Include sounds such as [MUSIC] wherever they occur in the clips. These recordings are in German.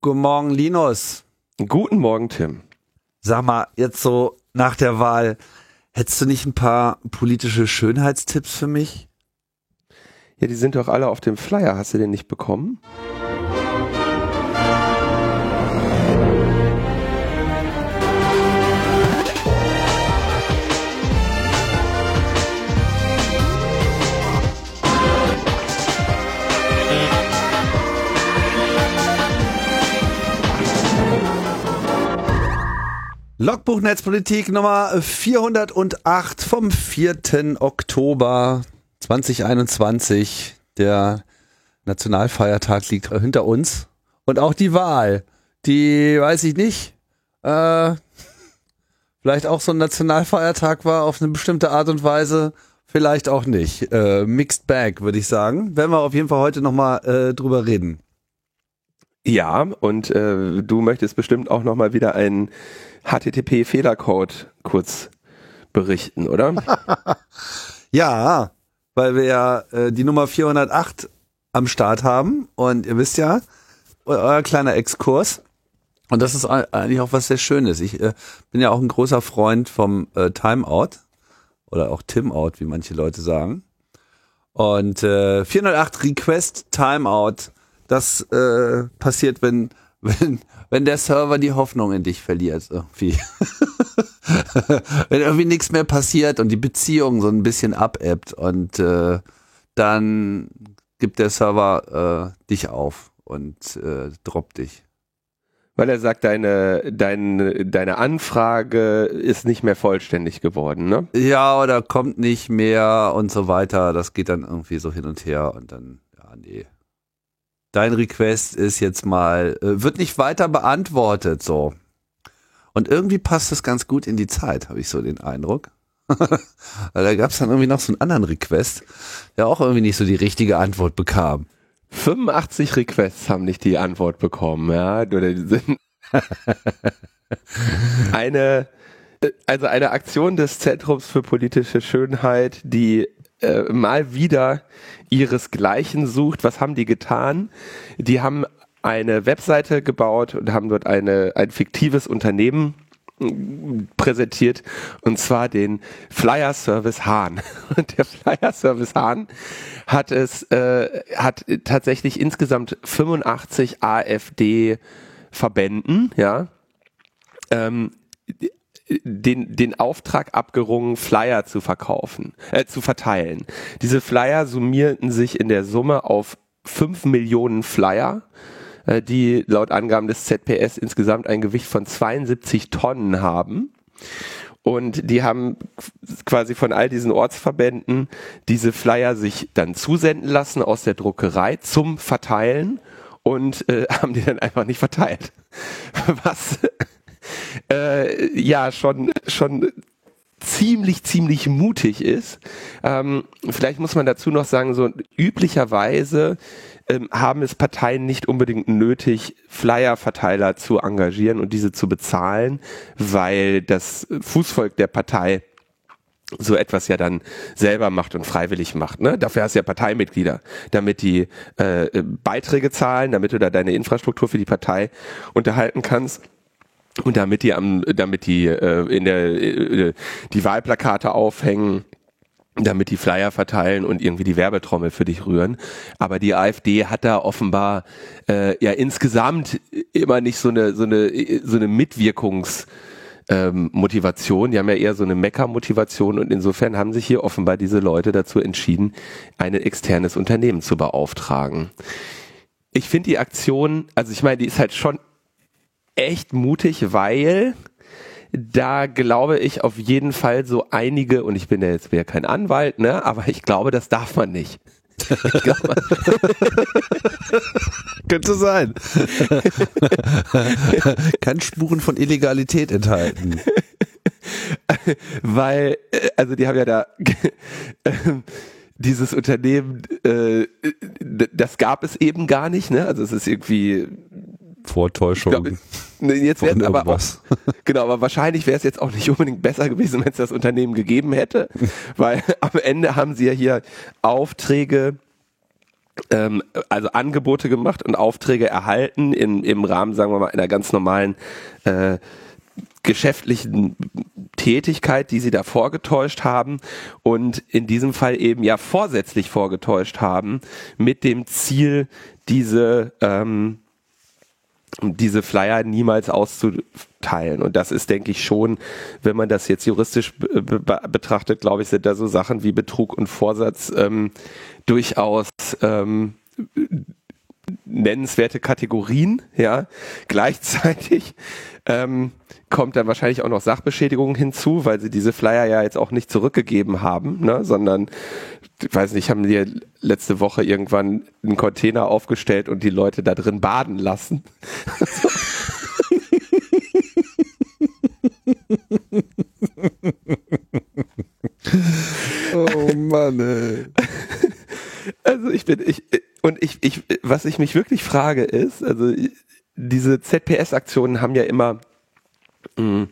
Guten Morgen, Linus. Guten Morgen, Tim. Sag mal, jetzt so nach der Wahl, hättest du nicht ein paar politische Schönheitstipps für mich? Ja, die sind doch alle auf dem Flyer. Hast du den nicht bekommen? Logbuch Netzpolitik Nummer 408 vom 4. Oktober 2021. Der Nationalfeiertag liegt hinter uns. Und auch die Wahl, die weiß ich nicht, äh, vielleicht auch so ein Nationalfeiertag war auf eine bestimmte Art und Weise, vielleicht auch nicht. Äh, mixed Bag, würde ich sagen. Werden wir auf jeden Fall heute nochmal äh, drüber reden. Ja, und äh, du möchtest bestimmt auch nochmal wieder einen HTTP-Fehlercode kurz berichten, oder? [LAUGHS] ja, weil wir ja äh, die Nummer 408 am Start haben und ihr wisst ja, euer kleiner Exkurs. Und das ist eigentlich auch was sehr Schönes. Ich äh, bin ja auch ein großer Freund vom äh, Timeout oder auch Timout, wie manche Leute sagen. Und äh, 408 Request Timeout, das äh, passiert, wenn [LAUGHS] wenn, wenn der Server die Hoffnung in dich verliert, irgendwie. [LAUGHS] wenn irgendwie nichts mehr passiert und die Beziehung so ein bisschen abebbt und äh, dann gibt der Server äh, dich auf und äh, droppt dich. Weil er sagt, deine, deine, deine Anfrage ist nicht mehr vollständig geworden, ne? Ja, oder kommt nicht mehr und so weiter. Das geht dann irgendwie so hin und her und dann, ja, nee dein Request ist jetzt mal, äh, wird nicht weiter beantwortet, so. Und irgendwie passt das ganz gut in die Zeit, habe ich so den Eindruck. [LAUGHS] Weil da gab es dann irgendwie noch so einen anderen Request, der auch irgendwie nicht so die richtige Antwort bekam. 85 Requests haben nicht die Antwort bekommen, ja. [LAUGHS] eine, also eine Aktion des Zentrums für politische Schönheit, die äh, mal wieder ihresgleichen sucht. Was haben die getan? Die haben eine Webseite gebaut und haben dort eine, ein fiktives Unternehmen präsentiert und zwar den Flyer Service Hahn. [LAUGHS] Und der Flyer Service Hahn hat es äh, hat tatsächlich insgesamt 85 AfD Verbänden, ja, ähm, den, den Auftrag abgerungen, Flyer zu verkaufen, äh, zu verteilen. Diese Flyer summierten sich in der Summe auf fünf Millionen Flyer, äh, die laut Angaben des ZPS insgesamt ein Gewicht von 72 Tonnen haben. Und die haben quasi von all diesen Ortsverbänden diese Flyer sich dann zusenden lassen aus der Druckerei zum Verteilen und äh, [LAUGHS] haben die dann einfach nicht verteilt. Was äh, ja schon, schon ziemlich, ziemlich mutig ist. Ähm, vielleicht muss man dazu noch sagen, so üblicherweise ähm, haben es Parteien nicht unbedingt nötig, Flyer-Verteiler zu engagieren und diese zu bezahlen, weil das Fußvolk der Partei so etwas ja dann selber macht und freiwillig macht. Ne? Dafür hast du ja Parteimitglieder, damit die äh, Beiträge zahlen, damit du da deine Infrastruktur für die Partei unterhalten kannst. Und damit die am, damit die äh, in der äh, die Wahlplakate aufhängen, damit die Flyer verteilen und irgendwie die Werbetrommel für dich rühren. Aber die AfD hat da offenbar äh, ja insgesamt immer nicht so eine so eine so eine Mitwirkungs ähm, die haben ja eher so eine Mecker-Motivation und insofern haben sich hier offenbar diese Leute dazu entschieden, ein externes Unternehmen zu beauftragen. Ich finde die Aktion, also ich meine, die ist halt schon echt mutig, weil da glaube ich auf jeden Fall so einige, und ich bin ja jetzt wieder kein Anwalt, ne, aber ich glaube, das darf man nicht. [LAUGHS] Könnte sein. [LAUGHS] Kann Spuren von Illegalität enthalten. Weil, äh, also die haben ja da dieses Unternehmen, äh, das gab es eben gar nicht, ne? Also es ist irgendwie Vortäuschung. Glaub, jetzt wäre aber auch, [LAUGHS] genau, aber wahrscheinlich wäre es jetzt auch nicht unbedingt besser gewesen, wenn es das Unternehmen gegeben hätte, [LAUGHS] weil am Ende haben sie ja hier Aufträge ähm, also Angebote gemacht und Aufträge erhalten in, im Rahmen, sagen wir mal, einer ganz normalen äh, geschäftlichen Tätigkeit, die sie da vorgetäuscht haben und in diesem Fall eben ja vorsätzlich vorgetäuscht haben mit dem Ziel, diese ähm, diese Flyer niemals auszuteilen. Und das ist, denke ich, schon, wenn man das jetzt juristisch be betrachtet, glaube ich, sind da so Sachen wie Betrug und Vorsatz ähm, durchaus ähm, nennenswerte Kategorien, ja. [LAUGHS] Gleichzeitig ähm, kommt dann wahrscheinlich auch noch Sachbeschädigung hinzu, weil sie diese Flyer ja jetzt auch nicht zurückgegeben haben, ne, sondern, ich weiß nicht, haben die letzte Woche irgendwann einen Container aufgestellt und die Leute da drin baden lassen. [LAUGHS] oh Mann, ey. Also ich bin, ich, und ich, ich, was ich mich wirklich frage ist, also diese ZPS-Aktionen haben ja immer, mm,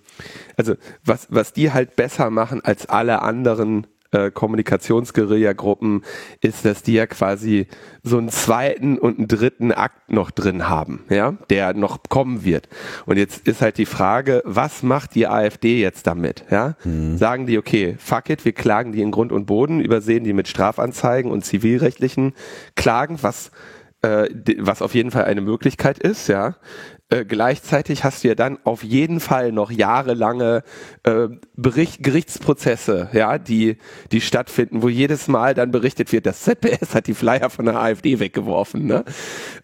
also was, was die halt besser machen als alle anderen äh, Kommunikationsguerilla-Gruppen, ist, dass die ja quasi so einen zweiten und einen dritten Akt noch drin haben, ja, der noch kommen wird. Und jetzt ist halt die Frage, was macht die AfD jetzt damit, ja? Mhm. Sagen die, okay, fuck it, wir klagen die in Grund und Boden, übersehen die mit Strafanzeigen und zivilrechtlichen Klagen, was äh, was auf jeden Fall eine Möglichkeit ist, ja. Äh, gleichzeitig hast du ja dann auf jeden Fall noch jahrelange äh, Bericht, Gerichtsprozesse, ja, die, die stattfinden, wo jedes Mal dann berichtet wird, das ZPS hat die Flyer von der AfD weggeworfen. Ne?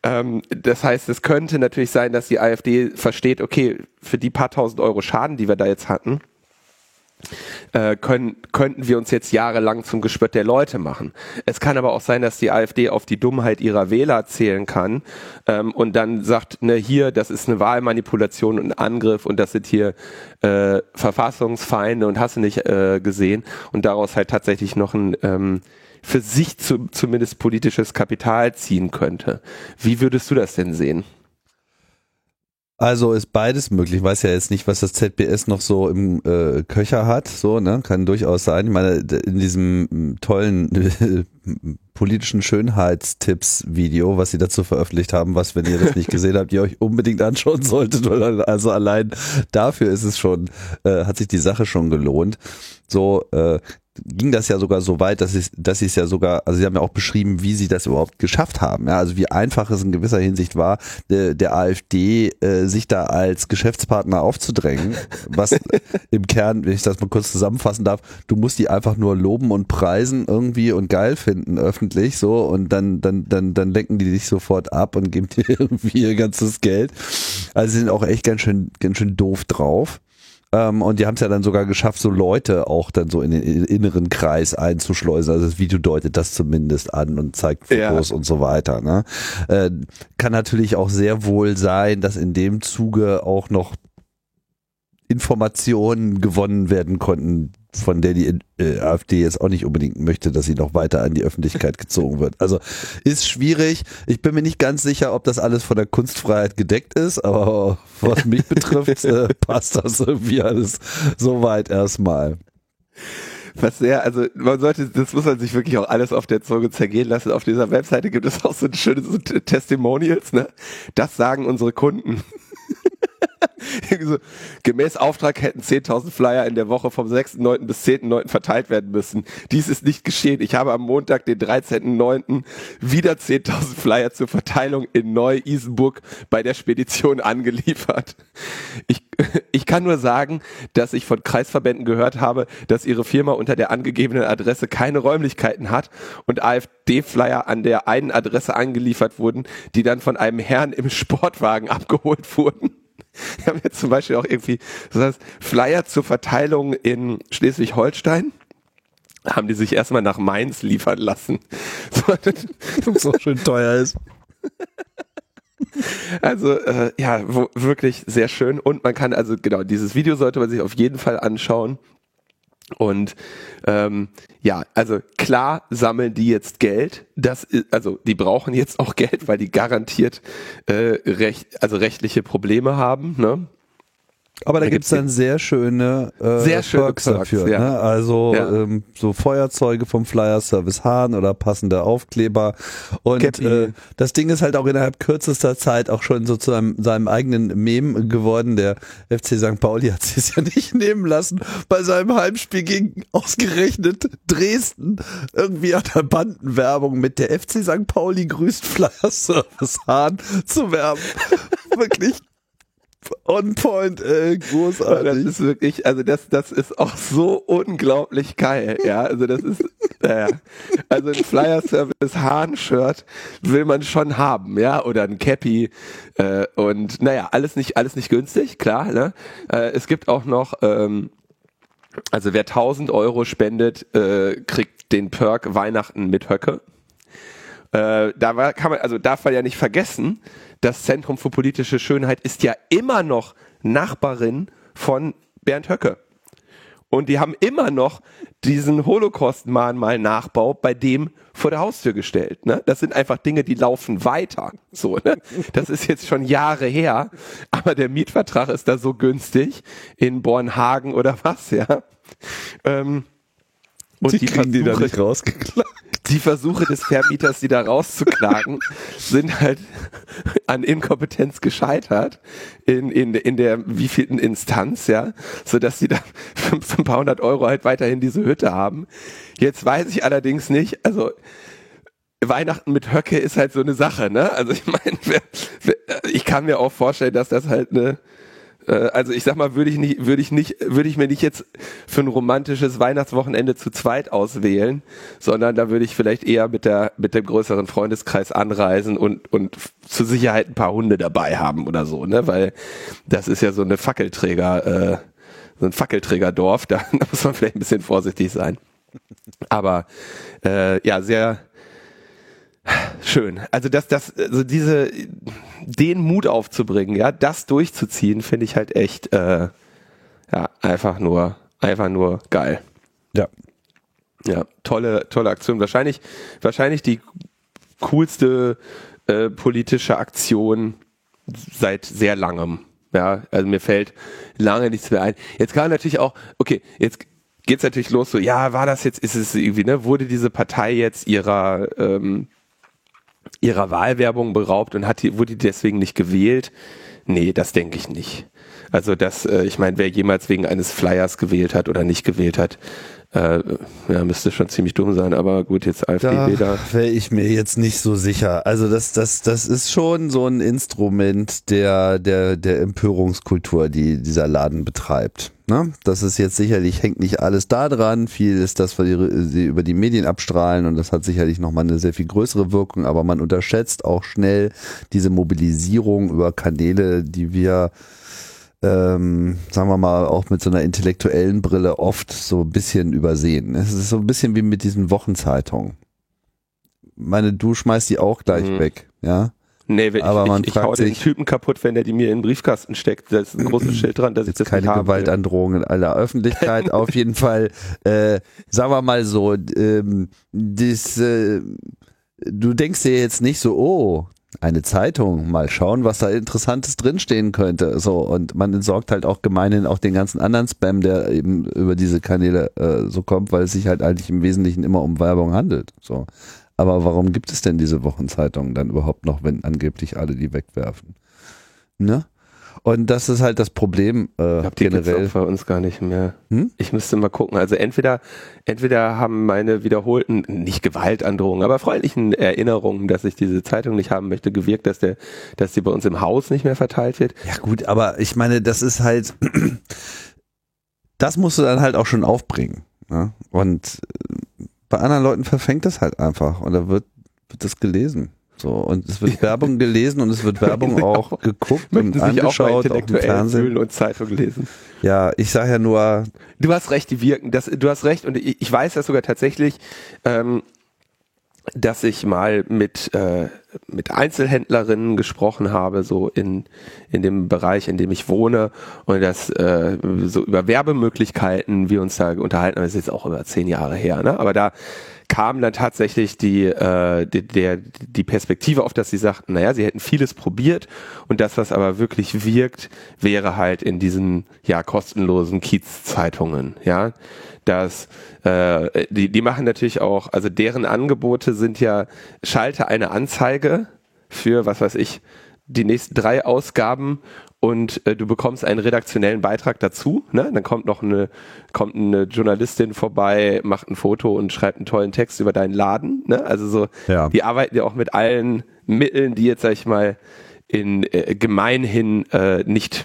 Ähm, das heißt, es könnte natürlich sein, dass die AfD versteht, okay, für die paar tausend Euro Schaden, die wir da jetzt hatten, äh, können, könnten wir uns jetzt jahrelang zum Gespött der Leute machen. Es kann aber auch sein, dass die AfD auf die Dummheit ihrer Wähler zählen kann ähm, und dann sagt, ne, hier, das ist eine Wahlmanipulation und ein Angriff und das sind hier äh, Verfassungsfeinde und hast du nicht äh, gesehen und daraus halt tatsächlich noch ein ähm, für sich zu, zumindest politisches Kapital ziehen könnte. Wie würdest du das denn sehen? Also ist beides möglich. Ich weiß ja jetzt nicht, was das ZBS noch so im äh, Köcher hat. So, ne? Kann durchaus sein. Ich meine, in diesem tollen [LAUGHS] politischen Schönheitstipps-Video, was sie dazu veröffentlicht haben, was, wenn ihr das nicht gesehen habt, [LAUGHS] ihr euch unbedingt anschauen solltet. Also allein dafür ist es schon, äh, hat sich die Sache schon gelohnt. So, äh, ging das ja sogar so weit, dass sie dass sie es ja sogar, also sie haben ja auch beschrieben, wie sie das überhaupt geschafft haben. Ja, also wie einfach es in gewisser Hinsicht war, der, der AfD äh, sich da als Geschäftspartner aufzudrängen, [LAUGHS] was im Kern, wenn ich das mal kurz zusammenfassen darf, du musst die einfach nur loben und preisen irgendwie und geil finden öffentlich so und dann dann dann dann lenken die dich sofort ab und geben [LAUGHS] dir irgendwie ihr ganzes Geld. Also sie sind auch echt ganz schön ganz schön doof drauf. Ähm, und die haben es ja dann sogar geschafft, so Leute auch dann so in den inneren Kreis einzuschleusen. Also das Video deutet das zumindest an und zeigt Fotos ja. und so weiter. Ne? Äh, kann natürlich auch sehr wohl sein, dass in dem Zuge auch noch Informationen gewonnen werden konnten, von der die äh, AfD jetzt auch nicht unbedingt möchte, dass sie noch weiter an die Öffentlichkeit gezogen wird. Also ist schwierig. Ich bin mir nicht ganz sicher, ob das alles von der Kunstfreiheit gedeckt ist, aber was mich betrifft, [LAUGHS] äh, passt das irgendwie alles soweit erstmal. Was sehr, also man sollte, das muss man sich wirklich auch alles auf der Zunge zergehen lassen. Auf dieser Webseite gibt es auch so ein schönes so Testimonials, ne? Das sagen unsere Kunden [LAUGHS] so, gemäß Auftrag hätten 10.000 Flyer in der Woche vom 6.9. bis 10.9. verteilt werden müssen. Dies ist nicht geschehen. Ich habe am Montag, den 13.9. wieder 10.000 Flyer zur Verteilung in Neu-Isenburg bei der Spedition angeliefert. Ich, [LAUGHS] ich kann nur sagen, dass ich von Kreisverbänden gehört habe, dass ihre Firma unter der angegebenen Adresse keine Räumlichkeiten hat und AfD-Flyer an der einen Adresse angeliefert wurden, die dann von einem Herrn im Sportwagen [LAUGHS] abgeholt wurden. Wir haben jetzt zum Beispiel auch irgendwie das heißt, Flyer zur Verteilung in Schleswig-Holstein haben die sich erstmal nach Mainz liefern lassen. [LAUGHS] So, [LAUGHS] so schön teuer ist. Also äh, ja, wo, wirklich sehr schön. Und man kann also, genau, dieses Video sollte man sich auf jeden Fall anschauen. Und ähm, ja, also klar sammeln die jetzt Geld. Das ist, also die brauchen jetzt auch Geld, weil die garantiert äh, recht, also rechtliche Probleme haben. Ne? Aber da, da gibt's dann sehr schöne, äh, sehr schöne Perks, dafür. Ja. Ne? Also ja. ähm, so Feuerzeuge vom Flyer Service Hahn oder passende Aufkleber. Und äh, das Ding ist halt auch innerhalb kürzester Zeit auch schon so zu einem, seinem eigenen Mem geworden. Der FC St. Pauli hat [LAUGHS] sich es ja nicht nehmen lassen, bei seinem Heimspiel gegen ausgerechnet Dresden irgendwie an der Bandenwerbung mit der FC St. Pauli grüßt Flyer Service Hahn zu werben. [LAUGHS] Wirklich On point, ey, großartig. Das ist wirklich, also das, das ist auch so unglaublich geil, ja. Also das ist, naja, also ein Flyer Service Hahn-Shirt will man schon haben, ja, oder ein Cappy äh, und naja, alles nicht, alles nicht günstig, klar, ne. Äh, es gibt auch noch, ähm, also wer 1000 Euro spendet, äh, kriegt den Perk Weihnachten mit Höcke. Äh, da war, kann man, also darf man ja nicht vergessen, das Zentrum für politische Schönheit ist ja immer noch Nachbarin von Bernd Höcke. Und die haben immer noch diesen Holocaust-Mahnmal-Nachbau bei dem vor der Haustür gestellt. Ne? Das sind einfach Dinge, die laufen weiter. So, ne? Das ist jetzt schon Jahre her, aber der Mietvertrag ist da so günstig in Bornhagen oder was, ja. Ähm, und die, die kriegen Versuche, die da nicht rausgeklagt. Die Versuche des Vermieters, die da rauszuklagen, [LAUGHS] sind halt an Inkompetenz gescheitert in, in, in der wievielten Instanz, ja, so dass sie da für, für ein paar hundert Euro halt weiterhin diese Hütte haben. Jetzt weiß ich allerdings nicht, also Weihnachten mit Höcke ist halt so eine Sache, ne? Also ich meine, ich kann mir auch vorstellen, dass das halt eine also ich sag mal, würde ich nicht, würde ich nicht, würde ich mir nicht jetzt für ein romantisches Weihnachtswochenende zu zweit auswählen, sondern da würde ich vielleicht eher mit der mit dem größeren Freundeskreis anreisen und und zur Sicherheit ein paar Hunde dabei haben oder so, ne? Weil das ist ja so eine Fackelträger, äh, so ein Fackelträgerdorf, da, [LAUGHS] da muss man vielleicht ein bisschen vorsichtig sein. Aber äh, ja, sehr schön. Also das, das, also diese, den Mut aufzubringen, ja, das durchzuziehen, finde ich halt echt, äh, ja, einfach nur, einfach nur geil. Ja. Ja, tolle, tolle Aktion. Wahrscheinlich, wahrscheinlich die coolste äh, politische Aktion seit sehr langem. Ja, also mir fällt lange nichts mehr ein. Jetzt kann natürlich auch, okay, jetzt geht's natürlich los so, ja, war das jetzt, ist es irgendwie, ne, wurde diese Partei jetzt ihrer ähm, ihrer Wahlwerbung beraubt und hat die, wurde die deswegen nicht gewählt? Nee, das denke ich nicht. Also das, äh, ich meine, wer jemals wegen eines Flyers gewählt hat oder nicht gewählt hat, äh, ja, müsste schon ziemlich dumm sein, aber gut, jetzt AfD da. Wäre ich mir jetzt nicht so sicher. Also das, das, das ist schon so ein Instrument der, der, der Empörungskultur, die dieser Laden betreibt. Ne? Das ist jetzt sicherlich, hängt nicht alles da dran. Viel ist das, was sie über die Medien abstrahlen und das hat sicherlich nochmal eine sehr viel größere Wirkung, aber man unterschätzt auch schnell diese Mobilisierung über Kanäle, die wir ähm, sagen wir mal, auch mit so einer intellektuellen Brille oft so ein bisschen übersehen. Es ist so ein bisschen wie mit diesen Wochenzeitungen. Meine, du schmeißt die auch gleich mhm. weg, ja. Nee, wenn aber ich, man ich, ich hau den Typen kaputt, wenn der die mir in den Briefkasten steckt. Da ist ein großes Schild dran, dass ich das keine Gewaltandrohung in aller Öffentlichkeit. [LAUGHS] Auf jeden Fall, äh, sagen wir mal so, ähm, das, äh, du denkst dir jetzt nicht so, oh, eine Zeitung, mal schauen, was da Interessantes drinstehen könnte. So, und man entsorgt halt auch gemeinhin auch den ganzen anderen Spam, der eben über diese Kanäle äh, so kommt, weil es sich halt eigentlich im Wesentlichen immer um Werbung handelt. So. Aber warum gibt es denn diese Wochenzeitungen dann überhaupt noch, wenn angeblich alle die wegwerfen? Ne? Und das ist halt das Problem äh, ich glaub, die generell. Auch bei uns gar nicht mehr. Hm? Ich müsste mal gucken. Also entweder, entweder haben meine wiederholten, nicht Gewaltandrohungen, aber freundlichen Erinnerungen, dass ich diese Zeitung nicht haben möchte, gewirkt, dass der, dass die bei uns im Haus nicht mehr verteilt wird. Ja gut, aber ich meine, das ist halt, [CLEARS THROAT] das musst du dann halt auch schon aufbringen. Ne? Und äh, bei anderen Leuten verfängt das halt einfach und da wird, wird das gelesen. So, und es wird [LAUGHS] Werbung gelesen und es wird Werbung auch geguckt und angeschaut auch, auch im Fernsehen. und Zeitung lesen. Ja, ich sage ja nur. Du hast recht, die wirken. Das, du hast recht und ich, ich weiß das sogar tatsächlich, ähm, dass ich mal mit, äh, mit Einzelhändlerinnen gesprochen habe, so in, in dem Bereich, in dem ich wohne und das äh, so über Werbemöglichkeiten wir uns da unterhalten, das ist jetzt auch über zehn Jahre her, ne? aber da kam dann tatsächlich die, äh, die, der, die Perspektive auf, dass sie sagten, naja, sie hätten vieles probiert und das, was aber wirklich wirkt, wäre halt in diesen ja kostenlosen Kiez-Zeitungen, ja. Das, äh, die, die machen natürlich auch, also deren Angebote sind ja, schalte eine Anzeige für, was weiß ich, die nächsten drei Ausgaben und äh, du bekommst einen redaktionellen Beitrag dazu. Ne? Dann kommt noch eine, kommt eine Journalistin vorbei, macht ein Foto und schreibt einen tollen Text über deinen Laden. Ne? Also so, ja. die arbeiten ja auch mit allen Mitteln, die jetzt, sag ich mal, in äh, gemeinhin äh, nicht,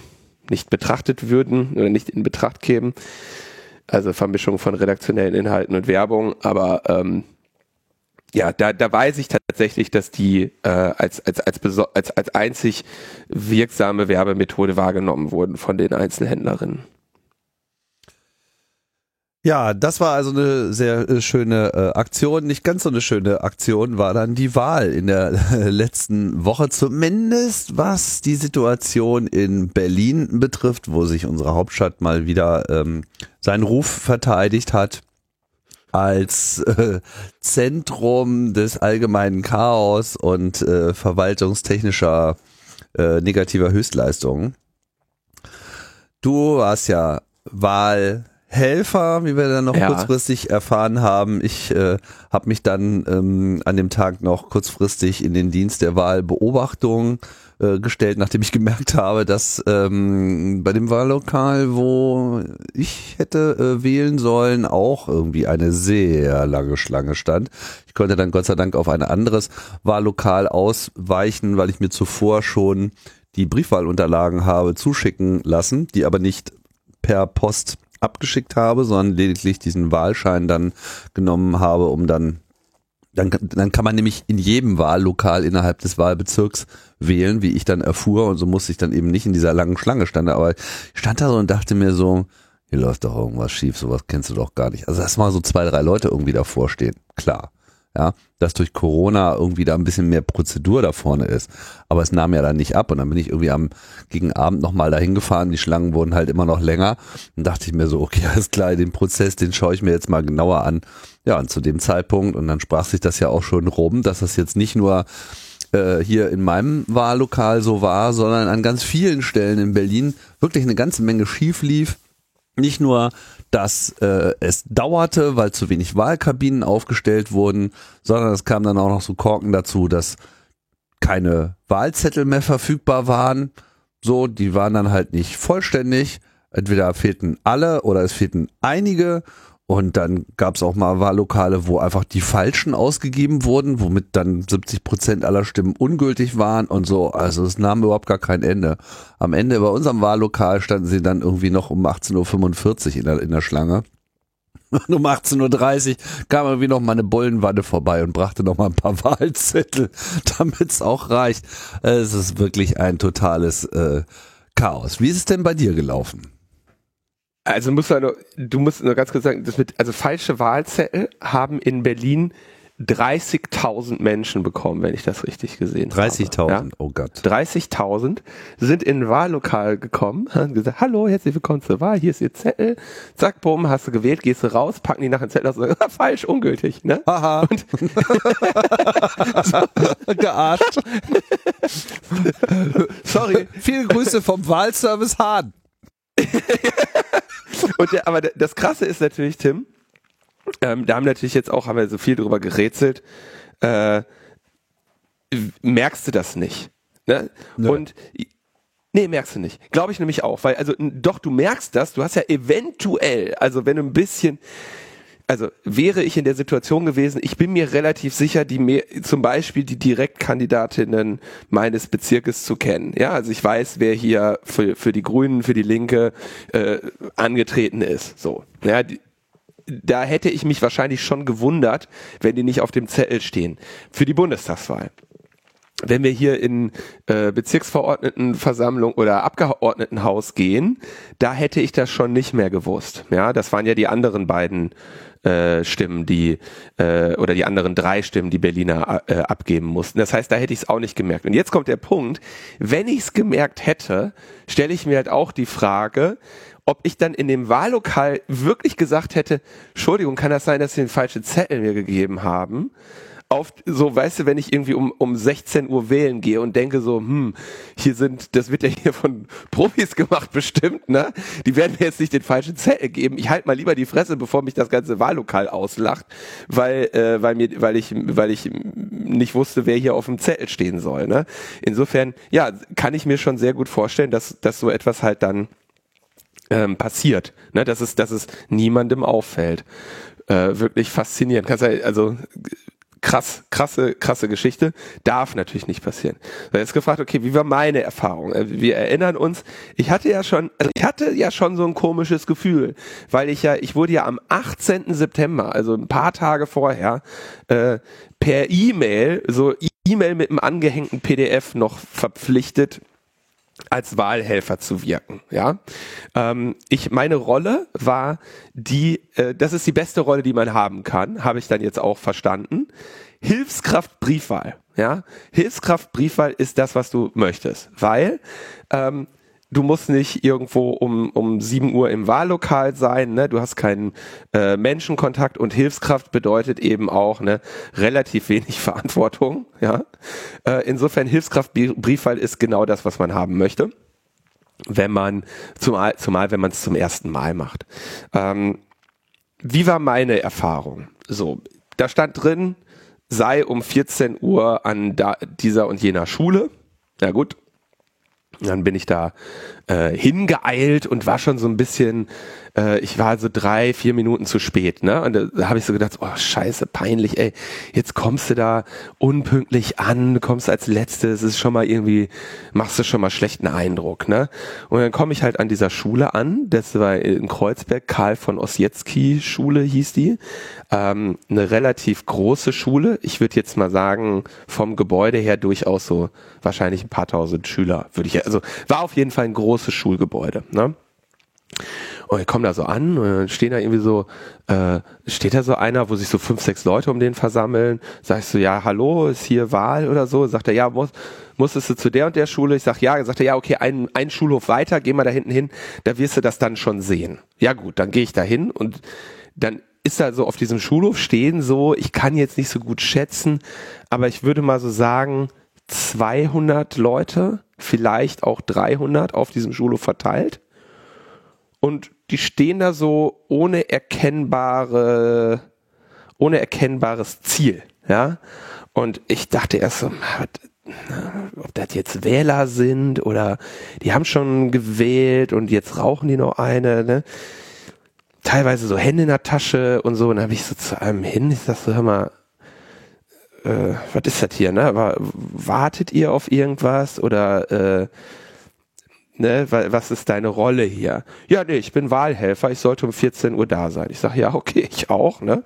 nicht betrachtet würden oder nicht in Betracht kämen. Also Vermischung von redaktionellen Inhalten und Werbung, aber ähm, ja, da, da weiß ich tatsächlich, dass die äh, als, als, als, als, als einzig wirksame Werbemethode wahrgenommen wurden von den Einzelhändlerinnen. Ja, das war also eine sehr äh, schöne äh, Aktion. Nicht ganz so eine schöne Aktion war dann die Wahl in der äh, letzten Woche, zumindest was die Situation in Berlin betrifft, wo sich unsere Hauptstadt mal wieder ähm, seinen Ruf verteidigt hat als äh, Zentrum des allgemeinen Chaos und äh, verwaltungstechnischer äh, negativer Höchstleistungen. Du warst ja Wahlhelfer, wie wir dann noch ja. kurzfristig erfahren haben. Ich äh, habe mich dann ähm, an dem Tag noch kurzfristig in den Dienst der Wahlbeobachtung äh, gestellt, nachdem ich gemerkt habe, dass ähm, bei dem Wahllokal, wo ich hätte äh, wählen sollen, auch irgendwie eine sehr lange Schlange stand. Ich konnte dann Gott sei Dank auf ein anderes Wahllokal ausweichen, weil ich mir zuvor schon die Briefwahlunterlagen habe zuschicken lassen, die aber nicht per Post abgeschickt habe, sondern lediglich diesen Wahlschein dann genommen habe, um dann dann, dann kann man nämlich in jedem Wahllokal innerhalb des Wahlbezirks wählen, wie ich dann erfuhr. Und so musste ich dann eben nicht in dieser langen Schlange standen. Aber ich stand da so und dachte mir so, hier läuft doch irgendwas schief, sowas kennst du doch gar nicht. Also dass mal so zwei, drei Leute irgendwie davor stehen, klar. Ja, dass durch Corona irgendwie da ein bisschen mehr Prozedur da vorne ist. Aber es nahm ja dann nicht ab und dann bin ich irgendwie am gegen Abend nochmal dahin gefahren. Die Schlangen wurden halt immer noch länger. Und dachte ich mir so, okay, [LAUGHS] alles klar, den Prozess, den schaue ich mir jetzt mal genauer an. Ja, und zu dem Zeitpunkt, und dann sprach sich das ja auch schon rum, dass das jetzt nicht nur äh, hier in meinem Wahllokal so war, sondern an ganz vielen Stellen in Berlin wirklich eine ganze Menge schief lief. Nicht nur dass äh, es dauerte, weil zu wenig Wahlkabinen aufgestellt wurden, sondern es kam dann auch noch so Korken dazu, dass keine Wahlzettel mehr verfügbar waren. So, die waren dann halt nicht vollständig. Entweder fehlten alle oder es fehlten einige und dann gab es auch mal Wahllokale, wo einfach die falschen ausgegeben wurden, womit dann 70 Prozent aller Stimmen ungültig waren und so. Also es nahm überhaupt gar kein Ende. Am Ende bei unserem Wahllokal standen sie dann irgendwie noch um 18.45 Uhr in der, in der Schlange. Und [LAUGHS] um 18.30 Uhr kam irgendwie noch mal eine Bullenwanne vorbei und brachte noch mal ein paar [LAUGHS] Wahlzettel, damit es auch reicht. Es ist wirklich ein totales äh, Chaos. Wie ist es denn bei dir gelaufen? Also musst du, nur, du musst nur ganz kurz sagen, das mit, also falsche Wahlzettel haben in Berlin 30.000 Menschen bekommen, wenn ich das richtig gesehen 30 habe. 30.000, ja? oh Gott. 30.000 sind in ein Wahllokal gekommen, [LAUGHS] haben gesagt, hallo, herzlich willkommen zur Wahl, hier ist Ihr Zettel. Zack, bumm, hast du gewählt, gehst du raus, packen die nach dem Zettel aus und sagen, ah, falsch, ungültig, ne? Haha. [LAUGHS] [LAUGHS] Gearscht. Sorry. Viele Grüße vom Wahlservice Hahn. [LAUGHS] Und der, aber das Krasse ist natürlich, Tim, ähm, da haben natürlich jetzt auch, haben wir so viel drüber gerätselt, äh, merkst du das nicht. Ne? Und Nee, merkst du nicht. Glaube ich nämlich auch, weil, also, doch, du merkst das, du hast ja eventuell, also wenn du ein bisschen, also wäre ich in der Situation gewesen, ich bin mir relativ sicher, die zum Beispiel die Direktkandidatinnen meines Bezirkes zu kennen. Ja, also ich weiß, wer hier für, für die Grünen, für die Linke äh, angetreten ist. So, ja, die, da hätte ich mich wahrscheinlich schon gewundert, wenn die nicht auf dem Zettel stehen für die Bundestagswahl. wenn wir hier in äh, Bezirksverordnetenversammlung oder Abgeordnetenhaus gehen, da hätte ich das schon nicht mehr gewusst. Ja, das waren ja die anderen beiden äh, Stimmen, die äh, oder die anderen drei Stimmen, die Berliner äh, abgeben mussten. Das heißt, da hätte ich es auch nicht gemerkt. Und jetzt kommt der Punkt: Wenn ich es gemerkt hätte, stelle ich mir halt auch die Frage, ob ich dann in dem Wahllokal wirklich gesagt hätte, Entschuldigung, kann das sein, dass Sie den falschen Zettel mir gegeben haben? Auf so, weißt du, wenn ich irgendwie um, um 16 Uhr wählen gehe und denke so, hm, hier sind, das wird ja hier von Profis gemacht bestimmt, ne? Die werden mir jetzt nicht den falschen Zettel geben. Ich halte mal lieber die Fresse, bevor mich das ganze Wahllokal auslacht, weil, äh, weil mir, weil ich, weil ich nicht wusste, wer hier auf dem Zettel stehen soll, ne? Insofern, ja, kann ich mir schon sehr gut vorstellen, dass, dass so etwas halt dann ähm, passiert, ne? Dass es, dass es niemandem auffällt. Äh, wirklich faszinierend. Kannst ja, also krass, krasse, krasse Geschichte. Darf natürlich nicht passieren. Da ist gefragt, okay, wie war meine Erfahrung? Äh, wir erinnern uns, ich hatte ja schon, also ich hatte ja schon so ein komisches Gefühl, weil ich ja, ich wurde ja am 18. September, also ein paar Tage vorher, äh, per E-Mail, so E-Mail mit einem angehängten PDF noch verpflichtet, als Wahlhelfer zu wirken. Ja, ähm, ich meine Rolle war die, äh, das ist die beste Rolle, die man haben kann, habe ich dann jetzt auch verstanden. Hilfskraft Briefwahl. Ja, Hilfskraft Briefwahl ist das, was du möchtest, weil ähm, du musst nicht irgendwo um, um 7 Uhr im Wahllokal sein, ne? du hast keinen äh, Menschenkontakt und Hilfskraft bedeutet eben auch ne, relativ wenig [LAUGHS] Verantwortung. Ja? Äh, insofern Hilfskraft Briefwahl ist genau das, was man haben möchte, wenn man, zumal, zumal wenn man es zum ersten Mal macht. Ähm, wie war meine Erfahrung? So, da stand drin, sei um 14 Uhr an da, dieser und jener Schule. Ja gut, dann bin ich da äh, hingeeilt und war schon so ein bisschen, äh, ich war so drei, vier Minuten zu spät, ne? Und da habe ich so gedacht, oh scheiße, peinlich, ey, jetzt kommst du da unpünktlich an, du kommst als letztes, ist schon mal irgendwie, machst du schon mal schlechten Eindruck, ne? Und dann komme ich halt an dieser Schule an, das war in Kreuzberg, Karl von Ossietzky Schule hieß die, ähm, eine relativ große Schule, ich würde jetzt mal sagen, vom Gebäude her durchaus so wahrscheinlich ein paar tausend Schüler, würde ich, also war auf jeden Fall ein großes Schulgebäude, ne? Und ich komme da so an und stehen da irgendwie so, äh, steht da so einer, wo sich so fünf, sechs Leute um den versammeln. Sagst du, ja, hallo, ist hier Wahl oder so? Sagt er, ja, muss, musstest du zu der und der Schule? Ich sag, ja. Sagt er, ja, okay, ein, ein Schulhof weiter, geh mal da hinten hin, da wirst du das dann schon sehen. Ja gut, dann gehe ich da hin und dann ist da so auf diesem Schulhof stehen so, ich kann jetzt nicht so gut schätzen, aber ich würde mal so sagen, 200 Leute, vielleicht auch 300 auf diesem Schulhof verteilt. Und die stehen da so ohne erkennbare, ohne erkennbares Ziel, ja. Und ich dachte erst so, ob das jetzt Wähler sind oder die haben schon gewählt und jetzt rauchen die noch eine, ne? Teilweise so Hände in der Tasche und so. Und dann habe ich so zu einem hin, ich sag so, hör mal, äh, was ist das hier, ne? Wartet ihr auf irgendwas oder äh, ne, was ist deine Rolle hier? Ja, nee, ich bin Wahlhelfer, ich sollte um 14 Uhr da sein. Ich sage, ja, okay, [LAUGHS] ich auch, ne?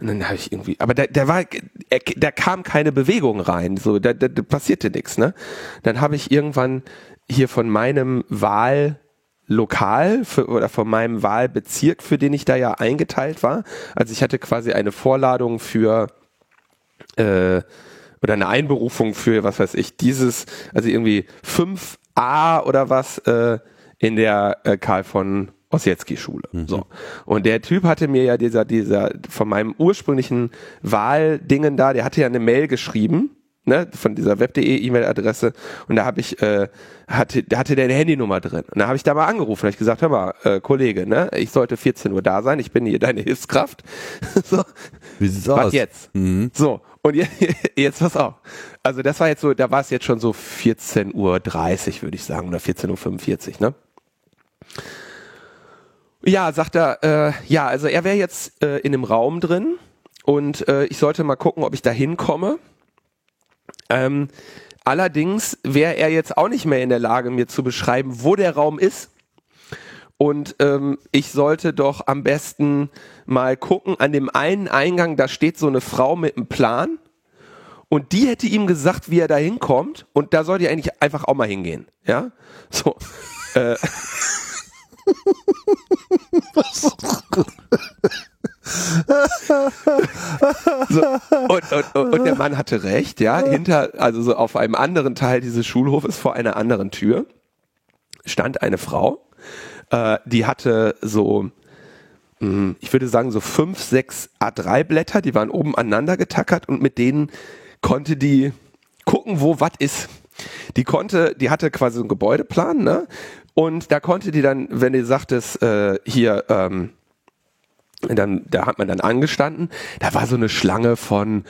Und dann habe ich irgendwie, aber da, da war, er, da kam keine Bewegung rein, so, da, da, da passierte nichts, ne? Dann habe ich irgendwann hier von meinem Wahllokal für, oder von meinem Wahlbezirk, für den ich da ja eingeteilt war, also ich hatte quasi eine Vorladung für äh, oder eine Einberufung für, was weiß ich, dieses, also irgendwie fünf A oder was äh, in der äh, Karl von Ossietzky Schule. Mhm. So. Und der Typ hatte mir ja dieser, dieser, von meinem ursprünglichen Wahldingen da, der hatte ja eine Mail geschrieben, ne, von dieser web.de E-Mail-Adresse und da habe ich, äh, hatte, da hatte der eine Handynummer drin. Und da habe ich da mal angerufen, habe ich gesagt, hör mal, äh, Kollege, ne, ich sollte 14 Uhr da sein, ich bin hier deine Hilfskraft. [LAUGHS] so. Wie sieht's Was aus? jetzt? Mhm. So. Und jetzt, [LAUGHS] jetzt pass auf. Also das war jetzt so, da war es jetzt schon so 14.30 Uhr, würde ich sagen, oder 14.45 Uhr, ne? Ja, sagt er, äh, ja, also er wäre jetzt äh, in dem Raum drin und äh, ich sollte mal gucken, ob ich da hinkomme. Ähm, allerdings wäre er jetzt auch nicht mehr in der Lage, mir zu beschreiben, wo der Raum ist. Und ähm, ich sollte doch am besten mal gucken, an dem einen Eingang, da steht so eine Frau mit einem Plan und die hätte ihm gesagt, wie er da hinkommt und da soll die eigentlich einfach auch mal hingehen. Ja, so. äh. [LAUGHS] so, und, und, und, der Mann hatte recht, ja. Hinter, also so auf einem anderen Teil dieses Schulhofes vor einer anderen Tür stand eine Frau, äh, die hatte so, hm, ich würde sagen, so fünf, sechs A3-Blätter, die waren oben aneinander getackert und mit denen konnte die gucken, wo was ist. Die konnte, die hatte quasi so einen Gebäudeplan, ne? Und da konnte die dann, wenn die sagtest, äh, hier, ähm, dann, da hat man dann angestanden, da war so eine Schlange von,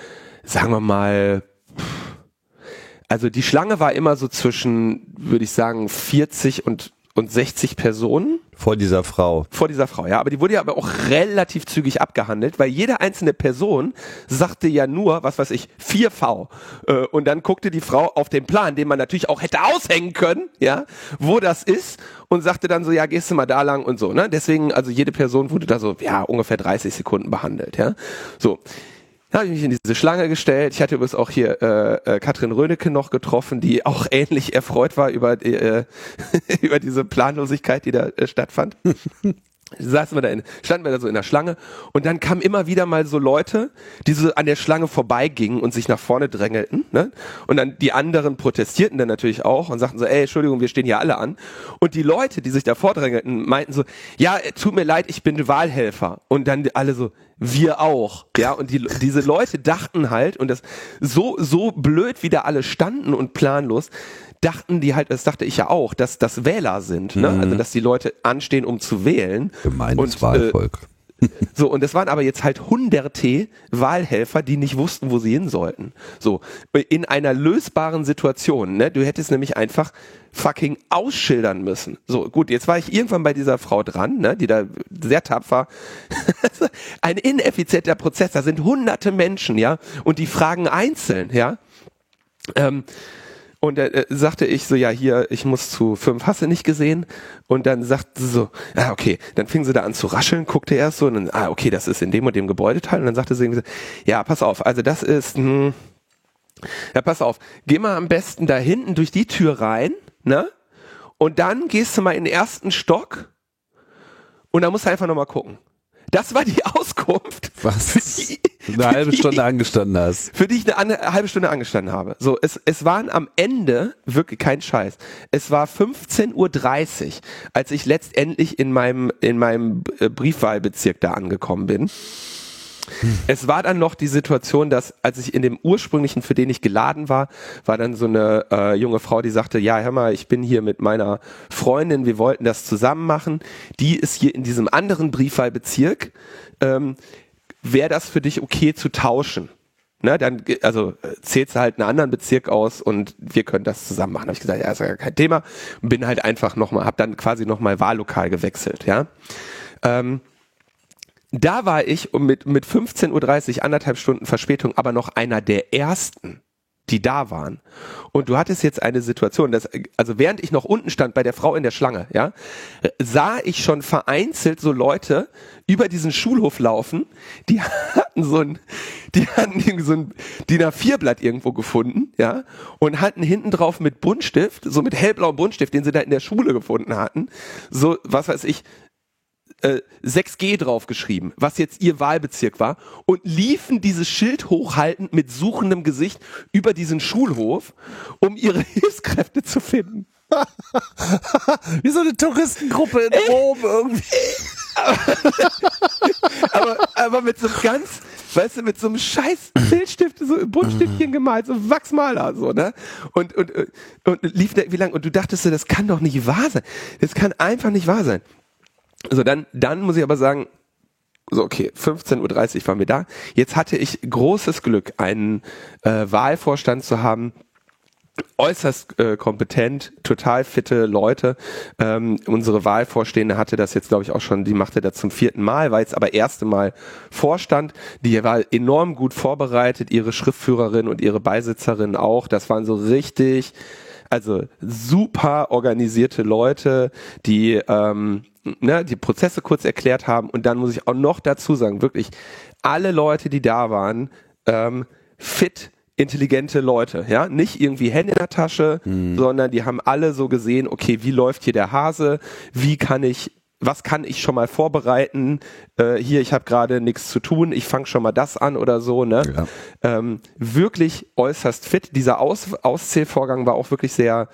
sagen wir mal, also die Schlange war immer so zwischen, würde ich sagen, 40 und und 60 Personen. Vor dieser Frau. Vor dieser Frau, ja. Aber die wurde ja aber auch relativ zügig abgehandelt, weil jede einzelne Person sagte ja nur, was weiß ich, 4V. Äh, und dann guckte die Frau auf den Plan, den man natürlich auch hätte aushängen können, ja, wo das ist und sagte dann so, ja, gehst du mal da lang und so, ne? Deswegen, also jede Person wurde da so, ja, ungefähr 30 Sekunden behandelt, ja. So. Da habe ich mich in diese Schlange gestellt. Ich hatte übrigens auch hier äh, äh, Katrin Rönecke noch getroffen, die auch [LAUGHS] ähnlich erfreut war über, äh, [LAUGHS] über diese Planlosigkeit, die da äh, stattfand saßen wir da in, standen wir da so in der Schlange und dann kamen immer wieder mal so Leute, die so an der Schlange vorbeigingen und sich nach vorne drängelten, ne? Und dann die anderen protestierten dann natürlich auch und sagten so, ey, Entschuldigung, wir stehen hier alle an. Und die Leute, die sich da vordrängelten, meinten so, ja, tut mir leid, ich bin Wahlhelfer. Und dann alle so, wir auch. Ja, und die, diese Leute dachten halt, und das so, so blöd, wie da alle standen und planlos, dachten die halt, das dachte ich ja auch, dass das Wähler sind, ne? Mhm. also dass die Leute anstehen, um zu wählen. Gemeines und, äh, Wahlvolk. Äh, so, und es waren aber jetzt halt hunderte Wahlhelfer, die nicht wussten, wo sie hin sollten. So, in einer lösbaren Situation, ne? Du hättest nämlich einfach fucking ausschildern müssen. So, gut, jetzt war ich irgendwann bei dieser Frau dran, ne, die da sehr tapfer. [LAUGHS] Ein ineffizienter Prozess, da sind hunderte Menschen, ja, und die fragen einzeln, ja. Ähm, und da äh, sagte ich so, ja, hier, ich muss zu fünf, hast du nicht gesehen? Und dann sagte sie so, ah, okay. Dann fing sie da an zu rascheln, guckte erst so und dann, ah, okay, das ist in dem und dem Gebäudeteil. Und dann sagte sie irgendwie so, ja, pass auf, also das ist, hm, ja, pass auf, geh mal am besten da hinten durch die Tür rein, ne? Und dann gehst du mal in den ersten Stock und dann musst du einfach nochmal gucken. Das war die Auskunft. Was? Die, eine halbe Stunde die, angestanden hast. Für die ich eine, eine, halbe Stunde angestanden habe. So, es, es waren am Ende, wirklich kein Scheiß, es war 15.30 Uhr, als ich letztendlich in meinem, in meinem äh, Briefwahlbezirk da angekommen bin. Es war dann noch die Situation, dass als ich in dem ursprünglichen, für den ich geladen war, war dann so eine äh, junge Frau, die sagte, ja, hör mal, ich bin hier mit meiner Freundin, wir wollten das zusammen machen. Die ist hier in diesem anderen Briefwahlbezirk. Ähm, Wäre das für dich okay zu tauschen? Ne, dann, also zählst du halt einen anderen Bezirk aus und wir können das zusammen machen. Habe ich gesagt, ja, ist ja kein Thema. Bin halt einfach nochmal, habe dann quasi nochmal Wahllokal gewechselt, ja. Ähm, da war ich mit, mit 15.30 Uhr, anderthalb Stunden Verspätung, aber noch einer der ersten, die da waren. Und du hattest jetzt eine Situation, dass, also während ich noch unten stand bei der Frau in der Schlange, ja, sah ich schon vereinzelt so Leute über diesen Schulhof laufen, die [LAUGHS] hatten so ein, die hatten so ein DIN A4-Blatt irgendwo gefunden, ja, und hatten hinten drauf mit Buntstift, so mit hellblauem Buntstift, den sie da in der Schule gefunden hatten, so, was weiß ich, äh, 6G draufgeschrieben, was jetzt ihr Wahlbezirk war, und liefen dieses Schild hochhaltend mit suchendem Gesicht über diesen Schulhof, um ihre [LAUGHS] Hilfskräfte zu finden. Wie so eine Touristengruppe in Rom irgendwie. [LAUGHS] aber, aber mit so einem ganz, weißt du, mit so einem scheiß Bildstift, so ein Buntstiftchen gemalt, so Wachsmaler, so, ne? Und, und, und lief da wie lang, und du dachtest, das kann doch nicht wahr sein. Das kann einfach nicht wahr sein. So, dann, dann muss ich aber sagen, so, okay, 15.30 Uhr waren wir da. Jetzt hatte ich großes Glück, einen äh, Wahlvorstand zu haben, äußerst äh, kompetent, total fitte Leute. Ähm, unsere Wahlvorstehende hatte das jetzt, glaube ich, auch schon, die machte das zum vierten Mal, war jetzt aber erste Mal Vorstand. Die war enorm gut vorbereitet, ihre Schriftführerin und ihre Beisitzerin auch. Das waren so richtig, also super organisierte Leute, die ähm, ne, die Prozesse kurz erklärt haben. Und dann muss ich auch noch dazu sagen, wirklich alle Leute, die da waren, ähm, fit intelligente Leute, ja, nicht irgendwie Hände in der Tasche, mhm. sondern die haben alle so gesehen, okay, wie läuft hier der Hase, wie kann ich was kann ich schon mal vorbereiten? Äh, hier, ich habe gerade nichts zu tun, ich fange schon mal das an oder so. Ne? Ja. Ähm, wirklich äußerst fit. Dieser Aus Auszählvorgang war auch wirklich sehr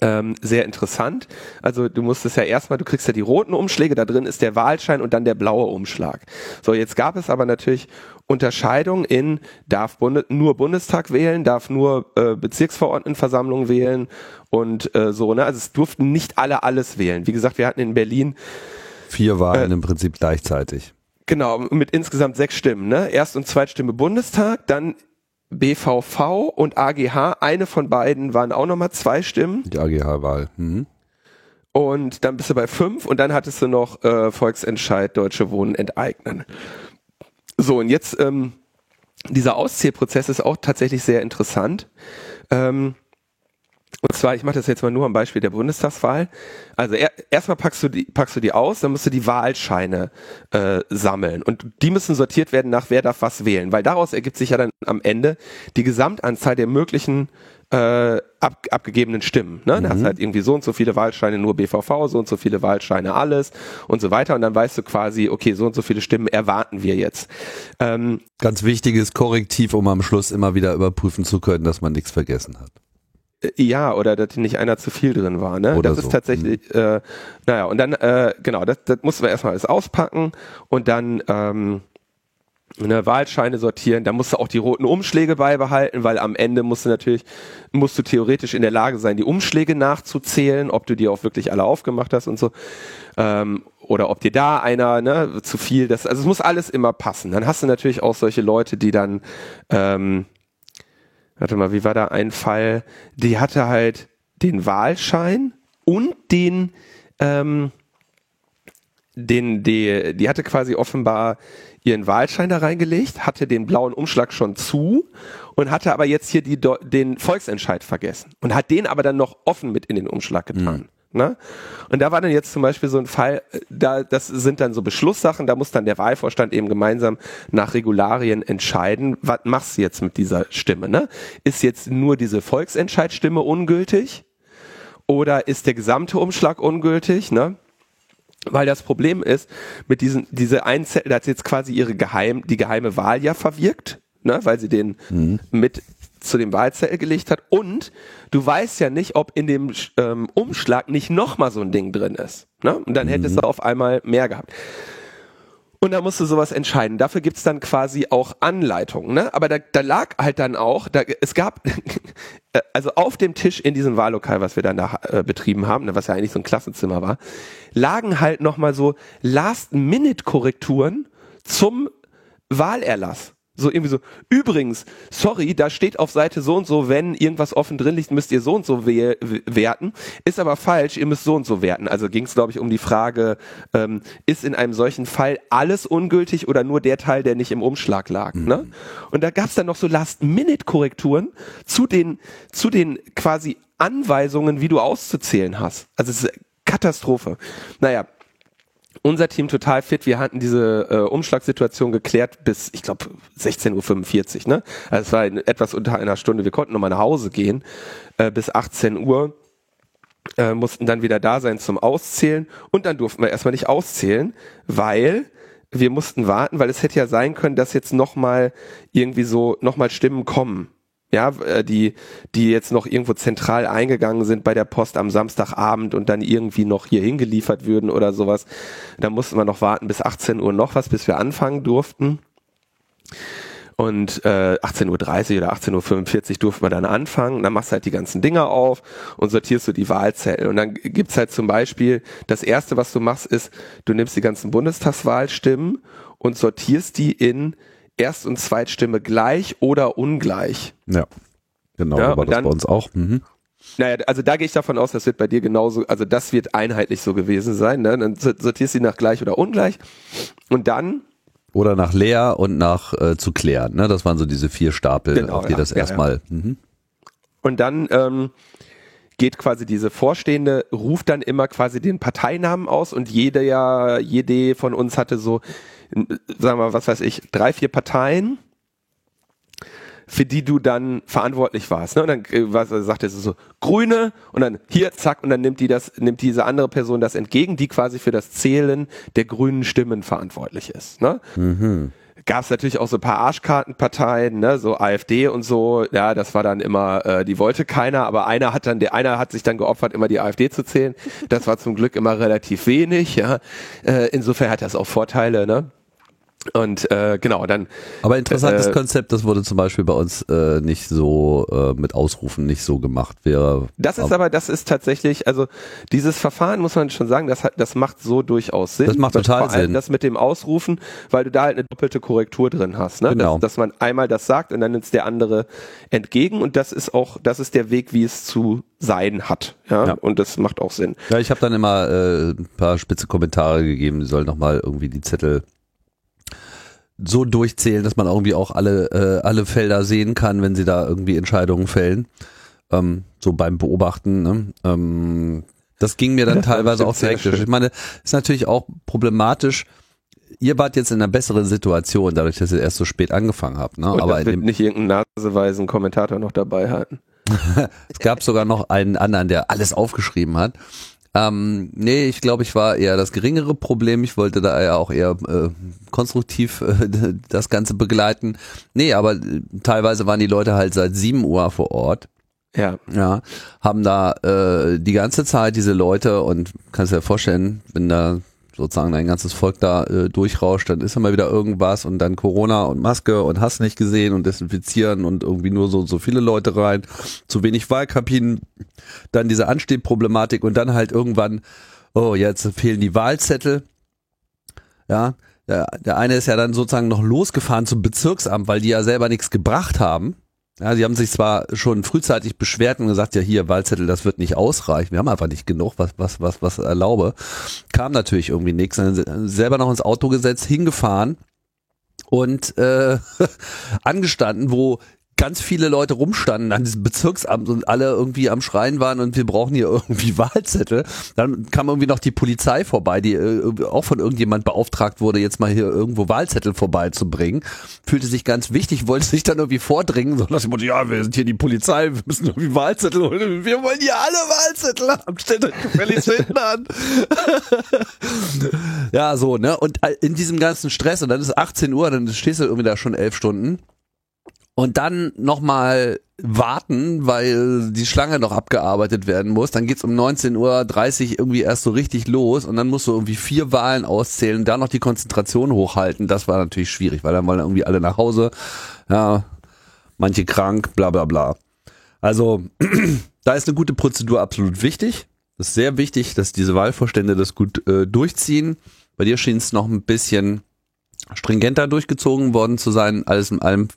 ähm, sehr interessant. Also du musstest ja erstmal, du kriegst ja die roten Umschläge, da drin ist der Wahlschein und dann der blaue Umschlag. So, jetzt gab es aber natürlich Unterscheidungen in, darf Bunde, nur Bundestag wählen, darf nur äh, Bezirksverordnetenversammlung wählen und äh, so. Ne? Also es durften nicht alle alles wählen. Wie gesagt, wir hatten in Berlin vier Wahlen äh, im Prinzip gleichzeitig. Genau, mit insgesamt sechs Stimmen. Ne? Erst- und Zweitstimme Bundestag, dann BVV und AGH. Eine von beiden waren auch nochmal zwei Stimmen. Die AGH-Wahl. Mhm. Und dann bist du bei fünf und dann hattest du noch äh, Volksentscheid Deutsche Wohnen enteignen. So, und jetzt ähm, dieser Auszählprozess ist auch tatsächlich sehr interessant. Ähm, und zwar, ich mache das jetzt mal nur am Beispiel der Bundestagswahl. Also er, erstmal packst du die, packst du die aus, dann musst du die Wahlscheine äh, sammeln und die müssen sortiert werden nach wer darf was wählen, weil daraus ergibt sich ja dann am Ende die Gesamtanzahl der möglichen äh, ab, abgegebenen Stimmen. Ne? Mhm. Da hast halt irgendwie so und so viele Wahlscheine nur BVV, so und so viele Wahlscheine alles und so weiter und dann weißt du quasi, okay, so und so viele Stimmen erwarten wir jetzt. Ähm, Ganz wichtiges Korrektiv, um am Schluss immer wieder überprüfen zu können, dass man nichts vergessen hat. Äh, ja, oder dass nicht einer zu viel drin war. Ne? Oder das so. ist tatsächlich, mhm. äh, naja, und dann, äh, genau, das, das mussten wir erstmal alles auspacken und dann ähm, ne, Wahlscheine sortieren, da musst du auch die roten Umschläge beibehalten, weil am Ende musst du natürlich, musst du theoretisch in der Lage sein, die Umschläge nachzuzählen, ob du die auch wirklich alle aufgemacht hast und so. Ähm, oder ob dir da einer ne, zu viel, das, also es muss alles immer passen. Dann hast du natürlich auch solche Leute, die dann ähm, warte mal, wie war da ein Fall? Die hatte halt den Wahlschein und den, ähm, den, die, die hatte quasi offenbar ihren Wahlschein da reingelegt, hatte den blauen Umschlag schon zu und hatte aber jetzt hier die, den Volksentscheid vergessen und hat den aber dann noch offen mit in den Umschlag getan. Mhm. Ne? Und da war dann jetzt zum Beispiel so ein Fall, äh, da, das sind dann so Beschlusssachen, da muss dann der Wahlvorstand eben gemeinsam nach Regularien entscheiden, was machst du jetzt mit dieser Stimme? Ne? Ist jetzt nur diese Volksentscheidstimme ungültig? Oder ist der gesamte Umschlag ungültig? Ne? Weil das Problem ist, mit diesen, diese Einzel, da hat jetzt quasi ihre geheim, die geheime Wahl ja verwirkt, ne, weil sie den mhm. mit zu dem Wahlzettel gelegt hat und du weißt ja nicht, ob in dem ähm, Umschlag nicht nochmal so ein Ding drin ist. Ne? Und dann hättest mhm. du auf einmal mehr gehabt. Und da musst du sowas entscheiden. Dafür gibt's dann quasi auch Anleitungen. Ne? Aber da, da lag halt dann auch, da, es gab, [LAUGHS] also auf dem Tisch in diesem Wahllokal, was wir dann da äh, betrieben haben, ne, was ja eigentlich so ein Klassenzimmer war, lagen halt nochmal so Last-Minute-Korrekturen zum Wahlerlass. So irgendwie so, übrigens, sorry, da steht auf Seite so und so, wenn irgendwas offen drin liegt, müsst ihr so und so we werten. Ist aber falsch, ihr müsst so und so werten. Also ging es, glaube ich, um die Frage, ähm, ist in einem solchen Fall alles ungültig oder nur der Teil, der nicht im Umschlag lag. Mhm. Ne? Und da gab es dann noch so Last-Minute-Korrekturen zu den, zu den quasi Anweisungen, wie du auszuzählen hast. Also es ist Katastrophe. Naja, unser Team total fit. Wir hatten diese äh, Umschlagssituation geklärt bis, ich glaube, 16.45 Uhr. Ne? Also es war in etwas unter einer Stunde. Wir konnten nochmal nach Hause gehen äh, bis 18 Uhr. Äh, mussten dann wieder da sein zum Auszählen und dann durften wir erstmal nicht auszählen, weil wir mussten warten, weil es hätte ja sein können, dass jetzt nochmal irgendwie so nochmal Stimmen kommen ja, äh, die, die jetzt noch irgendwo zentral eingegangen sind bei der Post am Samstagabend und dann irgendwie noch hier hingeliefert würden oder sowas. Da mussten wir noch warten bis 18 Uhr noch was, bis wir anfangen durften. Und äh, 18.30 Uhr oder 18.45 Uhr durften wir dann anfangen. dann machst du halt die ganzen Dinger auf und sortierst du die Wahlzettel. Und dann gibt's halt zum Beispiel, das Erste, was du machst, ist, du nimmst die ganzen Bundestagswahlstimmen und sortierst die in Erst- und Zweitstimme gleich oder ungleich. Ja, genau, ja, aber das dann, bei uns auch. Mhm. Naja, also da gehe ich davon aus, das wird bei dir genauso, also das wird einheitlich so gewesen sein. Ne? Dann sortierst du nach gleich oder ungleich und dann oder nach leer und nach äh, zu klären. Ne? Das waren so diese vier Stapel, genau, auf die ja, das ja, erstmal. Ja. Mhm. Und dann ähm, geht quasi diese Vorstehende, ruft dann immer quasi den Parteinamen aus und jede ja, jede von uns hatte so sagen wir, was weiß ich, drei, vier Parteien. für die du dann verantwortlich warst. Ne? Und dann äh, was, sagt er so, Grüne und dann hier, zack, und dann nimmt die das, nimmt diese andere Person das entgegen, die quasi für das Zählen der grünen Stimmen verantwortlich ist. Ne? Mhm gab es natürlich auch so ein paar Arschkartenparteien, ne, so AfD und so. Ja, das war dann immer, äh, die wollte keiner, aber einer hat dann, der einer hat sich dann geopfert, immer die AfD zu zählen. Das war zum Glück immer relativ wenig. Ja, äh, insofern hat das auch Vorteile. Ne? Und äh, genau, dann. Aber interessantes äh, Konzept, das wurde zum Beispiel bei uns äh, nicht so äh, mit Ausrufen nicht so gemacht. Wäre, das ist aber, das ist tatsächlich, also dieses Verfahren muss man schon sagen, das hat, das macht so durchaus Sinn. Das macht total Sinn. Das mit dem Ausrufen, weil du da halt eine doppelte Korrektur drin hast, ne? Genau. Dass, dass man einmal das sagt und dann nimmt der andere entgegen und das ist auch, das ist der Weg, wie es zu sein hat. Ja, ja. und das macht auch Sinn. Ja, ich habe dann immer äh, ein paar spitze Kommentare gegeben, die sollen nochmal irgendwie die Zettel so durchzählen, dass man irgendwie auch alle, äh, alle Felder sehen kann, wenn sie da irgendwie Entscheidungen fällen. Ähm, so beim Beobachten. Ne? Ähm, das ging mir dann das teilweise auch sehr hektisch. Ich meine, ist natürlich auch problematisch. Ihr wart jetzt in einer besseren Situation, dadurch, dass ihr erst so spät angefangen habt. Ne? Und Aber wird nicht irgendeinen naseweisen Kommentator noch dabei halten. [LAUGHS] es gab sogar noch einen anderen, der alles aufgeschrieben hat. Ähm, nee, ich glaube, ich war eher das geringere Problem. Ich wollte da ja auch eher äh, konstruktiv äh, [LAUGHS] das Ganze begleiten. Nee, aber äh, teilweise waren die Leute halt seit 7 Uhr vor Ort. Ja. Ja, haben da äh, die ganze Zeit diese Leute und kannst dir vorstellen, wenn da sozusagen dein ganzes Volk da äh, durchrauscht, dann ist immer wieder irgendwas und dann Corona und Maske und hast nicht gesehen und desinfizieren und irgendwie nur so so viele Leute rein, zu wenig Wahlkabinen, dann diese Anstehproblematik und dann halt irgendwann, oh, jetzt fehlen die Wahlzettel. Ja, der, der eine ist ja dann sozusagen noch losgefahren zum Bezirksamt, weil die ja selber nichts gebracht haben. Ja, sie haben sich zwar schon frühzeitig beschwert und gesagt, ja hier Wahlzettel, das wird nicht ausreichen. Wir haben einfach nicht genug, was was was was erlaube. Kam natürlich irgendwie nichts. Dann selber noch ins Auto gesetzt, hingefahren und äh, [LAUGHS] angestanden, wo ganz viele Leute rumstanden an diesem Bezirksamt und alle irgendwie am Schreien waren und wir brauchen hier [LAUGHS] irgendwie Wahlzettel. Dann kam irgendwie noch die Polizei vorbei, die äh, auch von irgendjemand beauftragt wurde, jetzt mal hier irgendwo Wahlzettel vorbeizubringen. Fühlte sich ganz wichtig, wollte sich dann irgendwie vordringen, so nach dem Motto, ja, wir sind hier die Polizei, wir müssen irgendwie Wahlzettel holen. Wir wollen hier alle Wahlzettel haben. Stellt euch gefälligst hinten an. [LAUGHS] ja, so, ne? Und äh, in diesem ganzen Stress, und dann ist 18 Uhr, dann stehst du irgendwie da schon elf Stunden und dann nochmal warten, weil die Schlange noch abgearbeitet werden muss. Dann geht's um 19.30 Uhr irgendwie erst so richtig los und dann musst du irgendwie vier Wahlen auszählen, da noch die Konzentration hochhalten. Das war natürlich schwierig, weil dann wollen irgendwie alle nach Hause. Ja, manche krank, bla bla bla. Also [CLEARS THROAT] da ist eine gute Prozedur absolut wichtig. Das ist sehr wichtig, dass diese Wahlvorstände das gut äh, durchziehen. Bei dir schien es noch ein bisschen stringenter durchgezogen worden zu sein. Alles in allem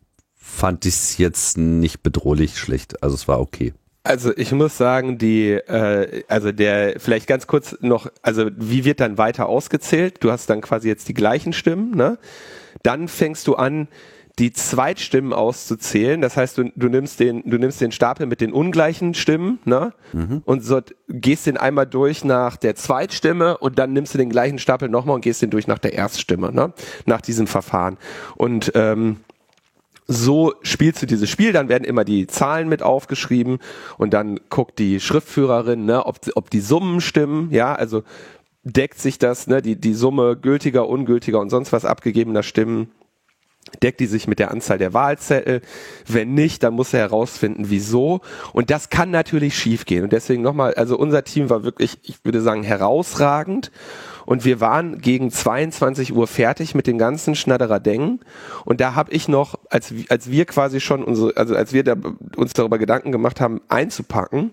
fand ich es jetzt nicht bedrohlich schlecht. Also es war okay. Also ich muss sagen, die, äh, also der, vielleicht ganz kurz noch, also wie wird dann weiter ausgezählt? Du hast dann quasi jetzt die gleichen Stimmen, ne? Dann fängst du an, die Zweitstimmen auszuzählen. Das heißt, du, du nimmst den, du nimmst den Stapel mit den ungleichen Stimmen, ne? Mhm. Und so gehst den einmal durch nach der Zweitstimme und dann nimmst du den gleichen Stapel nochmal und gehst den durch nach der Erststimme, ne? Nach diesem Verfahren. Und ähm, so spielst du dieses Spiel, dann werden immer die Zahlen mit aufgeschrieben und dann guckt die Schriftführerin, ne, ob, ob die Summen stimmen, ja, also deckt sich das, ne, die, die Summe gültiger, ungültiger und sonst was abgegebener Stimmen, deckt die sich mit der Anzahl der Wahlzettel. Wenn nicht, dann muss er herausfinden, wieso. Und das kann natürlich schiefgehen. Und deswegen nochmal, also unser Team war wirklich, ich würde sagen, herausragend. Und wir waren gegen 22 Uhr fertig mit dem ganzen Schnadderadeng. Und da habe ich noch, als, als wir quasi schon unsere, also als wir da, uns darüber Gedanken gemacht haben, einzupacken,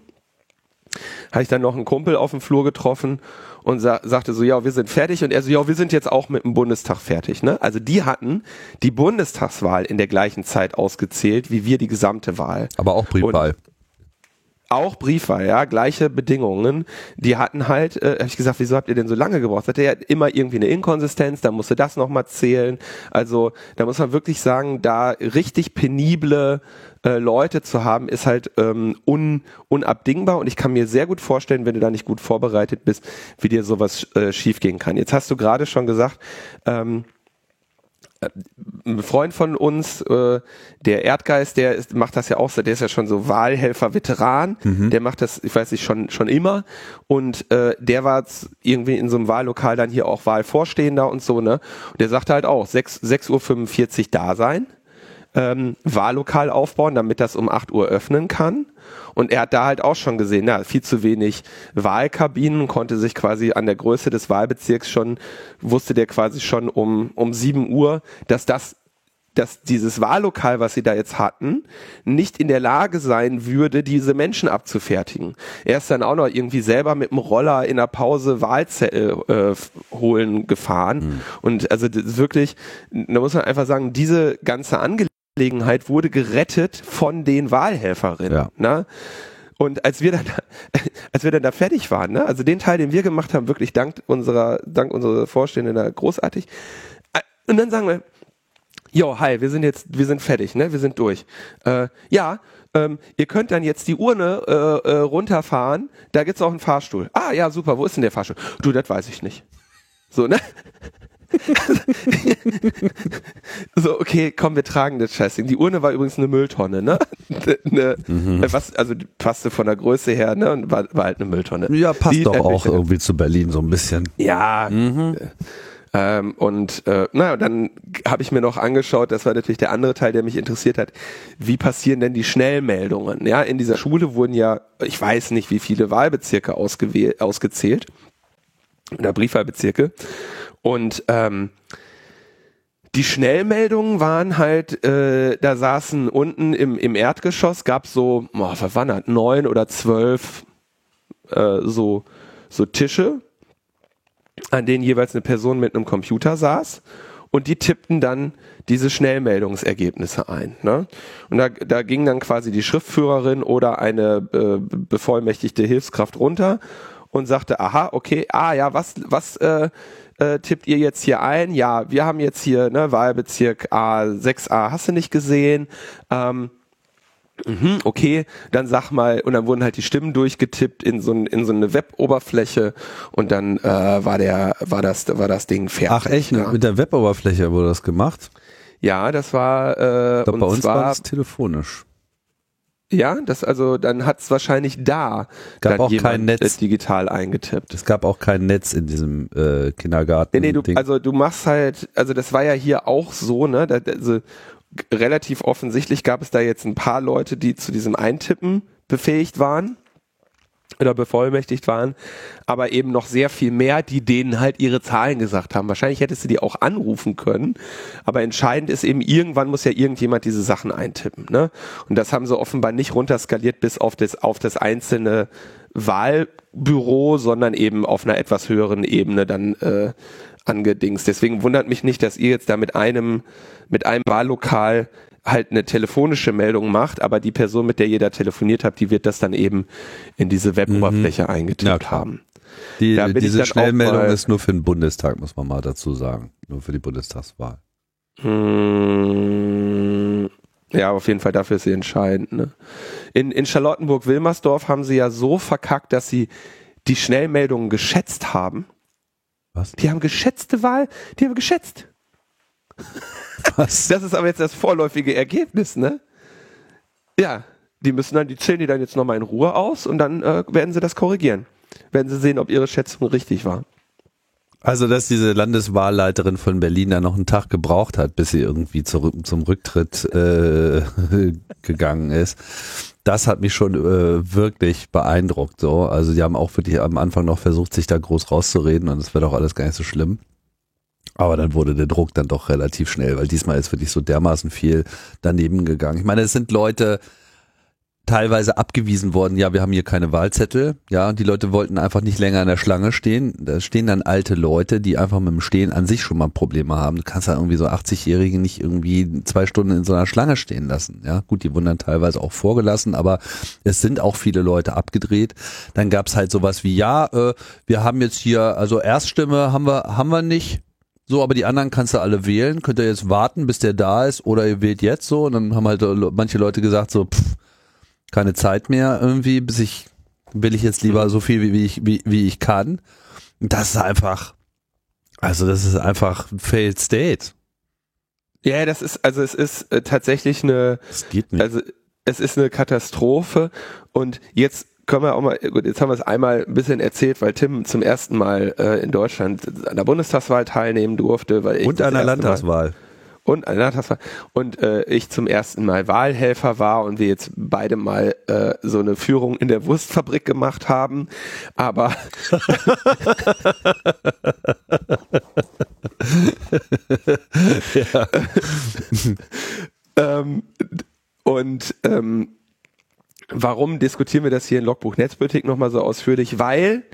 habe ich dann noch einen Kumpel auf dem Flur getroffen und sa sagte so, ja, wir sind fertig. Und er so, ja, wir sind jetzt auch mit dem Bundestag fertig. Ne? Also die hatten die Bundestagswahl in der gleichen Zeit ausgezählt, wie wir die gesamte Wahl. Aber auch Briefwahl. Und auch Briefwahl, ja, gleiche Bedingungen. Die hatten halt, äh, habe ich gesagt, wieso habt ihr denn so lange gebraucht? Hatte ja immer irgendwie eine Inkonsistenz, da musste das nochmal zählen. Also da muss man wirklich sagen, da richtig penible äh, Leute zu haben, ist halt ähm, un, unabdingbar und ich kann mir sehr gut vorstellen, wenn du da nicht gut vorbereitet bist, wie dir sowas äh, schiefgehen kann. Jetzt hast du gerade schon gesagt, ähm, ein Freund von uns, äh, der Erdgeist, der ist, macht das ja auch, der ist ja schon so Wahlhelfer-Veteran, mhm. der macht das, ich weiß nicht, schon schon immer und äh, der war irgendwie in so einem Wahllokal dann hier auch Wahlvorstehender und so, ne? Und der sagte halt auch, 6, 6.45 Uhr da sein, ähm, Wahllokal aufbauen, damit das um 8 Uhr öffnen kann und er hat da halt auch schon gesehen, ja, viel zu wenig Wahlkabinen, konnte sich quasi an der Größe des Wahlbezirks schon, wusste der quasi schon um, um 7 Uhr, dass das dass dieses Wahllokal, was sie da jetzt hatten, nicht in der Lage sein würde, diese Menschen abzufertigen. Er ist dann auch noch irgendwie selber mit dem Roller in der Pause Wahlzettel äh, holen gefahren. Mhm. Und also wirklich, da muss man einfach sagen, diese ganze Angelegenheit Angelegenheit wurde gerettet von den Wahlhelferinnen. Ja. Ne? Und als wir dann, [LAUGHS] als wir dann da fertig waren, ne, also den Teil, den wir gemacht haben, wirklich dank unserer, dank unserer Vorstehenden da großartig. Äh, und dann sagen wir, jo, hi, wir sind jetzt, wir sind fertig, ne, wir sind durch. Äh, ja, ähm, ihr könnt dann jetzt die Urne äh, äh, runterfahren, da gibt's auch einen Fahrstuhl. Ah, ja, super, wo ist denn der Fahrstuhl? Du, das weiß ich nicht. So, ne? [LAUGHS] so, okay, komm, wir tragen das Scheißding. Die Urne war übrigens eine Mülltonne, ne? [LAUGHS] ne mhm. Was, also passte von der Größe her, ne? Und war, war halt eine Mülltonne. Ja, passt die, doch auch irgendwie zu Berlin so ein bisschen. Ja. Mhm. Ähm, und äh, na, dann habe ich mir noch angeschaut, das war natürlich der andere Teil, der mich interessiert hat, wie passieren denn die Schnellmeldungen? Ja, in dieser Schule wurden ja, ich weiß nicht, wie viele Wahlbezirke ausgezählt oder Briefwahlbezirke. Und ähm, die Schnellmeldungen waren halt, äh, da saßen unten im, im Erdgeschoss, gab so, oh, was waren das, neun oder zwölf äh, so, so Tische, an denen jeweils eine Person mit einem Computer saß und die tippten dann diese Schnellmeldungsergebnisse ein. Ne? Und da, da ging dann quasi die Schriftführerin oder eine äh, bevollmächtigte Hilfskraft runter und sagte, aha, okay, ah ja, was, was äh, äh, tippt ihr jetzt hier ein? Ja, wir haben jetzt hier ne, Wahlbezirk A6a, hast du nicht gesehen? Ähm, Mhm, okay, dann sag mal, und dann wurden halt die Stimmen durchgetippt in so, in so eine Web-Oberfläche und dann äh, war der, war das, war das Ding fertig. Ach echt, ja. mit der Web-Oberfläche wurde das gemacht? Ja, das war äh, glaub, bei uns zwar, war es telefonisch. Ja, das also dann hat es wahrscheinlich da gab auch kein Netz digital eingetippt. Es gab auch kein Netz in diesem äh, Kindergarten. Nee, nee, du, also du machst halt, also das war ja hier auch so, ne? Da, also relativ offensichtlich gab es da jetzt ein paar Leute, die zu diesem Eintippen befähigt waren oder bevollmächtigt waren, aber eben noch sehr viel mehr, die denen halt ihre Zahlen gesagt haben. Wahrscheinlich hättest du die auch anrufen können, aber entscheidend ist eben, irgendwann muss ja irgendjemand diese Sachen eintippen. Ne? Und das haben sie offenbar nicht runterskaliert bis auf das, auf das einzelne Wahlbüro, sondern eben auf einer etwas höheren Ebene dann äh, angedingst. Deswegen wundert mich nicht, dass ihr jetzt da mit einem, mit einem Wahllokal halt eine telefonische Meldung macht, aber die Person, mit der da telefoniert habt, die wird das dann eben in diese Weboberfläche mhm. eingetippt ja, haben. Die, diese Schnellmeldung ist nur für den Bundestag, muss man mal dazu sagen. Nur für die Bundestagswahl. Hm, ja, auf jeden Fall dafür ist sie entscheidend. Ne? In, in Charlottenburg-Wilmersdorf haben sie ja so verkackt, dass sie die Schnellmeldungen geschätzt haben. Was? Die haben geschätzte Wahl, die haben geschätzt. Was? Das ist aber jetzt das vorläufige Ergebnis, ne? Ja, die müssen dann, die zählen die dann jetzt nochmal in Ruhe aus und dann äh, werden sie das korrigieren. Werden sie sehen, ob ihre Schätzung richtig war. Also, dass diese Landeswahlleiterin von Berlin da noch einen Tag gebraucht hat, bis sie irgendwie zurück, zum Rücktritt äh, [LAUGHS] gegangen ist, das hat mich schon äh, wirklich beeindruckt. So, also die haben auch wirklich am Anfang noch versucht, sich da groß rauszureden und es wäre doch alles gar nicht so schlimm. Aber dann wurde der Druck dann doch relativ schnell, weil diesmal ist wirklich so dermaßen viel daneben gegangen. Ich meine, es sind Leute teilweise abgewiesen worden, ja, wir haben hier keine Wahlzettel, ja, die Leute wollten einfach nicht länger in der Schlange stehen. Da stehen dann alte Leute, die einfach mit dem Stehen an sich schon mal Probleme haben. Du kannst ja irgendwie so 80-Jährige nicht irgendwie zwei Stunden in so einer Schlange stehen lassen, ja. Gut, die wurden dann teilweise auch vorgelassen, aber es sind auch viele Leute abgedreht. Dann gab's halt sowas wie, ja, äh, wir haben jetzt hier, also Erststimme haben wir, haben wir nicht, so, aber die anderen kannst du alle wählen. Könnt ihr jetzt warten, bis der da ist oder ihr wählt jetzt so. Und dann haben halt manche Leute gesagt so, pff, keine Zeit mehr irgendwie, bis ich, will ich jetzt lieber so viel, wie, wie ich, wie, wie ich kann. Und das ist einfach, also das ist einfach ein failed state. Ja, das ist, also es ist äh, tatsächlich eine, Das geht nicht. also es ist eine Katastrophe und jetzt können wir auch mal, gut, jetzt haben wir es einmal ein bisschen erzählt, weil Tim zum ersten Mal äh, in Deutschland an der Bundestagswahl teilnehmen durfte, weil ich Und erste Mal- Landtagswahl. und eine Landtagswahl. Und äh, ich zum ersten Mal Wahlhelfer war und wir jetzt beide mal äh, so eine Führung in der Wurstfabrik gemacht haben, aber [LAUGHS] [LAUGHS] ähm, und ähm, warum diskutieren wir das hier in Logbuch Netzpolitik nochmal so ausführlich? Weil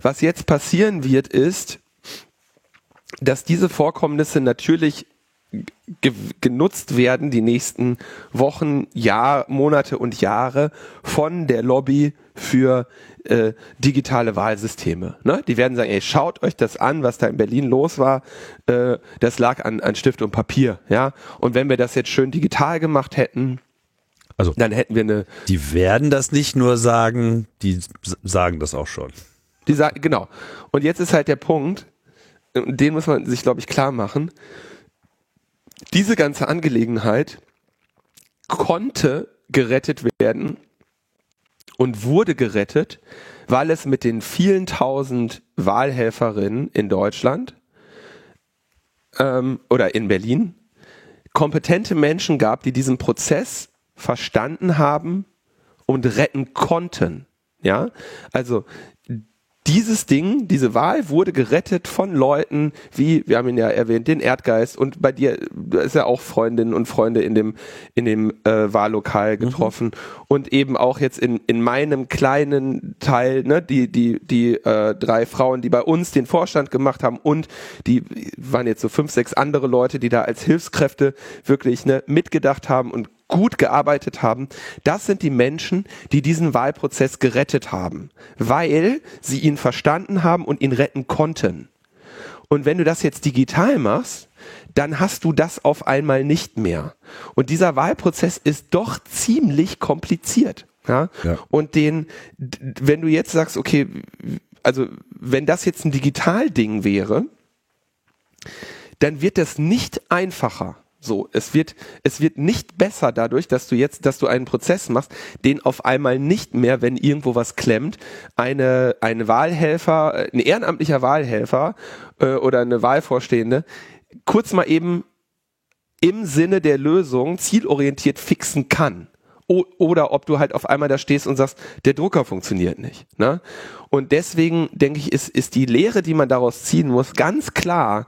was jetzt passieren wird, ist, dass diese Vorkommnisse natürlich ge genutzt werden, die nächsten Wochen, Jahr, Monate und Jahre von der Lobby für äh, digitale Wahlsysteme. Ne? Die werden sagen, ey, schaut euch das an, was da in Berlin los war. Äh, das lag an, an Stift und Papier. Ja? Und wenn wir das jetzt schön digital gemacht hätten, Also- dann hätten wir eine Die werden das nicht nur sagen, die sagen das auch schon. Die sagen, genau. Und jetzt ist halt der Punkt, und den muss man sich, glaube ich, klar machen. Diese ganze Angelegenheit konnte gerettet werden und wurde gerettet, weil es mit den vielen tausend Wahlhelferinnen in Deutschland ähm, oder in Berlin kompetente Menschen gab, die diesen Prozess verstanden haben und retten konnten. Ja, also dieses Ding, diese Wahl wurde gerettet von Leuten wie, wir haben ihn ja erwähnt, den Erdgeist und bei dir hast ja auch Freundinnen und Freunde in dem, in dem äh, Wahllokal getroffen und eben auch jetzt in, in meinem kleinen Teil, ne, die, die, die äh, drei Frauen, die bei uns den Vorstand gemacht haben und die waren jetzt so fünf, sechs andere Leute, die da als Hilfskräfte wirklich ne, mitgedacht haben und gut gearbeitet haben, das sind die Menschen, die diesen Wahlprozess gerettet haben, weil sie ihn verstanden haben und ihn retten konnten. Und wenn du das jetzt digital machst, dann hast du das auf einmal nicht mehr. Und dieser Wahlprozess ist doch ziemlich kompliziert. Ja? Ja. Und den, wenn du jetzt sagst, okay, also wenn das jetzt ein Digitalding wäre, dann wird das nicht einfacher. So, es wird, es wird nicht besser dadurch, dass du jetzt, dass du einen Prozess machst, den auf einmal nicht mehr, wenn irgendwo was klemmt, eine, eine Wahlhelfer, äh, ein ehrenamtlicher Wahlhelfer äh, oder eine Wahlvorstehende kurz mal eben im Sinne der Lösung zielorientiert fixen kann. O oder ob du halt auf einmal da stehst und sagst, der Drucker funktioniert nicht. Ne? Und deswegen denke ich, ist, ist die Lehre, die man daraus ziehen muss, ganz klar,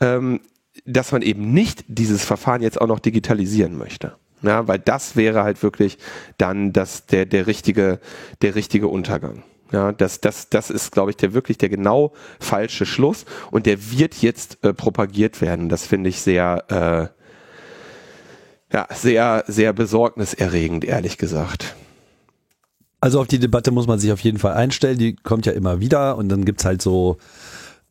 ähm, dass man eben nicht dieses Verfahren jetzt auch noch digitalisieren möchte. Ja, weil das wäre halt wirklich dann das, der, der richtige, der richtige Untergang. Ja, das, das, das ist, glaube ich, der wirklich der genau falsche Schluss und der wird jetzt äh, propagiert werden. Das finde ich sehr, äh, ja, sehr, sehr besorgniserregend, ehrlich gesagt. Also auf die Debatte muss man sich auf jeden Fall einstellen, die kommt ja immer wieder und dann gibt's halt so,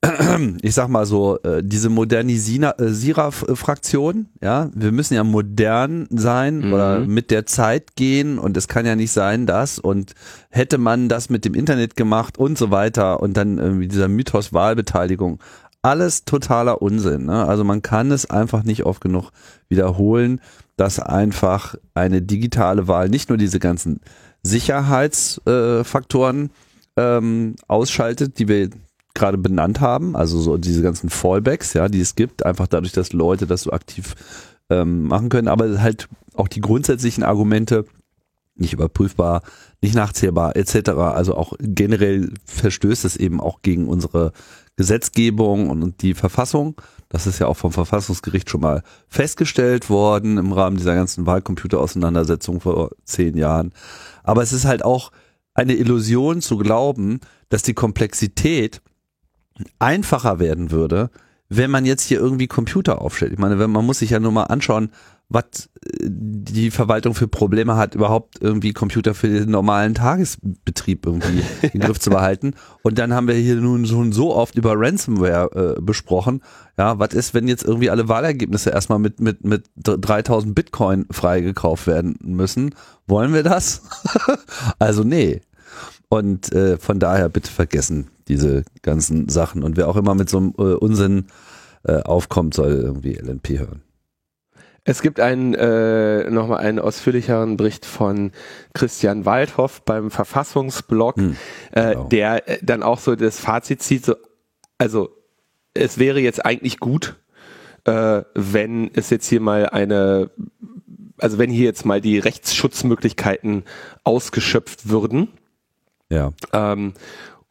[CLEARS THROAT] ich sag mal so, äh, diese Modernisierer-Fraktion, ja, wir müssen ja modern sein Mhm. oder mit der Zeit gehen und es kann ja nicht sein, dass und hätte man das mit dem Internet gemacht und so weiter und dann irgendwie dieser Mythos Wahlbeteiligung, alles totaler Unsinn. Ne? Also man kann es einfach nicht oft genug wiederholen, dass einfach eine digitale Wahl nicht nur diese ganzen Sicherheitsfaktoren äh, ähm, ausschaltet, die wir gerade benannt haben, also so diese ganzen Fallbacks, ja, die es gibt, einfach dadurch, dass Leute das so aktiv ähm, machen können, aber halt auch die grundsätzlichen Argumente nicht überprüfbar, nicht nachzählbar etc. Also auch generell verstößt es eben auch gegen unsere Gesetzgebung und, die Verfassung. Das ist ja auch vom Verfassungsgericht schon mal festgestellt worden im Rahmen dieser ganzen Wahlcomputer-Auseinandersetzung vor zehn Jahren. Aber es ist halt auch eine Illusion zu glauben, dass die Komplexität einfacher werden würde, wenn man jetzt hier irgendwie Computer aufstellt. Ich meine, wenn man muss sich ja nur mal anschauen, was äh, die Verwaltung für Probleme hat, überhaupt irgendwie Computer für den normalen Tagesbetrieb irgendwie [LAUGHS] im Griff zu behalten. Und dann haben wir hier nun schon so oft über Ransomware äh, besprochen. Ja, was ist, wenn jetzt irgendwie alle Wahlergebnisse erstmal mit, mit, mit 3000 Bitcoin freigekauft werden müssen? Wollen wir das? [LAUGHS] also nee. Und äh, von daher bitte vergessen diese ganzen Sachen. Und wer auch immer mit so einem äh, Unsinn äh, aufkommt, soll irgendwie LNP hören. Es gibt einen äh, nochmal einen ausführlicheren Bericht von Christian Waldhoff beim Verfassungsblog, hm, äh, genau. äh, der dann auch so das Fazit zieht, so, also es wäre jetzt eigentlich gut, äh, wenn es jetzt hier mal eine, also wenn hier jetzt mal die Rechtsschutzmöglichkeiten ausgeschöpft würden. Ja. Ähm,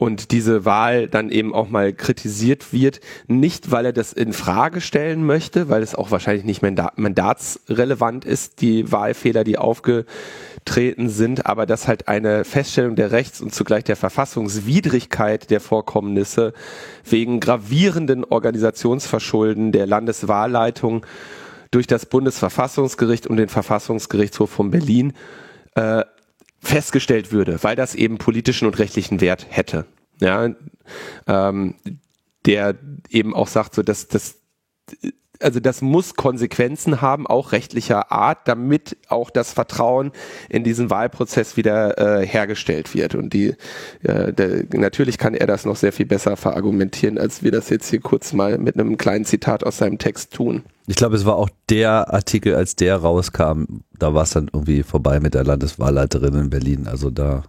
und diese Wahl dann eben auch mal kritisiert wird, nicht weil er das in Frage stellen möchte, weil es auch wahrscheinlich nicht mandatsrelevant ist, die Wahlfehler, die aufgetreten sind, aber dass halt eine Feststellung der Rechts- und zugleich der Verfassungswidrigkeit der Vorkommnisse wegen gravierenden Organisationsverschulden der Landeswahlleitung durch das Bundesverfassungsgericht und den Verfassungsgerichtshof von Berlin äh, festgestellt würde, weil das eben politischen und rechtlichen Wert hätte. Ja, ähm, der eben auch sagt, so dass das also das muss Konsequenzen haben, auch rechtlicher Art, damit auch das Vertrauen in diesen Wahlprozess wieder äh, hergestellt wird. Und die äh, der, natürlich kann er das noch sehr viel besser verargumentieren, als wir das jetzt hier kurz mal mit einem kleinen Zitat aus seinem Text tun. Ich glaube, es war auch der Artikel, als der rauskam, da war es dann irgendwie vorbei mit der Landeswahlleiterin in Berlin. Also da.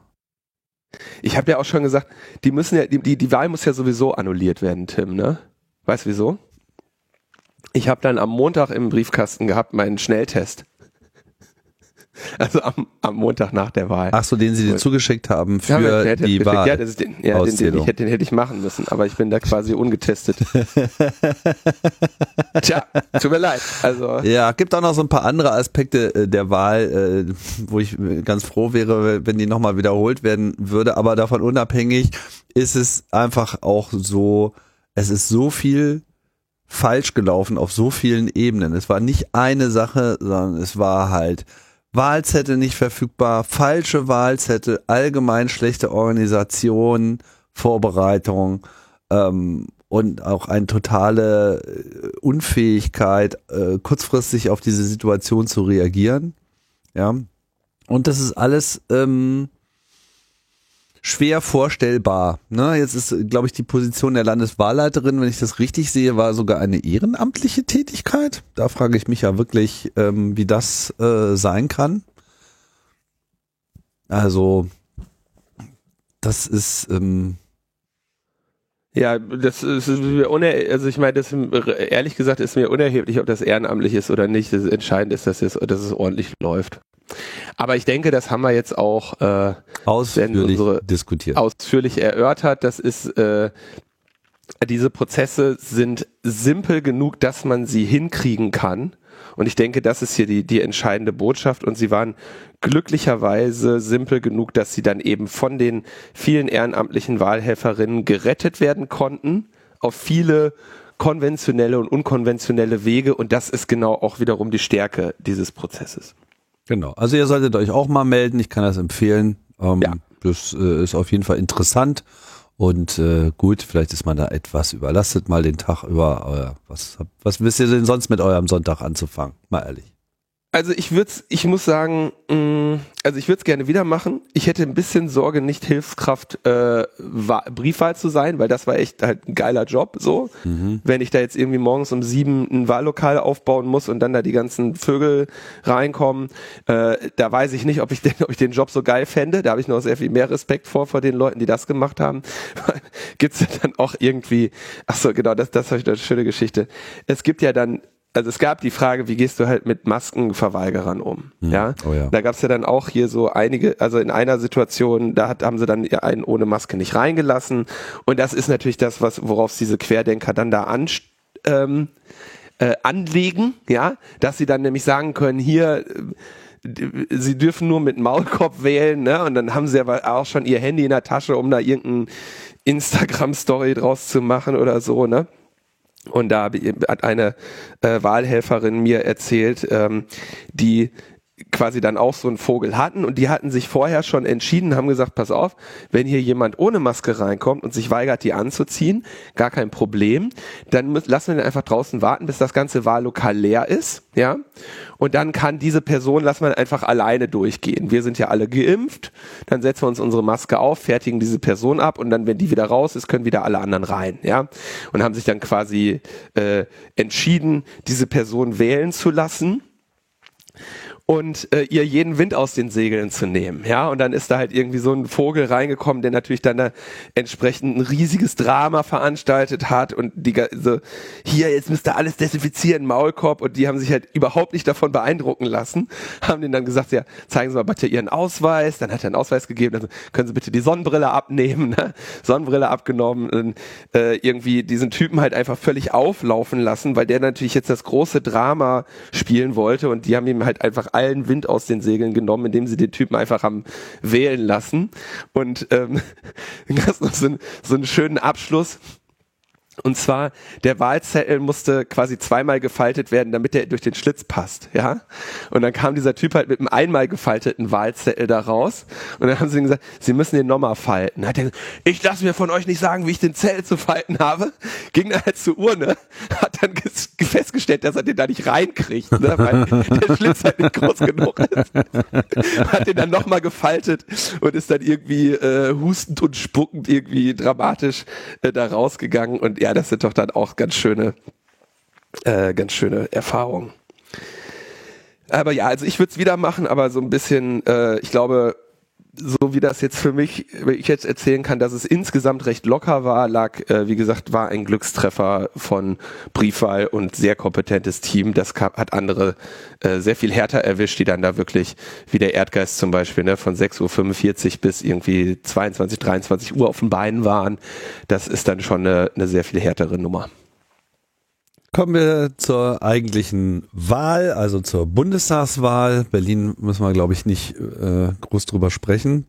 Ich habe ja auch schon gesagt, die müssen ja, die, die, die Wahl muss ja sowieso annulliert werden, Tim, ne? Weißt du wieso? Ich habe dann am Montag im Briefkasten gehabt meinen Schnelltest. [LAUGHS] Also am, am Montag nach der Wahl. Ach so, den Sie dir zugeschickt haben für ja, die Wahl. Ja, den, ja den, den, ich, den hätte ich machen müssen, aber ich bin da quasi ungetestet. [LAUGHS] Tja, tut mir leid. Also ja, gibt auch noch so ein paar andere Aspekte äh, der Wahl, äh, wo ich ganz froh wäre, wenn die nochmal wiederholt werden würde. Aber davon unabhängig ist es einfach auch so, es ist so viel falsch gelaufen auf so vielen Ebenen. Es war nicht eine Sache, sondern es war halt Wahlzettel nicht verfügbar, falsche Wahlzettel, allgemein schlechte Organisation, Vorbereitung ähm, und auch eine totale äh, Unfähigkeit, äh, kurzfristig auf diese Situation zu reagieren. Ja. Und das ist alles ähm, schwer vorstellbar. Ne? Jetzt ist, glaube ich, die Position der Landeswahlleiterin, wenn ich das richtig sehe, war sogar eine ehrenamtliche Tätigkeit. Da frage ich mich ja wirklich, ähm, wie das äh, sein kann. Also, das ist. Ähm, ja, das ist mir also ich meine, das ehrlich gesagt ist mir unerheblich, ob das ehrenamtlich ist oder nicht. Das Entscheidende ist, dass es, dass es ordentlich läuft. Aber ich denke, das haben wir jetzt auch äh, ausführlich diskutiert. Ausführlich erörtert. Das ist äh, diese Prozesse sind simpel genug, dass man sie hinkriegen kann. Und ich denke, das ist hier die, die entscheidende Botschaft. Und sie waren glücklicherweise simpel genug, dass sie dann eben von den vielen ehrenamtlichen Wahlhelferinnen gerettet werden konnten auf viele konventionelle und unkonventionelle Wege. Und das ist genau auch wiederum die Stärke dieses Prozesses. Genau. Also ihr solltet euch auch mal melden. Ich kann das empfehlen. Ähm, ja. Das äh, ist auf jeden Fall interessant. Und äh, gut, vielleicht ist man da etwas überlastet, mal den Tag über. Äh, was, was wisst ihr denn sonst mit eurem Sonntag anzufangen? Mal ehrlich. Also ich würde, ich muss sagen, mh, mm, also ich würde es gerne wieder machen. Ich hätte ein bisschen Sorge, nicht Hilfskraft äh, Briefwahl zu sein, weil das war echt halt ein geiler Job. So, mhm. wenn ich da jetzt irgendwie morgens um sieben ein Wahllokal aufbauen muss und dann da die ganzen Vögel reinkommen, äh, da weiß ich nicht, ob ich [LAUGHS] den, ob ich den Job so geil fände. Da habe ich noch sehr viel mehr Respekt vor vor den Leuten, die das gemacht haben. [LAUGHS] Gibt's ja dann auch irgendwie? Ach so, genau, das, das habe ich eine schöne Geschichte. Es gibt ja dann also es gab die Frage, wie gehst du halt mit Maskenverweigerern um? Hm. Ja, oh ja. da gab es ja dann auch hier so einige, also in einer Situation, da hat, haben sie dann einen ohne Maske nicht reingelassen und das ist natürlich das, was worauf diese Querdenker dann da an, ähm, äh, anlegen, ja, dass sie dann nämlich sagen können, hier äh, sie dürfen nur mit Maulkorb wählen, ne? Und dann haben sie aber auch schon ihr Handy in der Tasche, um da irgendein Instagram-Story draus zu machen oder so, ne? Und da hat eine äh, Wahlhelferin mir erzählt, ähm, die quasi dann auch so einen Vogel hatten und die hatten sich vorher schon entschieden, haben gesagt, pass auf, wenn hier jemand ohne Maske reinkommt und sich weigert, die anzuziehen, gar kein Problem, dann müssen, lassen wir den einfach draußen warten, bis das ganze Wahllokal leer ist, ja, und dann kann diese Person, lassen wir einfach alleine durchgehen. Wir sind ja alle geimpft, dann setzen wir uns unsere Maske auf, fertigen diese Person ab und dann, wenn die wieder raus ist, können wieder alle anderen rein, ja, und haben sich dann quasi äh, entschieden, diese Person wählen zu lassen, und äh, ihr jeden Wind aus den Segeln zu nehmen. Ja, und dann ist da halt irgendwie so ein Vogel reingekommen, der natürlich dann da entsprechend ein riesiges Drama veranstaltet hat und die so, hier, jetzt müsst ihr alles desinfizieren, Maulkorb und die haben sich halt überhaupt nicht davon beeindrucken lassen, haben denen dann gesagt, ja, zeigen Sie mal bitte Ihren Ausweis, dann hat er einen Ausweis gegeben, dann können Sie bitte die Sonnenbrille abnehmen, ne? Sonnenbrille abgenommen, und, äh, irgendwie diesen Typen halt einfach völlig auflaufen lassen, weil der natürlich jetzt das große Drama spielen wollte und die haben ihm halt einfach allen Wind aus den Segeln genommen, indem sie den Typen einfach haben wählen lassen. Und ähm, [LAUGHS] hast noch so, ein, so einen schönen Abschluss. Und zwar, der Wahlzettel musste quasi zweimal gefaltet werden, damit er durch den Schlitz passt, ja. Und dann kam dieser Typ halt mit einem einmal gefalteten Wahlzettel da raus. Und dann haben sie ihm gesagt, sie müssen den nochmal falten. Hat er gesagt, ich lasse mir von euch nicht sagen, wie ich den Zettel zu falten habe. Ging dann halt zur Urne, hat dann festgestellt, dass er den da nicht reinkriegt, ne, weil der Schlitz halt nicht groß genug ist. Hat den dann nochmal gefaltet und ist dann irgendwie äh, hustend und spuckend irgendwie dramatisch äh, da rausgegangen. Und ja, das sind doch dann auch ganz schöne, äh, ganz schöne Erfahrungen. Aber ja, also ich würde es wieder machen, aber so ein bisschen, äh, ich glaube, so wie das jetzt für mich, wenn ich jetzt erzählen kann, dass es insgesamt recht locker war, lag, äh, wie gesagt, war ein Glückstreffer von Briefwahl und sehr kompetentes Team. Das hat andere äh, sehr viel härter erwischt, die dann da wirklich, wie der Erdgeist zum Beispiel, ne, von 6.45 Uhr bis irgendwie 22, 23 Uhr auf den Beinen waren. Das ist dann schon eine, eine sehr viel härtere Nummer. Kommen wir zur eigentlichen Wahl, also zur Bundestagswahl. Berlin müssen wir, glaube ich, nicht äh, groß drüber sprechen.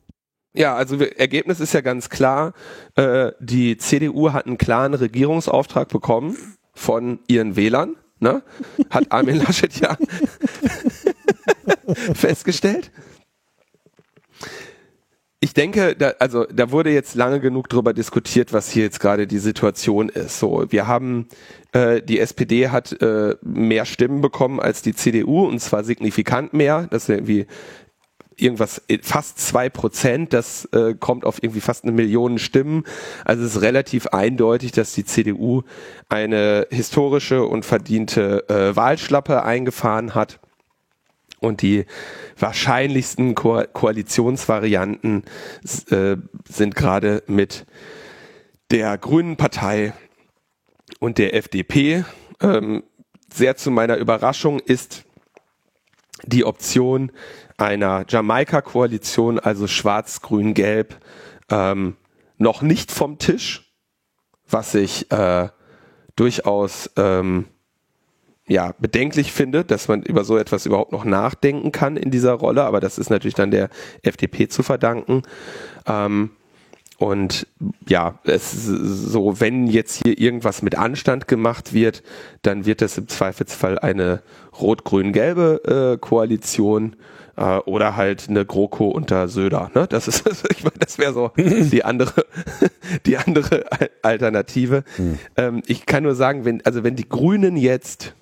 Ja, also Ergebnis ist ja ganz klar. Äh, die CDU hat einen klaren Regierungsauftrag bekommen von ihren Wählern. Ne? Hat Armin [LAUGHS] Laschet ja [LAUGHS] festgestellt ich denke, da, also da wurde jetzt lange genug drüber diskutiert, was hier jetzt gerade die Situation ist. So, wir haben äh, die SPD hat äh, mehr Stimmen bekommen als die CDU und zwar signifikant mehr. Das ist irgendwie irgendwas äh, fast zwei Prozent. Das äh, kommt auf irgendwie fast eine Million Stimmen. Also es ist relativ eindeutig, dass die CDU eine historische und verdiente äh, Wahlschlappe eingefahren hat. Und die wahrscheinlichsten Ko Koalitionsvarianten äh, sind gerade mit der Grünen Partei und der FDP. Ähm, sehr zu meiner Überraschung ist die Option einer Jamaika-Koalition, also schwarz, grün, gelb, ähm, noch nicht vom Tisch, was ich äh, durchaus ähm, ja, bedenklich finde, dass man über so etwas überhaupt noch nachdenken kann in dieser Rolle, aber das ist natürlich dann der FDP zu verdanken. Ähm, und ja, es so, wenn jetzt hier irgendwas mit Anstand gemacht wird, dann wird das im Zweifelsfall eine rot-grün-gelbe äh, Koalition äh, oder halt eine GroKo unter Söder. Ne? Das ist, [LAUGHS] ich meine, das wäre so [LAUGHS] die andere, die andere Alternative. Hm. Ähm, ich kann nur sagen, wenn also wenn die Grünen jetzt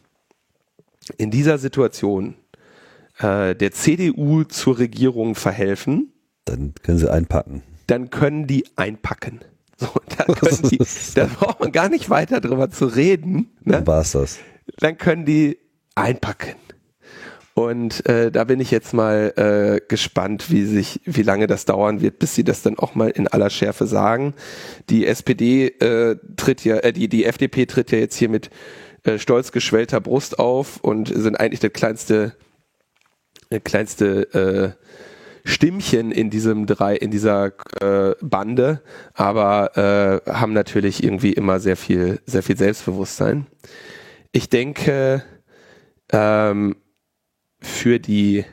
in dieser Situation äh, der CDU zur Regierung verhelfen, dann können sie einpacken. Dann können die einpacken. So, dann können die, [LAUGHS] da braucht man gar nicht weiter drüber zu reden. Ne? Dann war's das. Dann können die einpacken. Und äh, da bin ich jetzt mal äh, gespannt, wie sich, wie lange das dauern wird, bis sie das dann auch mal in aller Schärfe sagen. Die SPD äh, tritt ja, äh, die die FDP tritt ja jetzt hier mit äh, stolz geschwellter Brust auf und sind eigentlich der kleinste, der kleinste äh, Stimmchen in diesem drei, in dieser äh, Bande, aber äh, haben natürlich irgendwie immer sehr viel, sehr viel Selbstbewusstsein. Ich denke, ähm, für die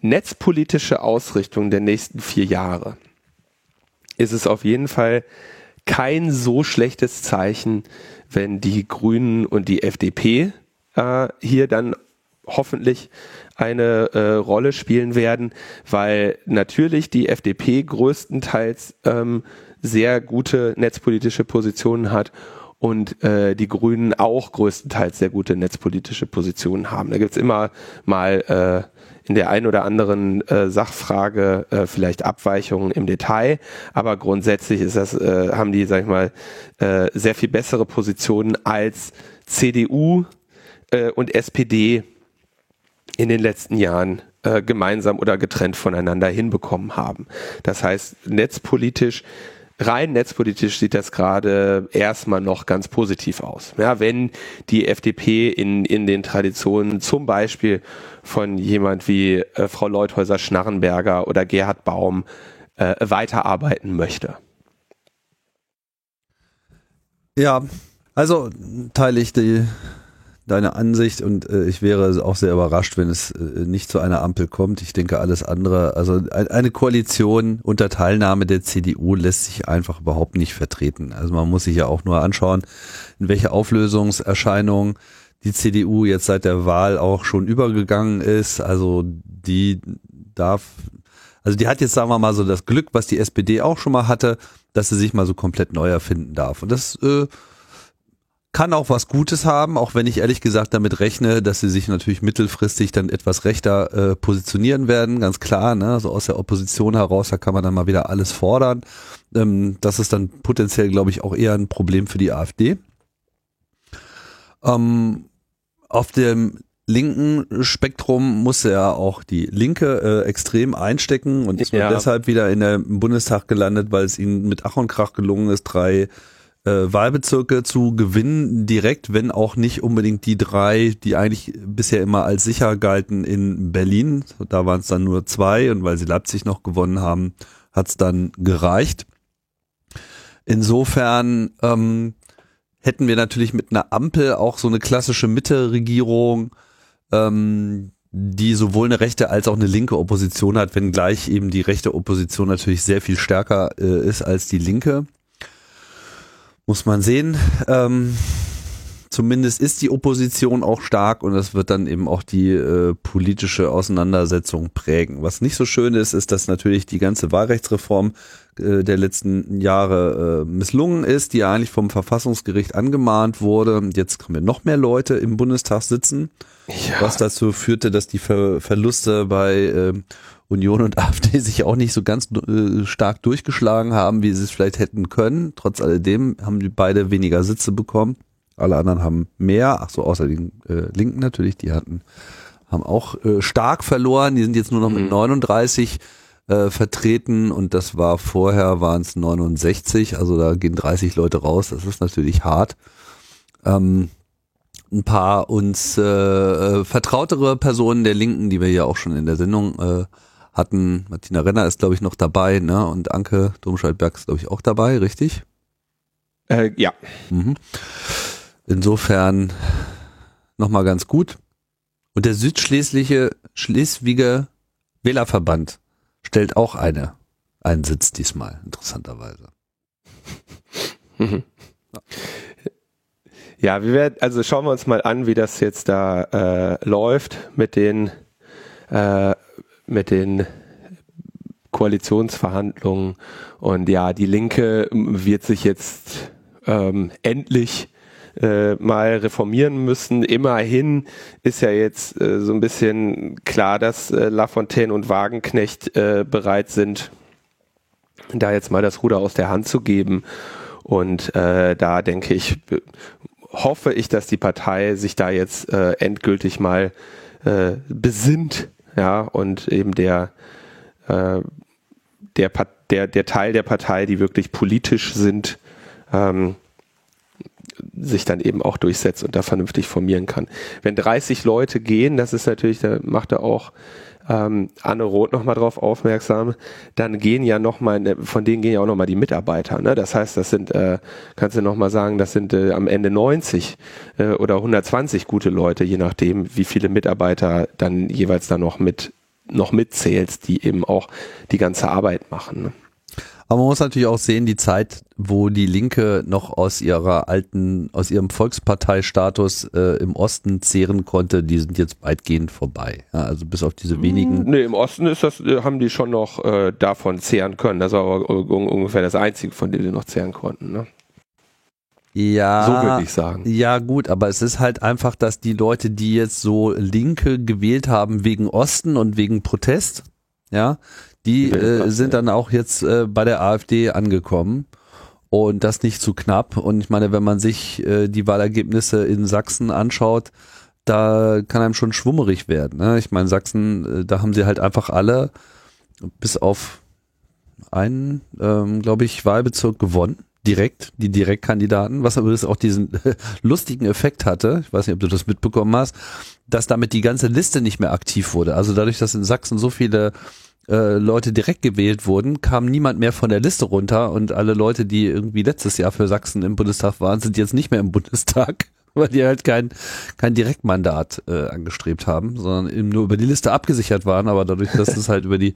netzpolitische Ausrichtung der nächsten vier Jahre ist es auf jeden Fall kein so schlechtes Zeichen, wenn die Grünen und die FDP äh, hier dann hoffentlich eine äh, Rolle spielen werden, weil natürlich die FDP größtenteils ähm, sehr gute netzpolitische Positionen hat und äh, die Grünen auch größtenteils sehr gute netzpolitische Positionen haben. Da gibt's immer mal äh, in der einen oder anderen äh, Sachfrage äh, vielleicht Abweichungen im Detail, aber grundsätzlich ist das, äh, haben die, sag ich mal, äh, sehr viel bessere Positionen als CDU äh, und SPD in den letzten Jahren äh, gemeinsam oder getrennt voneinander hinbekommen haben. Das heißt, netzpolitisch rein netzpolitisch sieht das gerade erstmal noch ganz positiv aus. Ja, wenn die FDP in, in den Traditionen zum Beispiel von jemand wie äh, Frau Leuthäuser-Schnarrenberger oder Gerhard Baum äh, weiterarbeiten möchte. Ja, also teile ich die deine Ansicht und äh, ich wäre auch sehr überrascht, wenn es äh, nicht zu einer Ampel kommt. Ich denke, alles andere, also ein, eine Koalition unter Teilnahme der CDU lässt sich einfach überhaupt nicht vertreten. Also man muss sich ja auch nur anschauen, in welche Auflösungserscheinung die CDU jetzt seit der Wahl auch schon übergegangen ist. Also die darf, also die hat jetzt, sagen wir mal, so das Glück, was die SPD auch schon mal hatte, dass sie sich mal so komplett neu erfinden darf. Und das äh, kann auch was Gutes haben, auch wenn ich ehrlich gesagt damit rechne, dass sie sich natürlich mittelfristig dann etwas rechter äh, positionieren werden, ganz klar. Ne? Also aus der Opposition heraus, da kann man dann mal wieder alles fordern. Ähm, das ist dann potenziell, glaube ich, auch eher ein Problem für die AfD. Ähm, auf dem linken Spektrum musste ja auch die Linke äh, extrem einstecken und ist ja. deshalb wieder in der, im Bundestag gelandet, weil es ihnen mit Ach und Krach gelungen ist, drei äh, Wahlbezirke zu gewinnen, direkt, wenn auch nicht unbedingt die drei, die eigentlich bisher immer als sicher galten in Berlin. Da waren es dann nur zwei und weil sie Leipzig noch gewonnen haben, hat es dann gereicht. Insofern ähm, hätten wir natürlich mit einer Ampel auch so eine klassische Mitte-Regierung, ähm, die sowohl eine rechte als auch eine linke Opposition hat, wenngleich eben die rechte Opposition natürlich sehr viel stärker äh, ist als die linke. Muss man sehen. Ähm, zumindest ist die Opposition auch stark und das wird dann eben auch die äh, politische Auseinandersetzung prägen. Was nicht so schön ist, ist, dass natürlich die ganze Wahlrechtsreform äh, der letzten Jahre äh, misslungen ist, die eigentlich vom Verfassungsgericht angemahnt wurde. Jetzt haben wir noch mehr Leute im Bundestag sitzen, ja. was dazu führte, dass die Ver Verluste bei äh, Union und [LAUGHS] AfD sich auch nicht so ganz äh, stark durchgeschlagen haben, wie sie es vielleicht hätten können. Trotz alledem haben die beide weniger Sitze bekommen. Alle anderen haben mehr. Ach so, außer den äh, Linken natürlich, die hatten, haben auch äh, stark verloren. Die sind jetzt nur noch mit 39 mhm. äh, vertreten und das war vorher waren es 69. Also da gehen 30 Leute raus. Das ist natürlich hart. Ähm, ein paar uns äh, äh, vertrautere Personen der Linken, die wir ja auch schon in der Sendung äh, hatten, Martina Renner ist, glaube ich, noch dabei, ne? Und Anke Domscheit-Berg ist, glaube ich, auch dabei, richtig? Äh, ja. Mhm. Insofern nochmal ganz gut. Und der südschleswige Schleswiger Wählerverband stellt auch eine, einen Sitz diesmal, interessanterweise. Mhm. [LAUGHS] Ja. ja, wir werden, also schauen wir uns mal an, wie das jetzt da äh, läuft mit den äh, mit den Koalitionsverhandlungen. Und ja, die Linke wird sich jetzt ähm, endlich äh, mal reformieren müssen. Immerhin ist ja jetzt äh, so ein bisschen klar, dass äh, Lafontaine und Wagenknecht äh, bereit sind, da jetzt mal das Ruder aus der Hand zu geben. Und äh, da denke ich, hoffe ich, dass die Partei sich da jetzt äh, endgültig mal äh, besinnt ja, und eben der, äh, der, der, der Teil der Partei, die wirklich politisch sind, ähm, sich dann eben auch durchsetzt und da vernünftig formieren kann. Wenn 30 Leute gehen, das ist natürlich, da macht er auch ähm, Anne Roth nochmal drauf aufmerksam, dann gehen ja nochmal, ne, von denen gehen ja auch nochmal die Mitarbeiter. Ne? Das heißt, das sind, äh, kannst du nochmal sagen, das sind äh, am Ende 90 äh, oder 120 gute Leute, je nachdem, wie viele Mitarbeiter dann jeweils da noch mit noch mitzählst, die eben auch die ganze Arbeit machen. Ne? Aber man muss natürlich auch sehen, die Zeit, wo die Linke noch aus ihrer alten, aus ihrem Volksparteistatus äh, im Osten zehren konnte, die sind jetzt weitgehend vorbei. Ja, also bis auf diese wenigen. Nee, im Osten ist das, äh, haben die schon noch äh, davon zehren können. Das war aber ungefähr das Einzige, von dem sie noch zehren konnten. Ne? Ja. So würde ich sagen. Ja, gut, aber es ist halt einfach, dass die Leute, die jetzt so Linke gewählt haben wegen Osten und wegen Protest, ja, die äh, sind dann auch jetzt äh, bei der AfD angekommen und das nicht zu knapp. Und ich meine, wenn man sich äh, die Wahlergebnisse in Sachsen anschaut, da kann einem schon schwummerig werden. Ne? Ich meine, Sachsen, äh, da haben sie halt einfach alle bis auf einen, ähm, glaube ich, Wahlbezirk gewonnen. Direkt, die Direktkandidaten, was übrigens auch diesen [LAUGHS] lustigen Effekt hatte, ich weiß nicht, ob du das mitbekommen hast, dass damit die ganze Liste nicht mehr aktiv wurde. Also dadurch, dass in Sachsen so viele äh, Leute direkt gewählt wurden, kam niemand mehr von der Liste runter und alle Leute, die irgendwie letztes Jahr für Sachsen im Bundestag waren, sind jetzt nicht mehr im [LAUGHS] Bundestag, weil die halt kein, kein Direktmandat äh, angestrebt haben, sondern eben nur über die Liste abgesichert waren, aber dadurch, dass es halt über die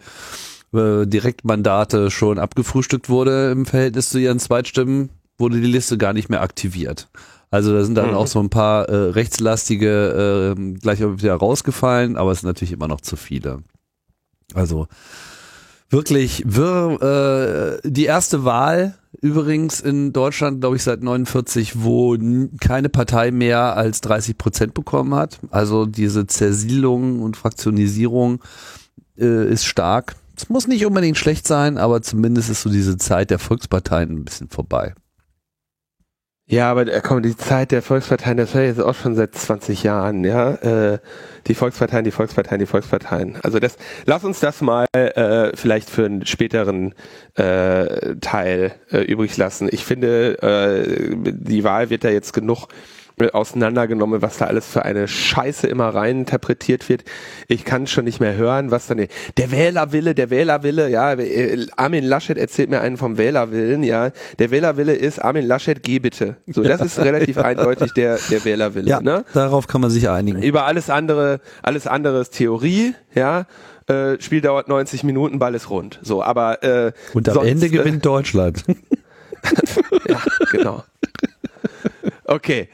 äh, Direktmandate schon abgefrühstückt wurde im Verhältnis zu ihren Zweitstimmen, wurde die Liste gar nicht mehr aktiviert. Also da sind dann mhm. auch so ein paar äh, rechtslastige äh, gleich wieder rausgefallen, aber es sind natürlich immer noch zu viele. Also wirklich wirr, äh, die erste Wahl übrigens in Deutschland, glaube ich, seit 49, wo keine Partei mehr als 30 Prozent bekommen hat. Also diese Zersiedlung und Fraktionisierung äh, ist stark. Es muss nicht unbedingt schlecht sein, aber zumindest ist so diese Zeit der Volksparteien ein bisschen vorbei. Ja, aber äh, komm, die Zeit der Volksparteien, das jetzt auch schon seit 20 Jahren, ja. Äh, die Volksparteien, die Volksparteien, die Volksparteien. Also das, lass uns das mal äh, vielleicht für einen späteren äh, Teil äh, übrig lassen. Ich finde, äh, die Wahl wird da jetzt genug auseinandergenommen, was da alles für eine Scheiße immer rein interpretiert wird. Ich kann schon nicht mehr hören, was dann der Wählerwille, der Wählerwille, ja, äh, Armin Laschet erzählt mir einen vom Wählerwillen, ja, der Wählerwille ist Armin Laschet, geh bitte. So, das ist relativ eindeutig der der Wählerwille. Ja, ne? darauf kann man sich einigen. Über alles andere, alles andere ist Theorie, ja. Äh, Spiel dauert 90 Minuten, Ball ist rund. So, aber äh, und am sonst, Ende gewinnt äh, Deutschland. [LAUGHS] ja, genau. Okay,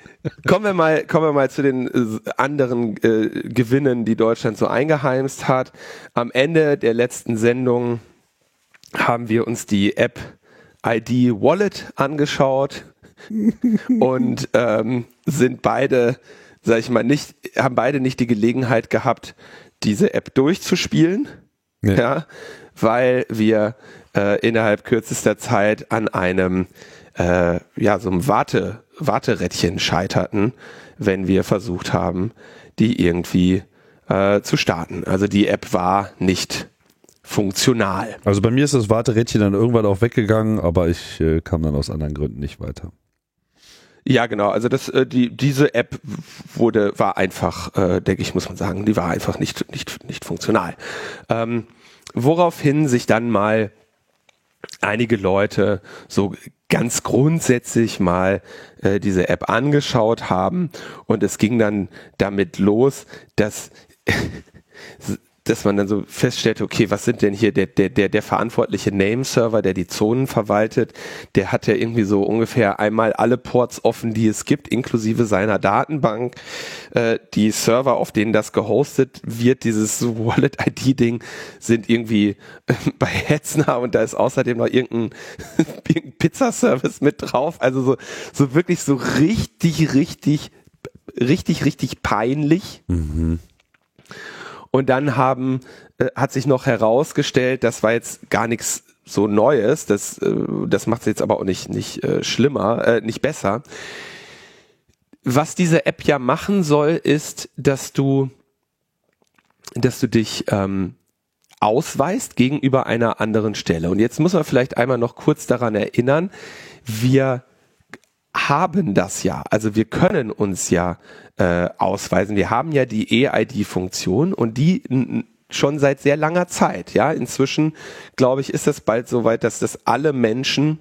kommen wir mal, kommen wir mal zu den äh, anderen äh, Gewinnen, die Deutschland so eingeheimst hat. Am Ende der letzten Sendung haben wir uns die App ID Wallet angeschaut [LAUGHS] und ähm, sind beide, sag ich mal, nicht, haben beide nicht die Gelegenheit gehabt, diese App durchzuspielen. Nee. Ja, weil wir äh, innerhalb kürzester Zeit an einem äh, ja so einem Warte Warterädchen scheiterten, wenn wir versucht haben, die irgendwie äh, zu starten. Also die App war nicht funktional. Also bei mir ist das Warterädchen dann irgendwann auch weggegangen, aber ich äh, kam dann aus anderen Gründen nicht weiter. Ja, genau. Also das, äh, die, diese App wurde, war einfach, äh, denke ich, muss man sagen, die war einfach nicht, nicht, nicht funktional. Ähm, woraufhin sich dann mal einige Leute so ganz grundsätzlich mal äh, diese App angeschaut haben. Und es ging dann damit los, dass [LAUGHS] dass man dann so feststellte, okay, was sind denn hier der, der, der, der verantwortliche Name-Server, der die Zonen verwaltet, der hat ja irgendwie so ungefähr einmal alle Ports offen, die es gibt, inklusive seiner Datenbank. Äh, die Server, auf denen das gehostet wird, dieses Wallet-ID-Ding, sind irgendwie äh, bei Hetzner und da ist außerdem noch irgendein, irgendein [LAUGHS] Pizzaservice mit drauf. Also so, so wirklich so richtig, richtig, richtig, richtig peinlich. Mhm. Und dann haben, äh, hat sich noch herausgestellt, das war jetzt gar nichts so Neues, das, äh, das macht es jetzt aber auch nicht, nicht äh, schlimmer, äh, nicht besser. Was diese App ja machen soll, ist, dass du, dass du dich ähm, ausweist gegenüber einer anderen Stelle. Und jetzt muss man vielleicht einmal noch kurz daran erinnern, wir haben das ja. Also wir können uns ja äh, ausweisen. Wir haben ja die EID-Funktion und die schon seit sehr langer Zeit. Ja, inzwischen glaube ich, ist es bald so weit, dass das alle Menschen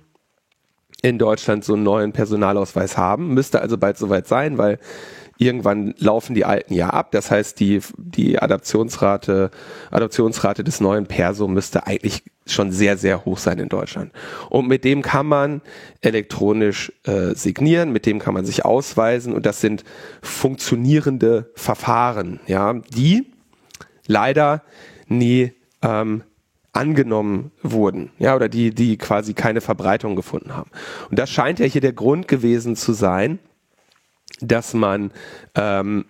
in Deutschland so einen neuen Personalausweis haben. Müsste also bald soweit sein, weil irgendwann laufen die alten ja ab. Das heißt, die, die Adaptionsrate, Adoptionsrate des neuen Perso müsste eigentlich schon sehr, sehr hoch sein in Deutschland. Und mit dem kann man elektronisch äh, signieren, mit dem kann man sich ausweisen und das sind funktionierende Verfahren, ja, die leider nie ähm, angenommen wurden, ja, oder die, die quasi keine Verbreitung gefunden haben. Und das scheint ja hier der Grund gewesen zu sein, dass man, ähm,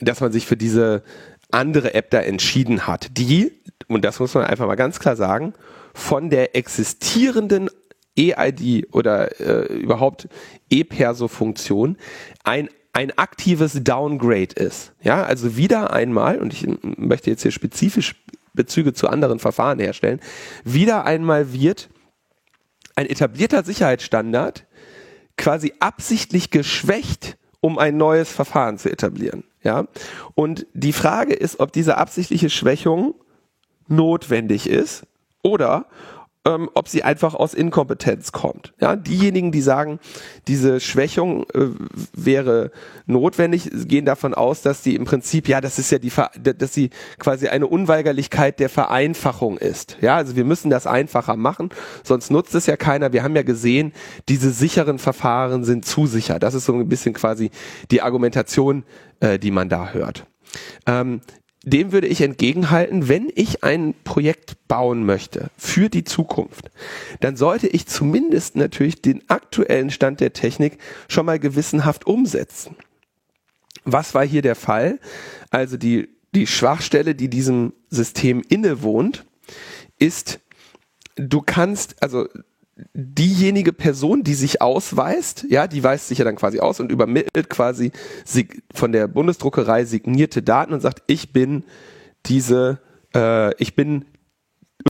dass man sich für diese andere App da entschieden hat, die, und das muss man einfach mal ganz klar sagen, von der existierenden EID oder äh, überhaupt E-Perso-Funktion ein ein aktives Downgrade ist. Ja, also wieder einmal, und ich möchte jetzt hier spezifisch Bezüge zu anderen Verfahren herstellen, wieder einmal wird ein etablierter Sicherheitsstandard quasi absichtlich geschwächt, um ein neues Verfahren zu etablieren. Ja, und die Frage ist, ob diese absichtliche Schwächung notwendig ist oder ähm, ob sie einfach aus Inkompetenz kommt. Ja, diejenigen, die sagen, diese Schwächung äh, wäre notwendig, gehen davon aus, dass die im Prinzip, ja, das ist ja die, dass sie quasi eine Unweigerlichkeit der Vereinfachung ist. Ja, also wir müssen das einfacher machen, sonst nutzt es ja keiner. Wir haben ja gesehen, diese sicheren Verfahren sind zu sicher. Das ist so ein bisschen quasi die Argumentation, äh, die man da hört. Ähm, dem würde ich entgegenhalten, wenn ich ein Projekt bauen möchte für die Zukunft, dann sollte ich zumindest natürlich den aktuellen Stand der Technik schon mal gewissenhaft umsetzen. Was war hier der Fall? Also die, die Schwachstelle, die diesem System innewohnt, ist, du kannst, also diejenige Person, die sich ausweist, ja, die weist sich ja dann quasi aus und übermittelt quasi von der Bundesdruckerei signierte Daten und sagt, ich bin diese, äh, ich bin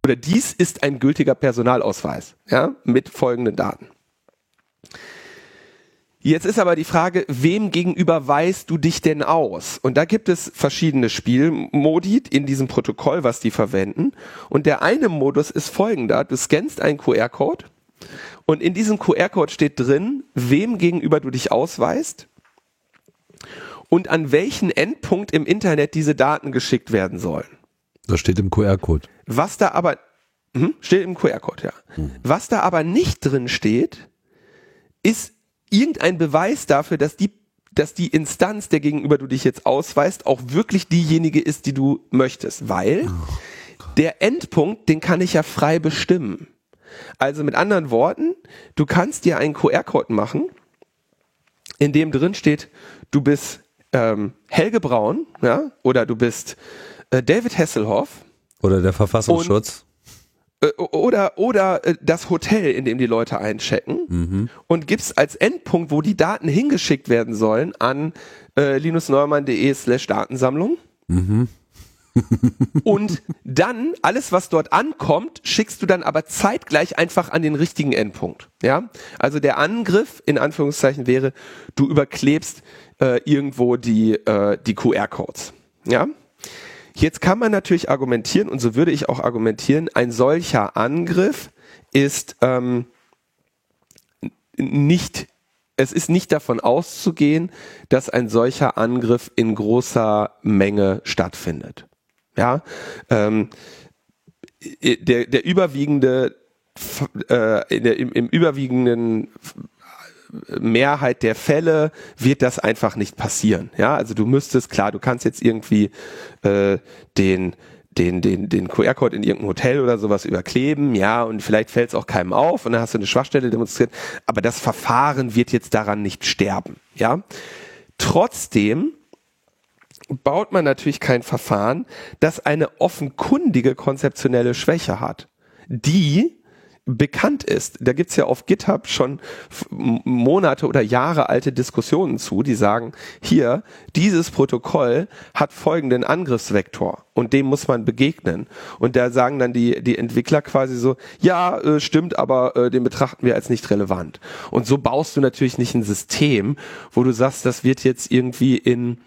oder dies ist ein gültiger Personalausweis, ja, mit folgenden Daten. Jetzt ist aber die Frage, wem gegenüber weißt du dich denn aus? Und da gibt es verschiedene Spielmodi in diesem Protokoll, was die verwenden. Und der eine Modus ist folgender. Du scannst einen QR-Code und in diesem QR-Code steht drin, wem gegenüber du dich ausweist und an welchen Endpunkt im Internet diese Daten geschickt werden sollen. Das steht im QR-Code. Was da aber hm, steht im QR-Code, ja. Hm. Was da aber nicht drin steht, ist irgendein Beweis dafür, dass die dass die Instanz, der gegenüber du dich jetzt ausweist, auch wirklich diejenige ist, die du möchtest, weil oh, der Endpunkt, den kann ich ja frei bestimmen. Also mit anderen Worten, du kannst dir einen QR-Code machen, in dem drin steht, du bist ähm, Helge Braun, ja, oder du bist äh, David Hasselhoff. Oder der Verfassungsschutz. Und, äh, oder oder äh, das Hotel, in dem die Leute einchecken mhm. und gibst als Endpunkt, wo die Daten hingeschickt werden sollen, an äh, linusneumann.de slash Datensammlung. Mhm und dann alles, was dort ankommt, schickst du dann aber zeitgleich einfach an den richtigen Endpunkt. Ja, also der Angriff in Anführungszeichen wäre, du überklebst äh, irgendwo die äh, die QR-Codes. Ja. Jetzt kann man natürlich argumentieren und so würde ich auch argumentieren, ein solcher Angriff ist ähm, nicht es ist nicht davon auszugehen, dass ein solcher Angriff in großer Menge stattfindet. Ja, ähm, der, der überwiegende, äh, der, im, im überwiegenden Mehrheit der Fälle wird das einfach nicht passieren. Ja, also du müsstest, klar, du kannst jetzt irgendwie äh, den den, den, den QR-Code in irgendein Hotel oder sowas überkleben, ja, und vielleicht fällt es auch keinem auf und dann hast du eine Schwachstelle demonstriert, aber das Verfahren wird jetzt daran nicht sterben, ja. Trotzdem baut man natürlich kein Verfahren, das eine offenkundige konzeptionelle Schwäche hat, die bekannt ist. Da gibt's ja auf GitHub schon Monate oder Jahre alte Diskussionen zu, die sagen, hier, dieses Protokoll hat folgenden Angriffsvektor und dem muss man begegnen. Und da sagen dann die, die Entwickler quasi so, ja, äh, stimmt, aber äh, den betrachten wir als nicht relevant. Und so baust du natürlich nicht ein System, wo du sagst, das wird jetzt irgendwie in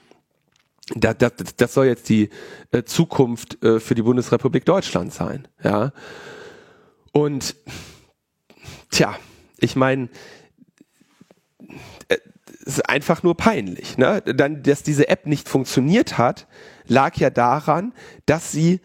das, das, das soll jetzt die äh, Zukunft äh, für die Bundesrepublik Deutschland sein. Ja. Und tja, ich meine, äh, es ist einfach nur peinlich. Ne? Dann, dass diese App nicht funktioniert hat, lag ja daran, dass sie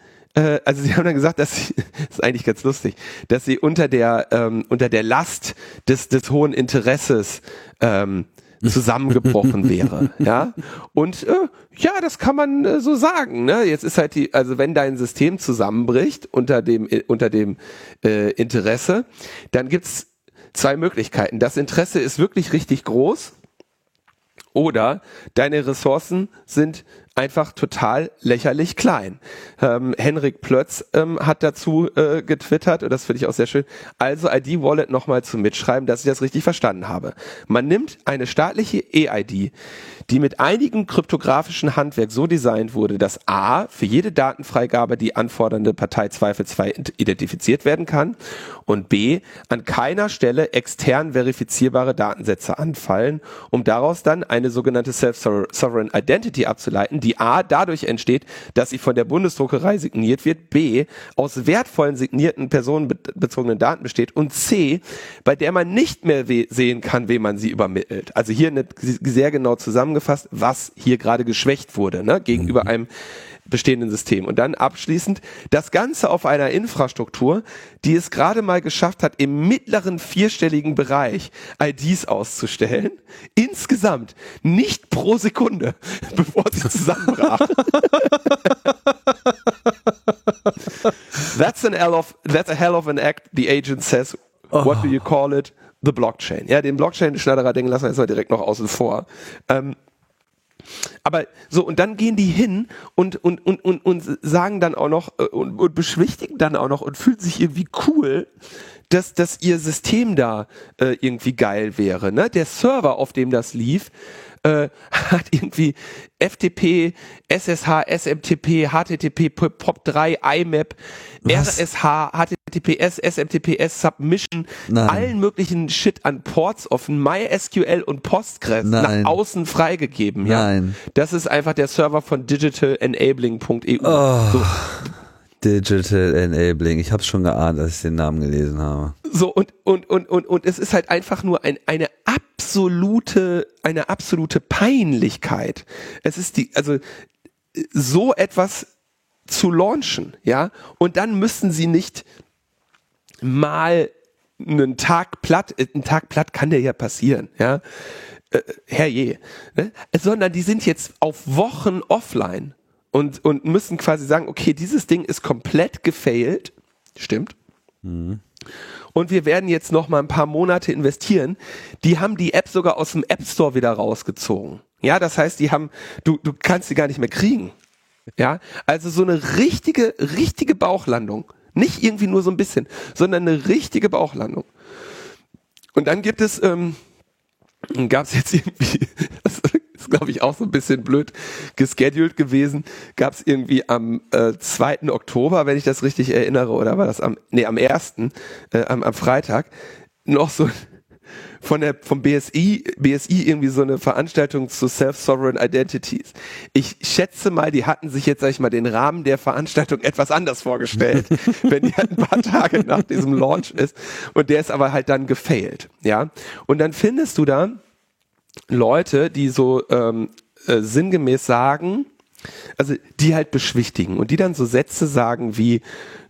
also sie [LAUGHS] haben dann gesagt, dass sie, das ist eigentlich ganz lustig, dass sie unter der ähm, unter der Last des des hohen Interesses ähm, zusammengebrochen wäre. [LAUGHS] ja. Und äh, ja, das kann man äh, so sagen. Ne? Jetzt ist halt die, also wenn dein System zusammenbricht unter dem, äh, unter dem äh, Interesse, dann gibt's zwei Möglichkeiten. Das Interesse ist wirklich richtig groß oder deine Ressourcen sind einfach total lächerlich klein. Ähm, Henrik Plötz ähm, hat dazu äh, getwittert, und das finde ich auch sehr schön, also ID-Wallet nochmal zum Mitschreiben, dass ich das richtig verstanden habe. Man nimmt eine staatliche EID, die mit einigen kryptografischen Handwerk so designt wurde, dass A, für jede Datenfreigabe die anfordernde Partei zweifelsfrei identifiziert werden kann und B, an keiner Stelle extern verifizierbare Datensätze anfallen, um daraus dann eine sogenannte Self-Sovereign Identity abzuleiten, die A, dadurch entsteht, dass sie von der Bundesdruckerei signiert wird, B, aus wertvollen signierten personenbezogenen Daten besteht und C, bei der man nicht mehr sehen kann, wem man sie übermittelt. Also hier eine sehr genau zusammengefasst zusammengefasst, was hier gerade geschwächt wurde, ne, gegenüber mhm. einem bestehenden System. Und dann abschließend das Ganze auf einer Infrastruktur, die es gerade mal geschafft hat, im mittleren vierstelligen Bereich IDs auszustellen. Insgesamt, nicht pro Sekunde, [LAUGHS] bevor sie zusammenbrach. [LAUGHS] that's an hell of, that's a hell of an act, the agent says. What oh. do you call it? The Blockchain. Ja, den Blockchain-Schneiderer-Ding lassen wir jetzt mal direkt noch außen vor. Ähm, aber so, und dann gehen die hin und, und, und, und, und sagen dann auch noch äh, und, und beschwichtigen dann auch noch und fühlen sich irgendwie cool, dass, dass ihr System da äh, irgendwie geil wäre. Ne? Der Server, auf dem das lief, äh, [LAUGHS] hat irgendwie FTP, SSH, SMTP, HTTP, POP3, IMAP, Was? RSH, HTTPS, SMTPS, Submission, Nein. allen möglichen Shit an Ports offen, MySQL und Postgres Nein. nach außen freigegeben. Ja? Nein. Das ist einfach der Server von digitalenabling.eu. Oh. So. Digital Enabling. Ich habe schon geahnt, als ich den Namen gelesen habe. So und und und und und es ist halt einfach nur ein, eine absolute eine absolute Peinlichkeit. Es ist die also so etwas zu launchen, ja? Und dann müssen sie nicht mal einen Tag platt, ein Tag platt kann der ja passieren, ja? Äh, herrje, ne? sondern die sind jetzt auf Wochen offline und, und müssen quasi sagen, okay, dieses Ding ist komplett gefailt. Stimmt. Mhm. Und wir werden jetzt noch mal ein paar Monate investieren. Die haben die App sogar aus dem App Store wieder rausgezogen. Ja, das heißt, die haben, du, du kannst sie gar nicht mehr kriegen. Ja, also so eine richtige, richtige Bauchlandung. Nicht irgendwie nur so ein bisschen, sondern eine richtige Bauchlandung. Und dann gibt es, ähm, gab es jetzt irgendwie, [LAUGHS] ist glaube ich auch so ein bisschen blöd gescheduled gewesen, gab es irgendwie am äh, 2. Oktober, wenn ich das richtig erinnere, oder war das am, nee, am 1., äh, am, am Freitag, noch so von der vom BSI BSI irgendwie so eine Veranstaltung zu Self-Sovereign Identities. Ich schätze mal, die hatten sich jetzt sag ich mal den Rahmen der Veranstaltung etwas anders vorgestellt, [LAUGHS] wenn die halt ein paar Tage nach diesem Launch ist und der ist aber halt dann gefailt, ja? Und dann findest du da Leute, die so ähm, äh, sinngemäß sagen, also die halt beschwichtigen und die dann so Sätze sagen wie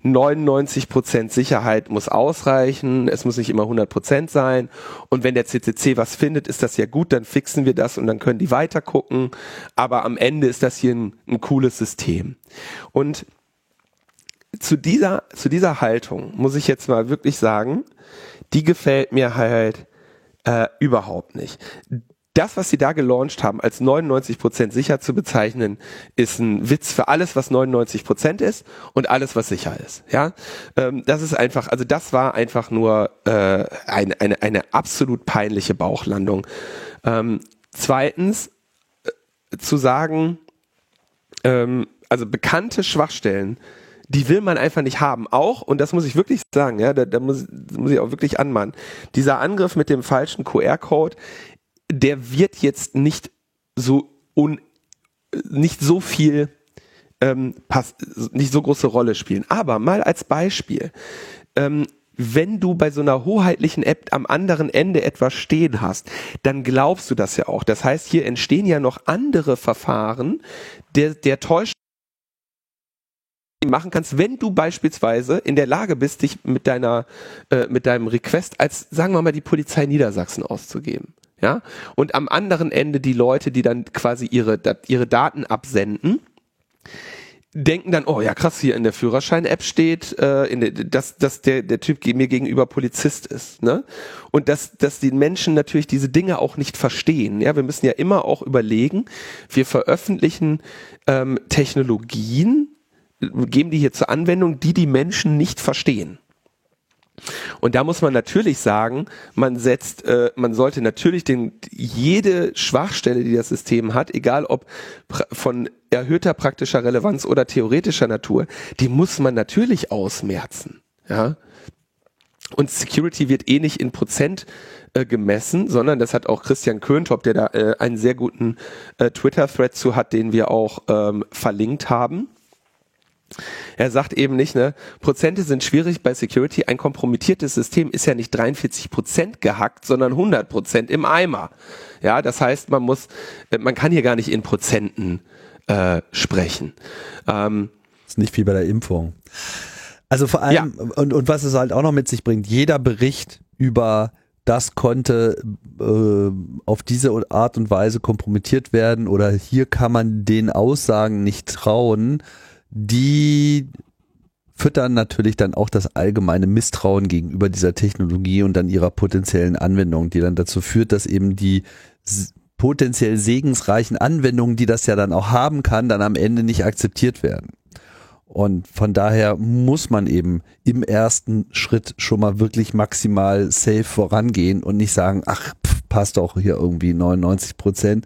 99% Sicherheit muss ausreichen, es muss nicht immer 100% sein und wenn der CCC was findet, ist das ja gut, dann fixen wir das und dann können die weiter gucken, aber am Ende ist das hier ein, ein cooles System. Und zu dieser, zu dieser Haltung muss ich jetzt mal wirklich sagen, die gefällt mir halt äh, überhaupt nicht das, was sie da gelauncht haben, als 99% sicher zu bezeichnen, ist ein Witz für alles, was 99% ist und alles, was sicher ist. Ja, ähm, das ist einfach, also das war einfach nur äh, eine, eine, eine absolut peinliche Bauchlandung. Ähm, zweitens äh, zu sagen, ähm, also bekannte Schwachstellen, die will man einfach nicht haben. Auch, und das muss ich wirklich sagen, ja, da, da muss, muss ich auch wirklich anmahnen, dieser Angriff mit dem falschen QR-Code, der wird jetzt nicht so un, nicht so viel ähm, pass, nicht so große Rolle spielen. Aber mal als Beispiel, ähm, wenn du bei so einer hoheitlichen App am anderen Ende etwas stehen hast, dann glaubst du das ja auch. Das heißt, hier entstehen ja noch andere Verfahren der, der Täuschung machen kannst, wenn du beispielsweise in der Lage bist, dich mit deiner, äh, mit deinem Request als, sagen wir mal, die Polizei Niedersachsen auszugeben ja, und am anderen Ende die Leute, die dann quasi ihre, ihre Daten absenden, denken dann, oh ja krass, hier in der Führerschein-App steht, äh, in der, dass, dass der, der Typ mir gegenüber Polizist ist. Ne? Und dass, dass die Menschen natürlich diese Dinge auch nicht verstehen. Ja, wir müssen ja immer auch überlegen, wir veröffentlichen ähm, Technologien, geben die hier zur Anwendung, die die Menschen nicht verstehen. Und da muss man natürlich sagen, man setzt, äh, man sollte natürlich den, jede Schwachstelle, die das System hat, egal ob von erhöhter praktischer Relevanz oder theoretischer Natur, die muss man natürlich ausmerzen. Ja. Und Security wird eh nicht in Prozent äh, gemessen, sondern das hat auch Christian Köntop, der da äh, einen sehr guten äh, Twitter-Thread zu hat, den wir auch ähm, verlinkt haben. Er sagt eben nicht, ne, Prozente sind schwierig bei Security. Ein kompromittiertes System ist ja nicht 43 Prozent gehackt, sondern 100 Prozent im Eimer. Ja, das heißt, man muss, äh, man kann hier gar nicht in Prozenten äh, sprechen. Ähm, ist nicht wie bei der Impfung. Also vor allem, ja. und, und was es halt auch noch mit sich bringt, jeder Bericht über das konnte äh, auf diese Art und Weise kompromittiert werden oder hier kann man den Aussagen nicht trauen, die füttern natürlich dann auch das allgemeine Misstrauen gegenüber dieser Technologie und dann ihrer potenziellen Anwendung, die dann dazu führt, dass eben die potenziell segensreichen Anwendungen, die das ja dann auch haben kann, dann am Ende nicht akzeptiert werden. Und von daher muss man eben im ersten Schritt schon mal wirklich maximal safe vorangehen und nicht sagen, ach, pff, passt doch hier irgendwie 99 Prozent.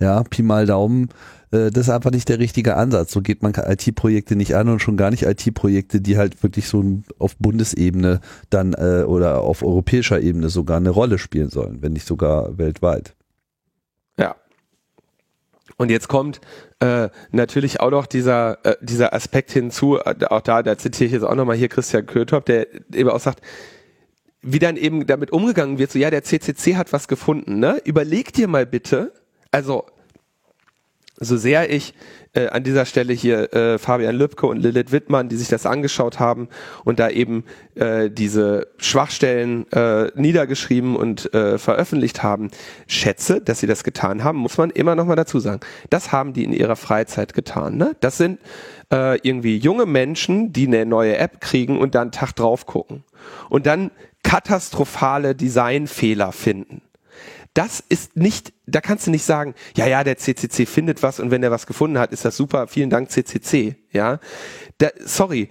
Ja, Pi mal Daumen das ist einfach nicht der richtige Ansatz. So geht man IT-Projekte nicht an und schon gar nicht IT-Projekte, die halt wirklich so auf Bundesebene dann äh, oder auf europäischer Ebene sogar eine Rolle spielen sollen, wenn nicht sogar weltweit. Ja. Und jetzt kommt äh, natürlich auch noch dieser, äh, dieser Aspekt hinzu, äh, auch da, da zitiere ich jetzt auch nochmal hier Christian Kötop, der eben auch sagt, wie dann eben damit umgegangen wird, so ja, der CCC hat was gefunden, ne? Überleg dir mal bitte, also so sehr ich äh, an dieser Stelle hier äh, Fabian Lübke und Lilith Wittmann, die sich das angeschaut haben und da eben äh, diese Schwachstellen äh, niedergeschrieben und äh, veröffentlicht haben, schätze, dass sie das getan haben, muss man immer noch mal dazu sagen. Das haben die in ihrer Freizeit getan. Ne? Das sind äh, irgendwie junge Menschen, die eine neue App kriegen und dann Tag drauf gucken und dann katastrophale Designfehler finden das ist nicht, da kannst du nicht sagen, ja, ja, der CCC findet was und wenn er was gefunden hat, ist das super, vielen Dank CCC, ja. Da, sorry,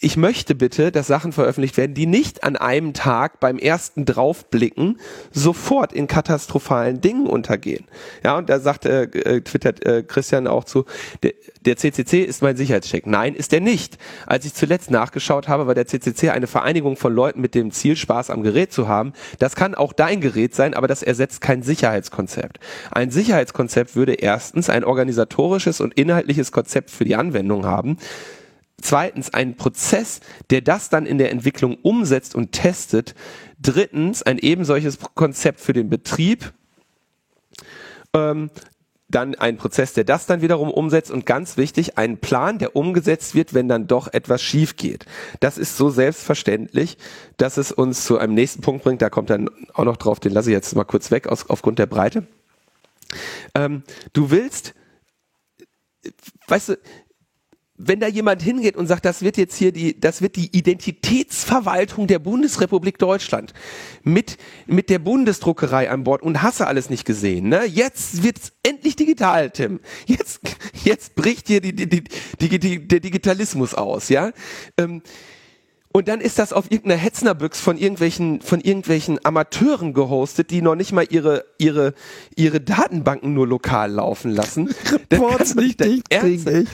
ich möchte bitte, dass Sachen veröffentlicht werden, die nicht an einem Tag beim ersten Draufblicken sofort in katastrophalen Dingen untergehen. Ja, und da sagt, äh, äh, twittert äh, Christian auch zu, der, der CCC ist mein Sicherheitscheck. Nein, ist er nicht. Als ich zuletzt nachgeschaut habe, war der CCC eine Vereinigung von Leuten mit dem Ziel, Spaß am Gerät zu haben. Das kann auch dein Gerät sein, aber das ersetzt kein Sicherheitskonzept. Ein Sicherheitskonzept würde erstens ein organisatorisches und inhaltliches Konzept für die Anwendung haben Zweitens ein Prozess, der das dann in der Entwicklung umsetzt und testet. Drittens ein eben solches Konzept für den Betrieb. Ähm, dann ein Prozess, der das dann wiederum umsetzt und ganz wichtig, ein Plan, der umgesetzt wird, wenn dann doch etwas schief geht. Das ist so selbstverständlich, dass es uns zu einem nächsten Punkt bringt. Da kommt dann auch noch drauf, den lasse ich jetzt mal kurz weg aus, aufgrund der Breite. Ähm, du willst, weißt du, wenn da jemand hingeht und sagt, das wird jetzt hier die, das wird die Identitätsverwaltung der Bundesrepublik Deutschland mit, mit der Bundesdruckerei an Bord und hasse alles nicht gesehen, ne? Jetzt wird's endlich digital, Tim. Jetzt, [LAUGHS] jetzt bricht hier die, die, die, die, der Digitalismus aus, ja? Ähm, und dann ist das auf irgendeiner Hetznerbüchs von irgendwelchen, von irgendwelchen Amateuren gehostet, die noch nicht mal ihre, ihre, ihre Datenbanken nur lokal laufen lassen. [LAUGHS] Reports nicht dicht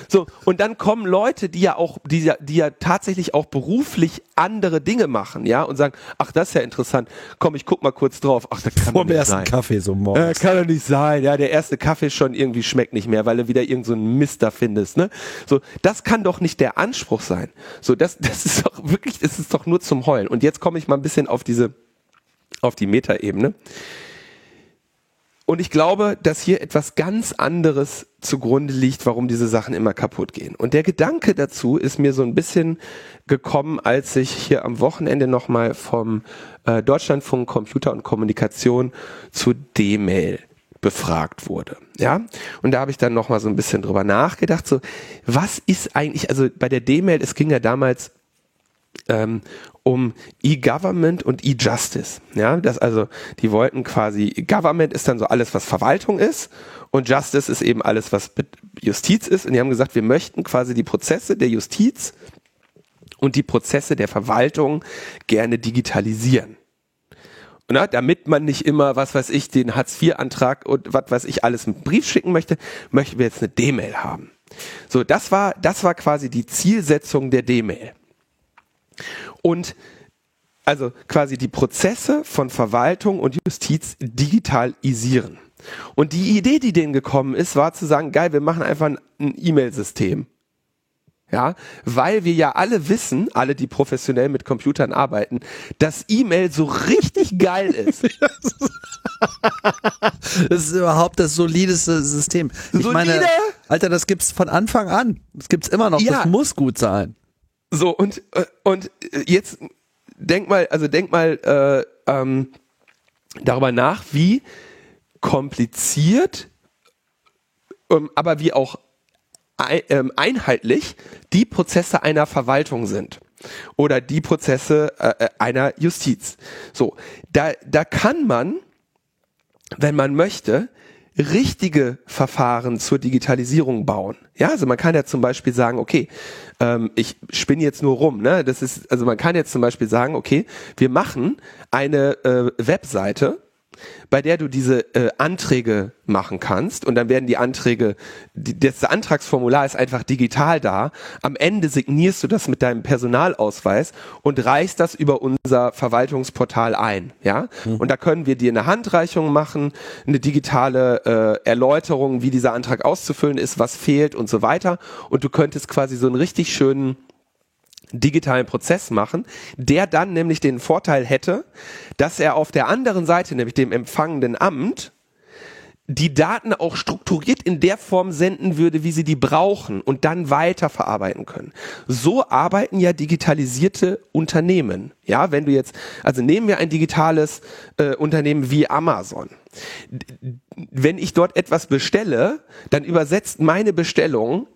So. Und dann kommen Leute, die ja auch, die ja, die ja tatsächlich auch beruflich andere Dinge machen, ja, und sagen, ach, das ist ja interessant. Komm, ich guck mal kurz drauf. Ach, das kann Vor dem ersten sein. Kaffee so morgens. Äh, kann doch nicht sein. Ja, der erste Kaffee schon irgendwie schmeckt nicht mehr, weil du wieder irgend so einen Mist da findest, ne? So. Das kann doch nicht der Anspruch sein. So, das, das ist doch wirklich wirklich ist es doch nur zum Heulen. Und jetzt komme ich mal ein bisschen auf diese, auf die Metaebene. Und ich glaube, dass hier etwas ganz anderes zugrunde liegt, warum diese Sachen immer kaputt gehen. Und der Gedanke dazu ist mir so ein bisschen gekommen, als ich hier am Wochenende nochmal vom äh, Deutschlandfunk Computer und Kommunikation zu D-Mail befragt wurde. Ja, und da habe ich dann noch mal so ein bisschen drüber nachgedacht. So, was ist eigentlich? Also bei der D-Mail, es ging ja damals ähm, um E-Government und E-Justice. Ja, das also, die wollten quasi, Government ist dann so alles, was Verwaltung ist und Justice ist eben alles, was Justiz ist. Und die haben gesagt, wir möchten quasi die Prozesse der Justiz und die Prozesse der Verwaltung gerne digitalisieren. Na, damit man nicht immer, was weiß ich, den Hartz-IV-Antrag und was weiß ich alles mit Brief schicken möchte, möchten wir jetzt eine D-Mail haben. So, das war, das war quasi die Zielsetzung der D-Mail. Und also quasi die Prozesse von Verwaltung und Justiz digitalisieren. Und die Idee, die denen gekommen ist, war zu sagen, geil, wir machen einfach ein E-Mail-System. Ja, weil wir ja alle wissen, alle, die professionell mit Computern arbeiten, dass E-Mail so richtig geil [LAUGHS] ist. das ist überhaupt das solideste System. Ich Solide? meine, Alter, das gibt's von Anfang an. Das gibt's immer noch. Ja. Das muss gut sein. So und äh, und jetzt denk mal, also denk mal äh, ähm, darüber nach, wie kompliziert, ähm, aber wie auch ähm, einheitlich die Prozesse einer Verwaltung sind oder die Prozesse äh, äh, einer Justiz. So, da, da kann man, wenn man möchte, richtige Verfahren zur Digitalisierung bauen. Ja, also man kann ja zum Beispiel sagen, okay, ähm, ich spinne jetzt nur rum, ne? Das ist, also man kann jetzt zum Beispiel sagen, okay, wir machen eine äh, Webseite, bei der du diese äh, Anträge machen kannst und dann werden die Anträge, die, das Antragsformular ist einfach digital da. Am Ende signierst du das mit deinem Personalausweis und reichst das über unser Verwaltungsportal ein, ja. Mhm. Und da können wir dir eine Handreichung machen, eine digitale äh, Erläuterung, wie dieser Antrag auszufüllen ist, was fehlt und so weiter. Und du könntest quasi so einen richtig schönen digitalen Prozess machen, der dann nämlich den Vorteil hätte, dass er auf der anderen Seite, nämlich dem empfangenden Amt, die Daten auch strukturiert in der Form senden würde, wie sie die brauchen und dann weiter verarbeiten können. So arbeiten ja digitalisierte Unternehmen. Ja, wenn du jetzt, also nehmen wir ein digitales äh, Unternehmen wie Amazon. Wenn ich dort etwas bestelle, dann übersetzt meine Bestellung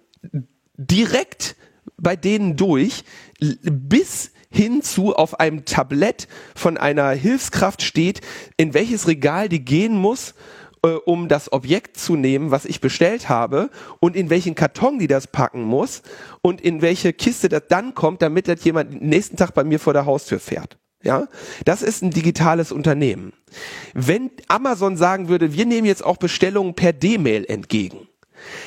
direkt bei denen durch, bis hin zu auf einem Tablett von einer Hilfskraft steht, in welches Regal die gehen muss, äh, um das Objekt zu nehmen, was ich bestellt habe und in welchen Karton die das packen muss und in welche Kiste das dann kommt, damit das jemand nächsten Tag bei mir vor der Haustür fährt. Ja, das ist ein digitales Unternehmen. Wenn Amazon sagen würde, wir nehmen jetzt auch Bestellungen per D-Mail entgegen,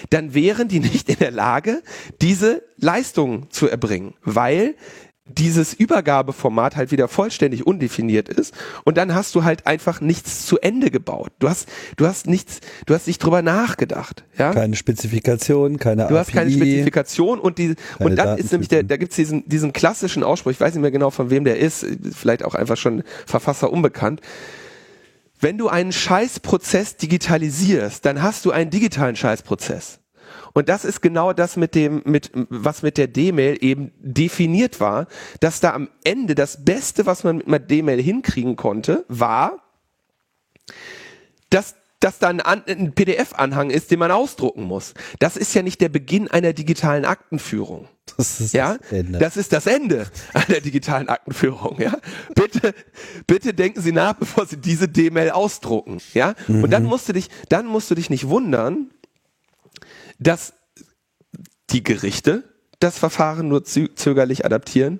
dann wären die [LAUGHS] nicht in der Lage, diese Leistung zu erbringen, weil dieses Übergabeformat halt wieder vollständig undefiniert ist und dann hast du halt einfach nichts zu Ende gebaut. Du hast, du hast nichts, du hast nicht drüber nachgedacht, ja? Keine Spezifikation, keine Du hast keine Spezifikation und die, und dann ist nämlich der, da gibt's diesen, diesen klassischen Ausspruch, ich weiß nicht mehr genau von wem der ist, vielleicht auch einfach schon Verfasser unbekannt, wenn du einen Scheißprozess digitalisierst, dann hast du einen digitalen Scheißprozess. Und das ist genau das mit dem, mit, was mit der D-Mail eben definiert war, dass da am Ende das Beste, was man mit D-Mail hinkriegen konnte, war, dass dass da ein, ein PDF-Anhang ist, den man ausdrucken muss. Das ist ja nicht der Beginn einer digitalen Aktenführung. Das ist ja? das Ende. Das ist das Ende einer digitalen Aktenführung. Ja? Bitte, bitte denken Sie nach, [LAUGHS] bevor Sie diese D-Mail ausdrucken. Ja? Mhm. Und dann musst du dich, dann musst du dich nicht wundern, dass die Gerichte das Verfahren nur zögerlich adaptieren,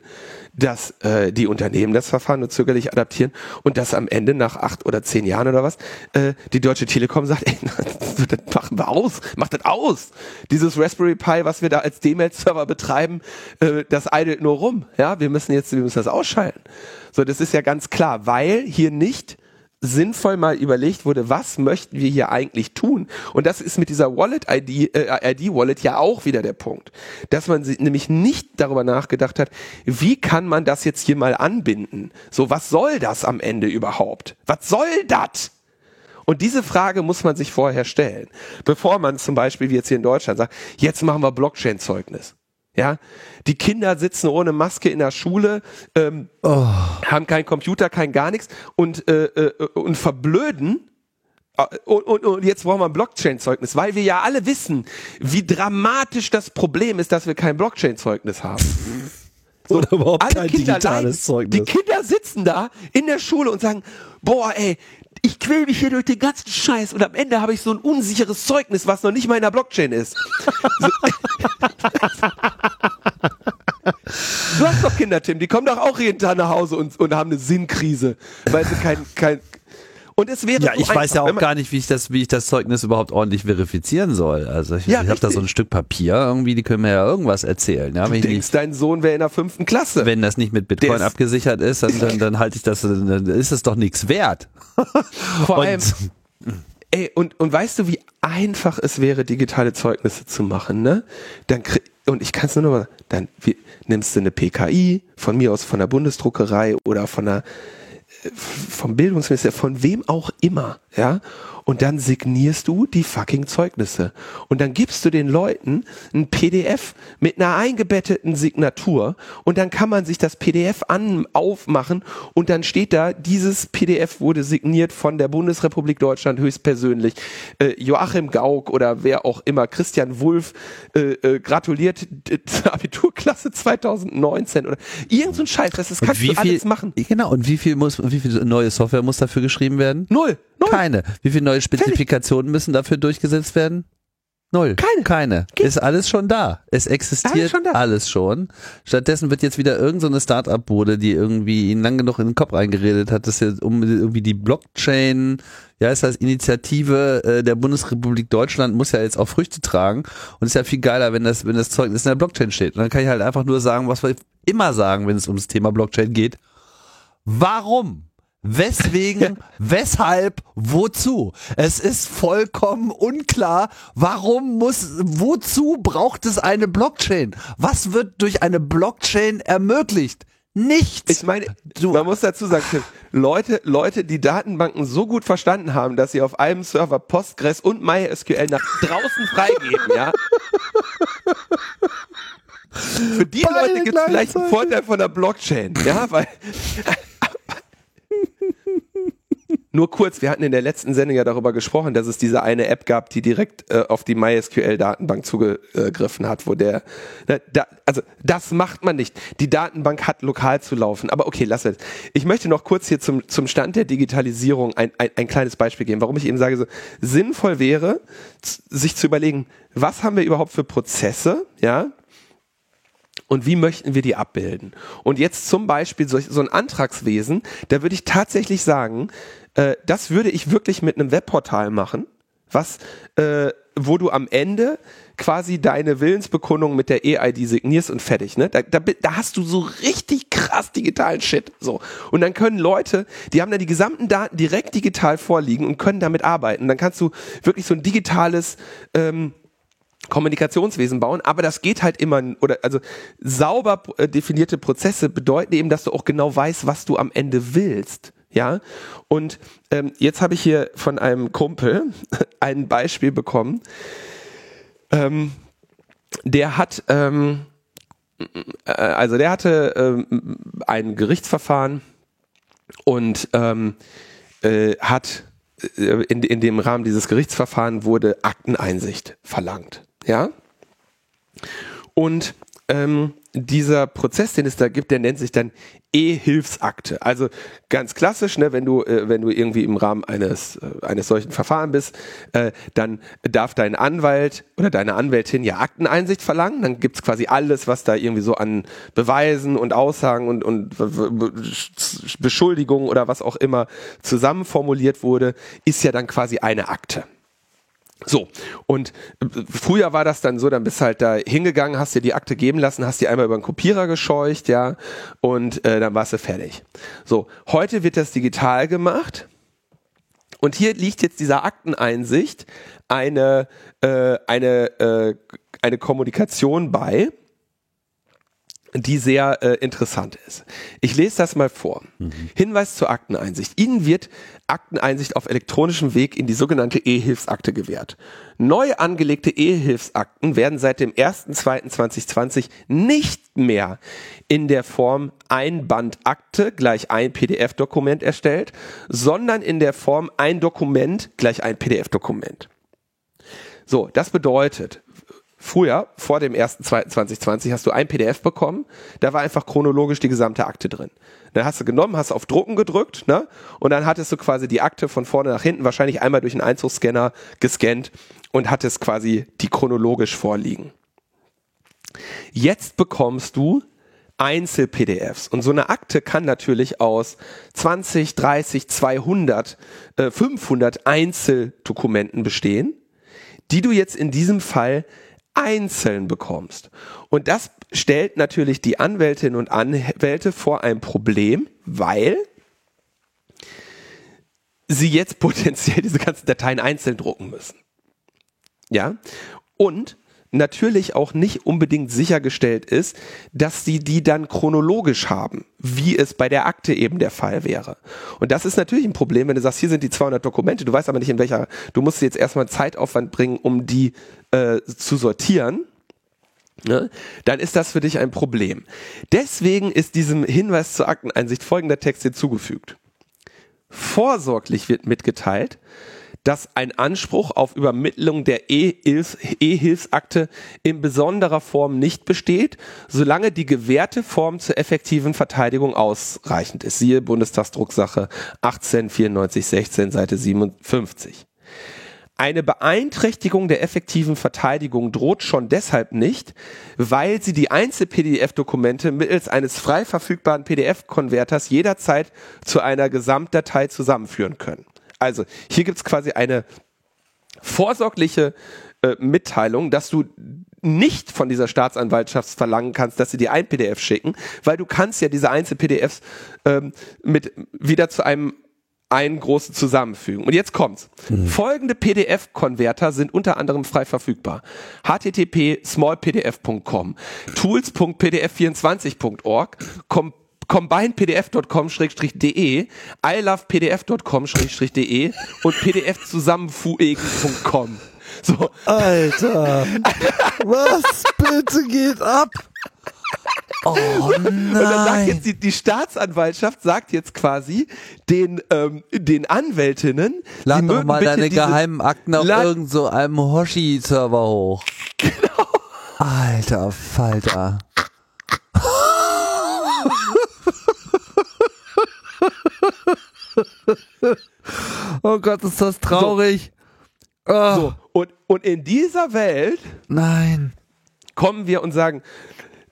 dass äh, die Unternehmen das Verfahren nur zögerlich adaptieren und dass am Ende nach acht oder zehn Jahren oder was äh, die Deutsche Telekom sagt, ey, [LAUGHS] das machen wir aus, macht das aus. Dieses Raspberry Pi, was wir da als D-Mail-Server betreiben, äh, das eidelt nur rum. Ja, wir müssen jetzt, wir müssen das ausschalten. So, das ist ja ganz klar, weil hier nicht sinnvoll mal überlegt wurde, was möchten wir hier eigentlich tun? Und das ist mit dieser Wallet-ID, äh, ID-Wallet ja auch wieder der Punkt. Dass man nämlich nicht darüber nachgedacht hat, wie kann man das jetzt hier mal anbinden? So, was soll das am Ende überhaupt? Was soll das? Und diese Frage muss man sich vorher stellen, bevor man zum Beispiel, wie jetzt hier in Deutschland sagt, jetzt machen wir Blockchain-Zeugnis. Ja, die Kinder sitzen ohne Maske in der Schule, ähm, oh. haben keinen Computer, kein gar nichts und, äh, äh, und verblöden und, und, und jetzt brauchen wir ein Blockchain-Zeugnis, weil wir ja alle wissen, wie dramatisch das Problem ist, dass wir kein Blockchain-Zeugnis haben. So, Oder überhaupt kein Kinder digitales leiden, Zeugnis. Die Kinder sitzen da in der Schule und sagen, boah, ey, ich quäl mich hier durch den ganzen Scheiß und am Ende habe ich so ein unsicheres Zeugnis, was noch nicht mal in der Blockchain ist. [LAUGHS] du hast doch Kinder, Tim, die kommen doch auch jeden Tag nach Hause und, und haben eine Sinnkrise, weil sie kein, kein, und es wäre ja, so ich einfach, weiß ja auch gar nicht, wie ich das, wie ich das Zeugnis überhaupt ordentlich verifizieren soll. Also ich, ja, ich habe da so ein Stück Papier irgendwie, die können mir ja irgendwas erzählen. Ja, du denkst, nicht, dein Sohn wäre in der fünften Klasse. Wenn das nicht mit Bitcoin ist abgesichert ist, dann, dann, dann halte ich das, dann ist es doch nichts wert. [LAUGHS] Vor und, allem, ey, und, und weißt du, wie einfach es wäre, digitale Zeugnisse zu machen, ne? Dann und ich kann es nur noch mal, dann wie, nimmst du eine PKI, von mir aus von der Bundesdruckerei oder von der vom Bildungsminister, von wem auch immer, ja, und dann signierst du die fucking Zeugnisse. Und dann gibst du den Leuten ein PDF mit einer eingebetteten Signatur und dann kann man sich das PDF an, aufmachen und dann steht da, dieses PDF wurde signiert von der Bundesrepublik Deutschland höchstpersönlich. Äh, Joachim Gauck oder wer auch immer, Christian Wulff, äh, äh, gratuliert zur [LAUGHS] Abiturklasse 2019 oder irgend so ein Scheiß, das, das kannst du alles machen. Genau, und wie viel muss, wie viel neue Software muss dafür geschrieben werden? Null. Null. Keine. Wie viele neue Spezifikationen Fertig. müssen dafür durchgesetzt werden? Null. Keine. Keine. Geht. Ist alles schon da. Es existiert alles schon, alles schon. Stattdessen wird jetzt wieder irgendeine so Start-up-Bude, die irgendwie ihn lang genug in den Kopf reingeredet hat, dass jetzt um irgendwie die Blockchain, ja, ist das Initiative äh, der Bundesrepublik Deutschland muss ja jetzt auch Früchte tragen und ist ja viel geiler, wenn das, wenn das Zeug in der Blockchain steht. Und dann kann ich halt einfach nur sagen, was wir immer sagen, wenn es um das Thema Blockchain geht. Warum? Weswegen, [LAUGHS] weshalb, wozu? Es ist vollkommen unklar, warum muss, wozu braucht es eine Blockchain? Was wird durch eine Blockchain ermöglicht? Nichts. Ich meine, du, man muss dazu sagen, Leute, Leute, die Datenbanken so gut verstanden haben, dass sie auf einem Server Postgres und MySQL nach draußen freigeben, ja. Für die Beide Leute gibt es vielleicht einen Vorteil von der Blockchain, ja, weil nur kurz, wir hatten in der letzten Sendung ja darüber gesprochen, dass es diese eine App gab, die direkt äh, auf die MySQL-Datenbank zugegriffen hat, wo der, ne, da, also das macht man nicht. Die Datenbank hat lokal zu laufen. Aber okay, lass es. Ich möchte noch kurz hier zum, zum Stand der Digitalisierung ein, ein, ein kleines Beispiel geben, warum ich eben sage, so sinnvoll wäre, sich zu überlegen, was haben wir überhaupt für Prozesse, ja, und wie möchten wir die abbilden? Und jetzt zum Beispiel so, so ein Antragswesen, da würde ich tatsächlich sagen, äh, das würde ich wirklich mit einem Webportal machen, was, äh, wo du am Ende quasi deine Willensbekundung mit der EID signierst und fertig. Ne? Da, da, da hast du so richtig krass digitalen Shit. So. Und dann können Leute, die haben dann die gesamten Daten direkt digital vorliegen und können damit arbeiten. Dann kannst du wirklich so ein digitales ähm, Kommunikationswesen bauen, aber das geht halt immer, oder also sauber äh, definierte Prozesse bedeuten eben, dass du auch genau weißt, was du am Ende willst. Ja, und ähm, jetzt habe ich hier von einem Kumpel [LAUGHS] ein Beispiel bekommen. Ähm, der hat, ähm, äh, also der hatte ähm, ein Gerichtsverfahren und ähm, äh, hat äh, in, in dem Rahmen dieses Gerichtsverfahrens wurde Akteneinsicht verlangt. Ja? Und ähm, dieser Prozess, den es da gibt, der nennt sich dann E-Hilfsakte. Also ganz klassisch, ne, wenn du äh, wenn du irgendwie im Rahmen eines äh, eines solchen Verfahrens bist, äh, dann darf dein Anwalt oder deine Anwältin ja Akteneinsicht verlangen. Dann gibt's quasi alles, was da irgendwie so an Beweisen und Aussagen und und Beschuldigungen oder was auch immer zusammenformuliert wurde, ist ja dann quasi eine Akte. So, und äh, früher war das dann so, dann bist halt da hingegangen, hast dir die Akte geben lassen, hast die einmal über den Kopierer gescheucht, ja, und äh, dann warst du fertig. So, heute wird das digital gemacht. Und hier liegt jetzt dieser Akteneinsicht eine, äh, eine, äh, eine Kommunikation bei, die sehr äh, interessant ist. Ich lese das mal vor. Mhm. Hinweis zur Akteneinsicht. Ihnen wird Akteneinsicht auf elektronischem Weg in die sogenannte E-Hilfsakte gewährt. Neu angelegte E-Hilfsakten werden seit dem 1.2.2020 nicht mehr in der Form ein Bandakte gleich ein PDF-Dokument erstellt, sondern in der Form ein Dokument gleich ein PDF-Dokument. So, das bedeutet, Früher, vor dem 1.2.2020, hast du ein PDF bekommen, da war einfach chronologisch die gesamte Akte drin. Dann hast du genommen, hast auf Drucken gedrückt, ne? Und dann hattest du quasi die Akte von vorne nach hinten, wahrscheinlich einmal durch einen Einzugsscanner gescannt und hattest quasi die chronologisch vorliegen. Jetzt bekommst du Einzel-PDFs. Und so eine Akte kann natürlich aus 20, 30, 200, äh, 500 Einzeldokumenten bestehen, die du jetzt in diesem Fall einzeln bekommst. Und das stellt natürlich die Anwältinnen und Anwälte vor ein Problem, weil sie jetzt [LAUGHS] potenziell diese ganzen Dateien einzeln drucken müssen. Ja? Und natürlich auch nicht unbedingt sichergestellt ist, dass sie die dann chronologisch haben, wie es bei der Akte eben der Fall wäre. Und das ist natürlich ein Problem, wenn du sagst, hier sind die 200 Dokumente, du weißt aber nicht in welcher, du musst jetzt erstmal Zeitaufwand bringen, um die äh, zu sortieren. Ne, dann ist das für dich ein Problem. Deswegen ist diesem Hinweis zur Akteneinsicht folgender Text hinzugefügt. Vorsorglich wird mitgeteilt, dass ein Anspruch auf Übermittlung der E-Hilfsakte in besonderer Form nicht besteht, solange die gewährte Form zur effektiven Verteidigung ausreichend ist. Siehe Bundestagsdrucksache 189416 Seite 57. Eine Beeinträchtigung der effektiven Verteidigung droht schon deshalb nicht, weil sie die Einzel-PDF-Dokumente mittels eines frei verfügbaren PDF-Konverters jederzeit zu einer Gesamtdatei zusammenführen können. Also hier gibt es quasi eine vorsorgliche äh, Mitteilung, dass du nicht von dieser Staatsanwaltschaft verlangen kannst, dass sie dir ein PDF schicken, weil du kannst ja diese Einzel-PDFs ähm, mit wieder zu einem einen großen zusammenfügen. Und jetzt kommt's. Mhm. Folgende PDF-Konverter sind unter anderem frei verfügbar. http smallpdf.com, tools.pdf24.org, combinepdf.com-de, ilovepdf.com-de und pdfzusammenfuegen.com. So. Alter, was bitte geht ab? Oh nein. Und dann sagt jetzt die, die Staatsanwaltschaft sagt jetzt quasi den ähm, den Anwältinnen, lad doch mal deine geheimen Akten auf irgendeinem so Hoshi-Server hoch. [LAUGHS] Genau. Alter Falter. [LAUGHS] oh Gott, ist das traurig. So, oh. so, und, und in dieser Welt Nein. kommen wir und sagen,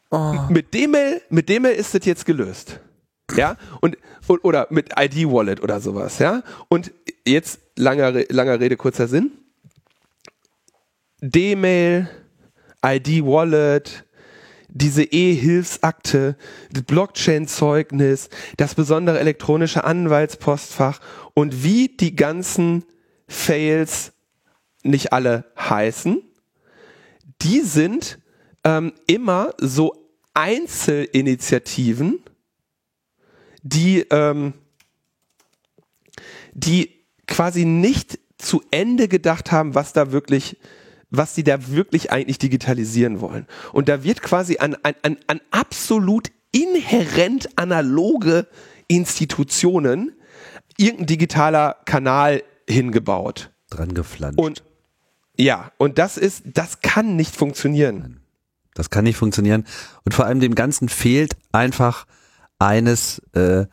oh. mit dem mit dem ist das jetzt gelöst. Ja, und, und oder mit ID-Wallet oder sowas, ja. Und jetzt langer, langer Rede, kurzer Sinn. D-Mail, ID-Wallet, diese E-Hilfsakte, das Blockchain-Zeugnis, das besondere elektronische Anwaltspostfach und wie die ganzen Fails nicht alle heißen, die sind ähm, immer so Einzelinitiativen, die, ähm, die quasi nicht zu Ende gedacht haben, was da wirklich was sie da wirklich eigentlich digitalisieren wollen. Und da wird quasi an, an, an, absolut inhärent analoge Institutionen irgendein digitaler Kanal hingebaut. Dran geflanscht. Und ja, und das ist, das kann nicht funktionieren. Das kann nicht funktionieren. Und vor allem dem Ganzen fehlt einfach eines, äh,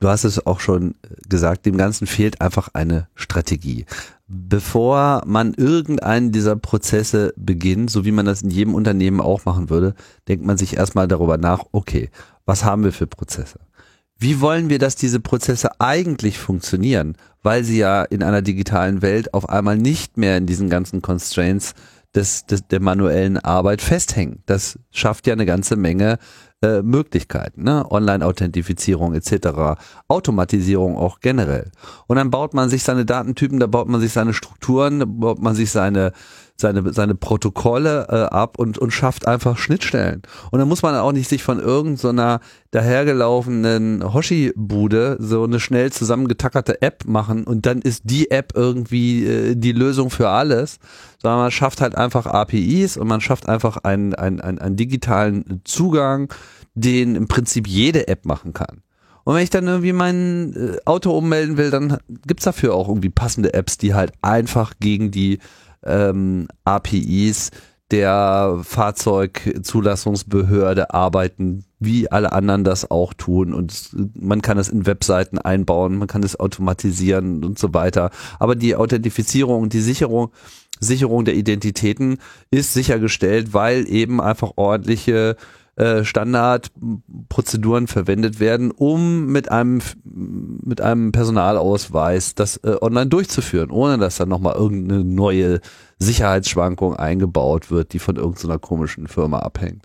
du hast es auch schon gesagt, dem Ganzen fehlt einfach eine Strategie bevor man irgendeinen dieser Prozesse beginnt, so wie man das in jedem Unternehmen auch machen würde, denkt man sich erstmal darüber nach, okay, was haben wir für Prozesse? Wie wollen wir, dass diese Prozesse eigentlich funktionieren? Weil sie ja in einer digitalen Welt auf einmal nicht mehr in diesen ganzen Constraints des, des, der manuellen Arbeit festhängen. Das schafft ja eine ganze Menge äh, Möglichkeiten, ne? Online-Authentifizierung etc., Automatisierung auch generell. Und dann baut man sich seine Datentypen, da baut man sich seine Strukturen, da baut man sich seine seine, seine Protokolle äh, ab und, und schafft einfach Schnittstellen. Und dann muss man auch nicht sich von irgendeiner dahergelaufenen Hoshi-Bude so eine schnell zusammengetackerte App machen und dann ist die App irgendwie äh, die Lösung für alles, sondern man schafft halt einfach APIs und man schafft einfach einen, einen, einen, einen digitalen Zugang, den im Prinzip jede App machen kann. Und wenn ich dann irgendwie mein äh, Auto ummelden will, dann gibt's dafür auch irgendwie passende Apps, die halt einfach gegen die ähm, APIs der Fahrzeugzulassungsbehörde arbeiten, wie alle anderen das auch tun. Und man kann es in Webseiten einbauen, man kann es automatisieren und so weiter. Aber die Authentifizierung und die Sicherung, Sicherung der Identitäten ist sichergestellt, weil eben einfach ordentliche äh, Standardprozeduren verwendet werden, um mit einem mit einem Personalausweis das äh, online durchzuführen, ohne dass dann nochmal irgendeine neue Sicherheitsschwankung eingebaut wird, die von irgendeiner komischen Firma abhängt.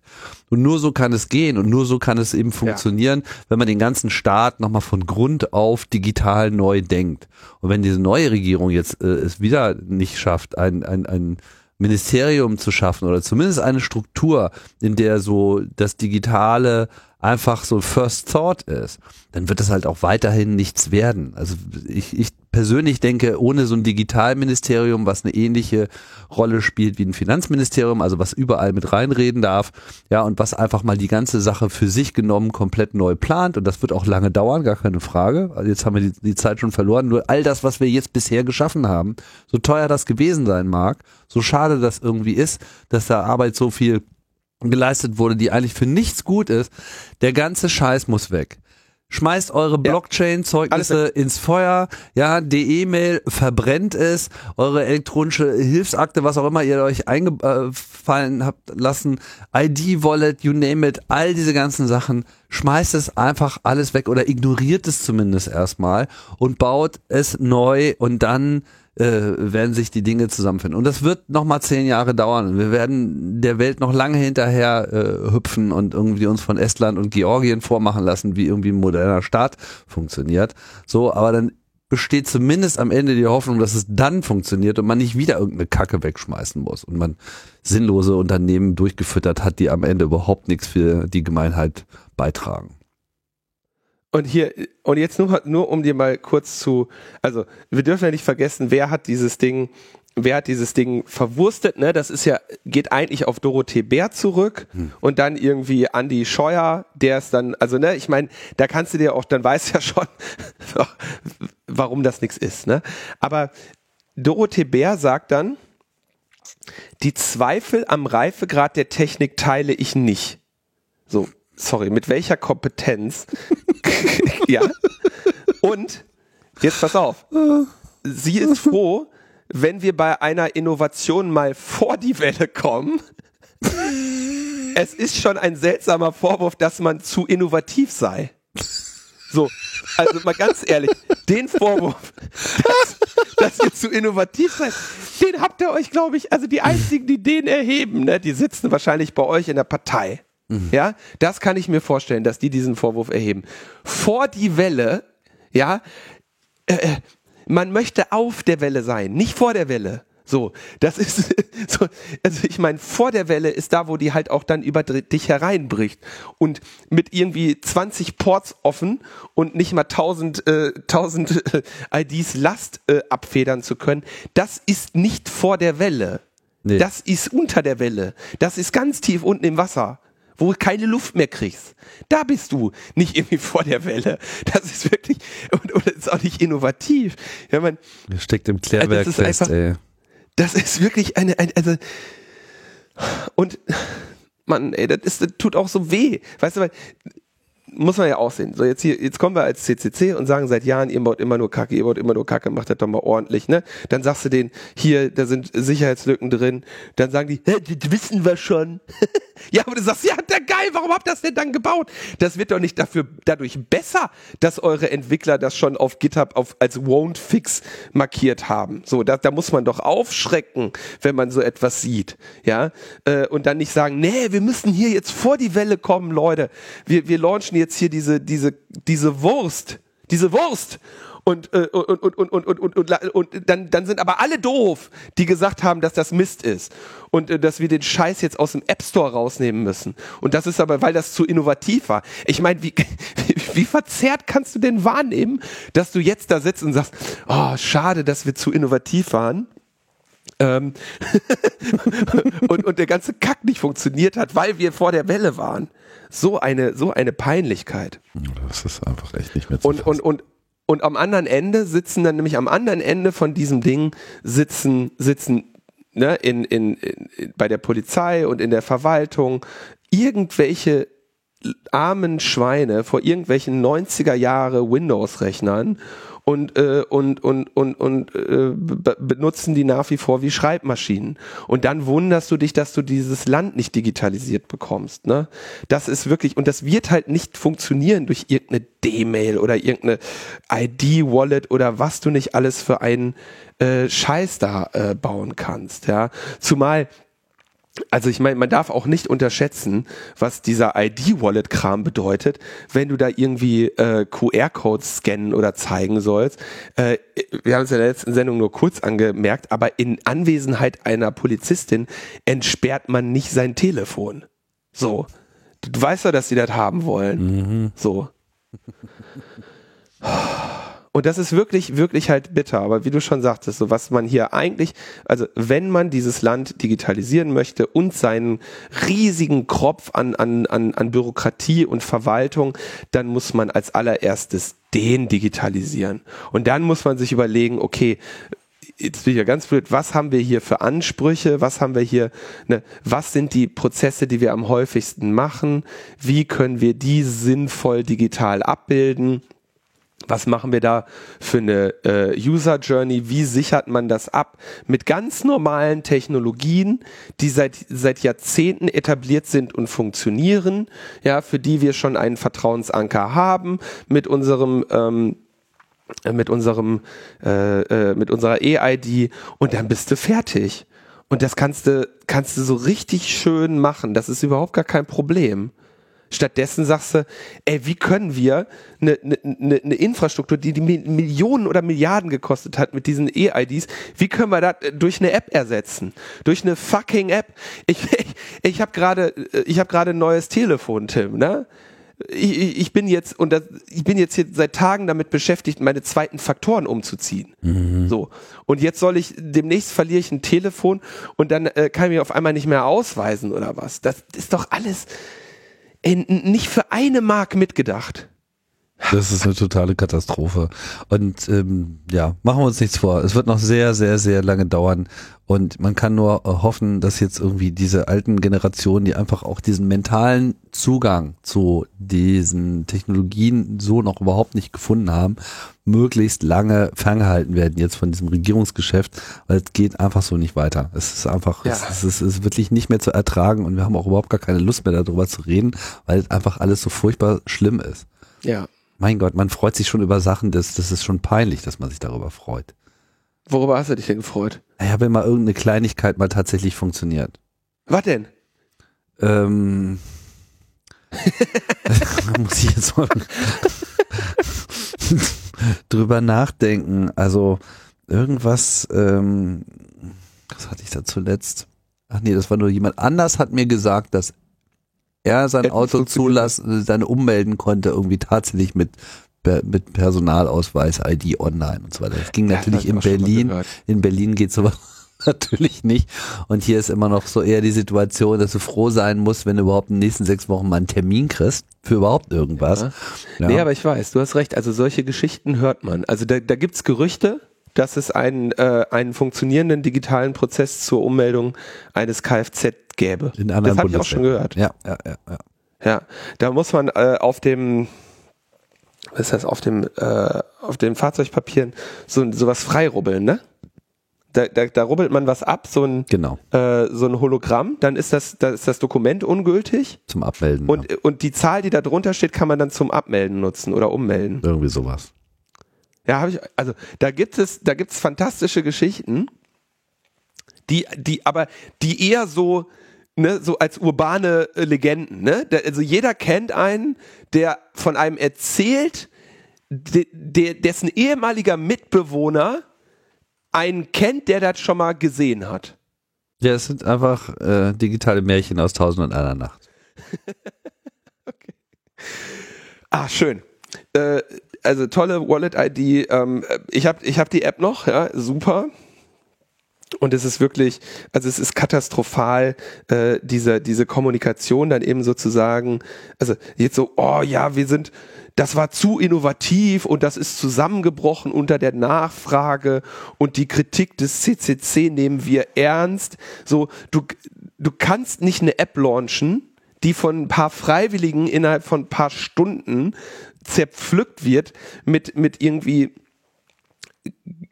Und nur so kann es gehen und nur so kann es eben funktionieren, ja. wenn man den ganzen Staat nochmal von Grund auf digital neu denkt. Und wenn diese neue Regierung jetzt äh, es wieder nicht schafft, ein, ein, ein Ministerium zu schaffen oder zumindest eine Struktur, in der so das Digitale einfach so First Thought ist, dann wird das halt auch weiterhin nichts werden. Also ich, ich persönlich denke, ohne so ein Digitalministerium, was eine ähnliche Rolle spielt wie ein Finanzministerium, also was überall mit reinreden darf, ja, und was einfach mal die ganze Sache für sich genommen komplett neu plant, und das wird auch lange dauern, gar keine Frage. Also jetzt haben wir die, die Zeit schon verloren. Nur all das, was wir jetzt bisher geschaffen haben, so teuer das gewesen sein mag, so schade das irgendwie ist, dass da Arbeit so viel geleistet wurde, die eigentlich für nichts gut ist, der ganze Scheiß muss weg. Schmeißt eure Blockchain-Zeugnisse ins Feuer, ja, die E-Mail verbrennt es, eure elektronische Hilfsakte, was auch immer ihr euch eingefallen habt lassen, ID-Wallet, you name it, all diese ganzen Sachen, schmeißt es einfach alles weg oder ignoriert es zumindest erstmal und baut es neu und dann äh, werden sich die Dinge zusammenfinden. Und das wird noch mal zehn Jahre dauern. Wir werden der Welt noch lange hinterher äh, hüpfen und irgendwie uns von Estland und Georgien vormachen lassen, wie irgendwie ein moderner Staat funktioniert. So, aber dann besteht zumindest am Ende die Hoffnung, dass es dann funktioniert und man nicht wieder irgendeine Kacke wegschmeißen muss und man sinnlose Unternehmen durchgefüttert hat, die am Ende überhaupt nichts für die Gemeinheit beitragen. Und hier, und jetzt nur, nur um dir mal kurz zu, also wir dürfen ja nicht vergessen, wer hat dieses Ding, wer hat dieses Ding verwurstet, ne? Das ist ja, geht eigentlich auf Dorothee Bär zurück hm. und dann irgendwie Andy Scheuer, der ist dann, also ne, ich meine, da kannst du dir auch, dann weißt ja schon, [LAUGHS] warum das nichts ist, ne? Aber Dorothee Bär sagt dann, die Zweifel am Reifegrad der Technik teile ich nicht. So, sorry, mit welcher Kompetenz? [LAUGHS] ja. Und, jetzt pass auf, sie ist froh, wenn wir bei einer Innovation mal vor die Welle kommen. es ist schon ein seltsamer Vorwurf, dass man zu innovativ sei. So, also mal ganz ehrlich, den Vorwurf, dass, dass ihr zu innovativ seid, den habt ihr euch, glaube ich, also die einzigen, die den erheben, ne, die sitzen wahrscheinlich bei euch in der Partei. Mhm. Ja, das kann ich mir vorstellen, dass die diesen Vorwurf erheben. Vor die Welle, ja, äh, äh, man möchte auf der Welle sein, nicht vor der Welle. So, das ist [LAUGHS] so, also ich meine, vor der Welle ist da, wo die halt auch dann über dich hereinbricht und mit irgendwie 20 Ports offen und nicht mal 1000 äh, 1000 äh, IDs Last äh, abfedern zu können, das ist nicht vor der Welle. Nee. Das ist unter der Welle. Das ist ganz tief unten im Wasser wo du keine Luft mehr kriegst. Da bist du nicht irgendwie vor der Welle. Das ist wirklich, und, und das ist auch nicht innovativ. Ja, man, das steckt im Klärwerk das fest, einfach, ey. Das ist wirklich eine, eine also, und, man, ey, das, ist, das tut auch so weh. Weißt du, weil, muss man ja auch sehen. So, jetzt hier, jetzt kommen wir als CCC und sagen seit Jahren, ihr baut immer nur Kacke, ihr baut immer nur Kacke, macht das doch mal ordentlich, ne? Dann sagst du denen, hier, da sind Sicherheitslücken drin. Dann sagen die, das wissen wir schon. [LAUGHS] ja, aber du sagst, ja, der geil, warum habt ihr das denn dann gebaut? Das wird doch nicht dafür, dadurch besser, dass eure Entwickler das schon auf GitHub auf, als won't fix markiert haben. So, da, da muss man doch aufschrecken, wenn man so etwas sieht, ja? Äh, und dann nicht sagen, nee, wir müssen hier jetzt vor die Welle kommen, Leute. Wir, wir launchen jetzt jetzt hier diese, diese, diese Wurst, diese Wurst. Und, äh, und, und, und, und, und, und, und, dann, dann sind aber alle doof, die gesagt haben, dass das Mist ist. Und äh, dass wir den Scheiß jetzt aus dem App Store rausnehmen müssen. Und das ist aber, weil das zu innovativ war. Ich meine, wie, [LAUGHS] wie, verzerrt kannst du denn wahrnehmen, dass du jetzt da sitzt und sagst, oh, schade, dass wir zu innovativ waren. Ähm, [LAUGHS] und, und der ganze Kack nicht funktioniert hat, weil wir vor der Welle waren. So eine, so eine Peinlichkeit. Das ist einfach echt nicht mehr zu Und, und, und, und am anderen Ende sitzen dann nämlich am anderen Ende von diesem Ding sitzen, sitzen ne, in, in, in, bei der Polizei und in der Verwaltung irgendwelche armen Schweine vor irgendwelchen 90er Jahre Windows-Rechnern und, äh, und, und, und, und äh, benutzen die nach wie vor wie Schreibmaschinen. Und dann wunderst du dich, dass du dieses Land nicht digitalisiert bekommst. Ne? Das ist wirklich, und das wird halt nicht funktionieren durch irgendeine D-Mail oder irgendeine ID-Wallet oder was du nicht alles für einen äh, Scheiß da äh, bauen kannst. Ja? Zumal also ich meine, man darf auch nicht unterschätzen, was dieser ID-Wallet-Kram bedeutet, wenn du da irgendwie äh, QR-Codes scannen oder zeigen sollst. Äh, wir haben es in der letzten Sendung nur kurz angemerkt, aber in Anwesenheit einer Polizistin entsperrt man nicht sein Telefon. So. Du weißt ja, dass sie das haben wollen. Mhm. So. [LAUGHS] Und das ist wirklich, wirklich halt bitter. Aber wie du schon sagtest, so was man hier eigentlich, also wenn man dieses Land digitalisieren möchte und seinen riesigen Kropf an, an, an, an Bürokratie und Verwaltung, dann muss man als allererstes den digitalisieren. Und dann muss man sich überlegen, okay, jetzt bin ich ja ganz blöd, was haben wir hier für Ansprüche, was haben wir hier, ne, was sind die Prozesse, die wir am häufigsten machen, wie können wir die sinnvoll digital abbilden was machen wir da für eine äh, User Journey? Wie sichert man das ab? Mit ganz normalen Technologien, die seit, seit Jahrzehnten etabliert sind und funktionieren, ja, für die wir schon einen Vertrauensanker haben, mit unserem ähm, mit unserem äh, äh, mit unserer E-ID und dann bist du fertig. Und das kannst du kannst du so richtig schön machen. Das ist überhaupt gar kein Problem. Stattdessen sagst du, ey, wie können wir eine, eine, eine Infrastruktur, die die Millionen oder Milliarden gekostet hat mit diesen E-IDs, wie können wir das durch eine App ersetzen? Durch eine fucking App. Ich, ich, habe gerade ich habe gerade ein neues Telefon, Tim, ne? Ich, ich bin jetzt und das, ich bin jetzt hier seit Tagen damit beschäftigt, meine zweiten Faktoren umzuziehen. Mhm. So und jetzt soll ich demnächst verliere ich ein Telefon und dann äh, kann ich mich auf einmal nicht mehr ausweisen oder was? Das ist doch alles nicht für eine Mark mitgedacht. Das ist eine totale Katastrophe. Und ähm, ja, machen wir uns nichts vor. Es wird noch sehr, sehr, sehr lange dauern. Und man kann nur äh, hoffen, dass jetzt irgendwie diese alten Generationen, die einfach auch diesen mentalen Zugang zu diesen Technologien so noch überhaupt nicht gefunden haben, möglichst lange ferngehalten werden jetzt von diesem Regierungsgeschäft, weil es geht einfach so nicht weiter. Es ist einfach, ja. es, ist, es ist wirklich nicht mehr zu ertragen und wir haben auch überhaupt gar keine Lust mehr darüber zu reden, weil es einfach alles so furchtbar schlimm ist. Ja mein Gott, man freut sich schon über Sachen, das, das ist schon peinlich, dass man sich darüber freut. Worüber hast du dich denn gefreut? Ja, wenn mal irgendeine Kleinigkeit mal tatsächlich funktioniert. Was denn? Ähm, [LAUGHS] muss ich jetzt mal [LAUGHS] drüber nachdenken. Also irgendwas, ähm, was hatte ich da zuletzt? Ach nee, das war nur jemand anders hat mir gesagt, dass er sein Auto zulassen, sein ummelden konnte, irgendwie tatsächlich mit mit Personalausweis, ID online und so weiter. Das ging natürlich in Berlin. In Berlin geht sowas natürlich nicht. Und hier ist immer noch so eher die Situation, dass du froh sein musst, wenn du überhaupt in den nächsten sechs Wochen mal einen Termin kriegst für überhaupt irgendwas. Ja. Ja. Nee, aber ich weiß, du hast recht. Also solche Geschichten hört man. Also da, da gibt's Gerüchte, dass es einen, äh, einen funktionierenden digitalen Prozess zur Ummeldung eines Kfz gäbe. In anderen das habe ich auch schon gehört. Ja, ja, ja. Ja, ja da muss man äh, auf dem was ist das, auf dem, äh, auf den Fahrzeugpapieren so sowas freirubbeln, ne? Da, da, da rubbelt man was ab, so ein, genau. äh, so ein Hologramm, dann ist das, da ist das Dokument ungültig. Zum Abmelden. Und, ja. und die Zahl, die da drunter steht, kann man dann zum Abmelden nutzen oder ummelden. Irgendwie sowas. Ja, habe ich, also da gibt es, da gibt es fantastische Geschichten, die, die, aber die eher so, ne, so als urbane äh, Legenden, ne? Also jeder kennt einen, der von einem erzählt, de, de, dessen ehemaliger Mitbewohner einen kennt, der das schon mal gesehen hat. Ja, es sind einfach äh, digitale Märchen aus Tausend und einer Nacht. [LAUGHS] okay. Ah, schön. Äh, also tolle Wallet-ID. Ähm, ich habe ich hab die App noch, ja, super. Und es ist wirklich, also es ist katastrophal, äh, diese, diese Kommunikation dann eben sozusagen, also jetzt so, oh ja, wir sind, das war zu innovativ und das ist zusammengebrochen unter der Nachfrage und die Kritik des CCC nehmen wir ernst. So, du, du kannst nicht eine App launchen, die von ein paar Freiwilligen innerhalb von ein paar Stunden zerpflückt wird mit, mit irgendwie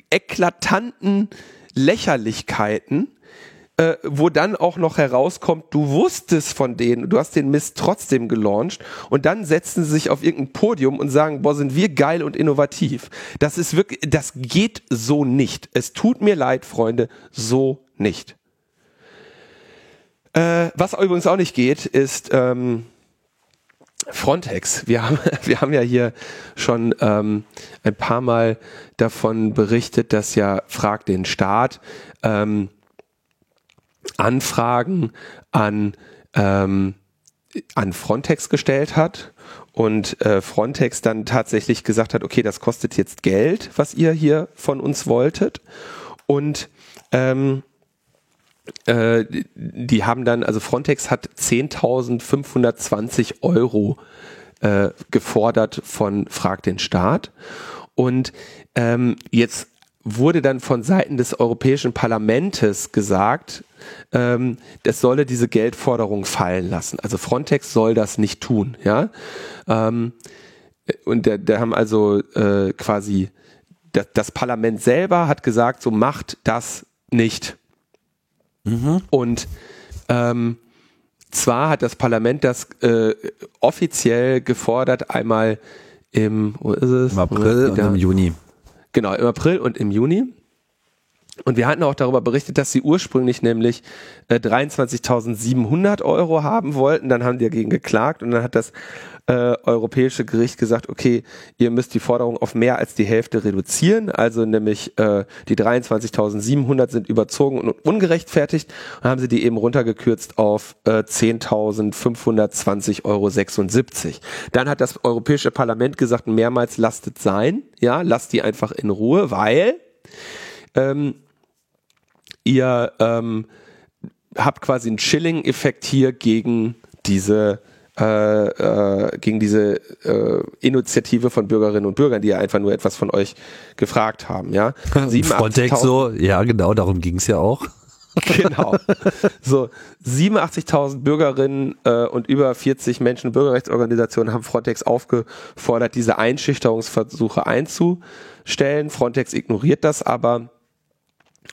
eklatanten Lächerlichkeiten, äh, wo dann auch noch herauskommt, du wusstest von denen, du hast den Mist trotzdem gelauncht und dann setzen sie sich auf irgendein Podium und sagen, boah, sind wir geil und innovativ. Das ist wirklich, das geht so nicht. Es tut mir leid, Freunde, so nicht. Äh, was übrigens auch nicht geht, ist ähm, Frontex. Wir haben, [LAUGHS] wir haben ja hier schon ähm, ein paar Mal davon berichtet, dass ja Frag den Staat ähm, Anfragen an, ähm, an Frontex gestellt hat und äh, Frontex dann tatsächlich gesagt hat, okay, das kostet jetzt Geld, was ihr hier von uns wolltet. Und ähm, äh, die haben dann, also Frontex hat 10.520 Euro äh, gefordert von Frag den Staat. Und ähm, jetzt wurde dann von Seiten des Europäischen Parlamentes gesagt, ähm, das solle diese Geldforderung fallen lassen. Also Frontex soll das nicht tun, ja. Ähm, und da, da haben also äh, quasi das, das Parlament selber hat gesagt, so macht das nicht. Mhm. Und ähm, zwar hat das Parlament das äh, offiziell gefordert, einmal im, wo ist es? Im April und im Juni. Genau, im April und im Juni. Und wir hatten auch darüber berichtet, dass sie ursprünglich nämlich äh, 23.700 Euro haben wollten. Dann haben die dagegen geklagt und dann hat das äh, Europäische Gericht gesagt, okay, ihr müsst die Forderung auf mehr als die Hälfte reduzieren. Also nämlich äh, die 23.700 sind überzogen und ungerechtfertigt. Und haben sie die eben runtergekürzt auf äh, 10.520,76 Euro. Dann hat das Europäische Parlament gesagt, mehrmals lasst es sein. Ja, lasst die einfach in Ruhe, weil ähm, ihr ähm, habt quasi einen Chilling-Effekt hier gegen diese äh, äh, gegen diese äh, Initiative von Bürgerinnen und Bürgern, die ja einfach nur etwas von euch gefragt haben. Ja, [LAUGHS] Frontex so, ja genau, darum ging es ja auch. [LAUGHS] genau. So 87.000 Bürgerinnen äh, und über 40 Menschen- und Bürgerrechtsorganisationen haben Frontex aufgefordert, diese Einschüchterungsversuche einzustellen. Frontex ignoriert das aber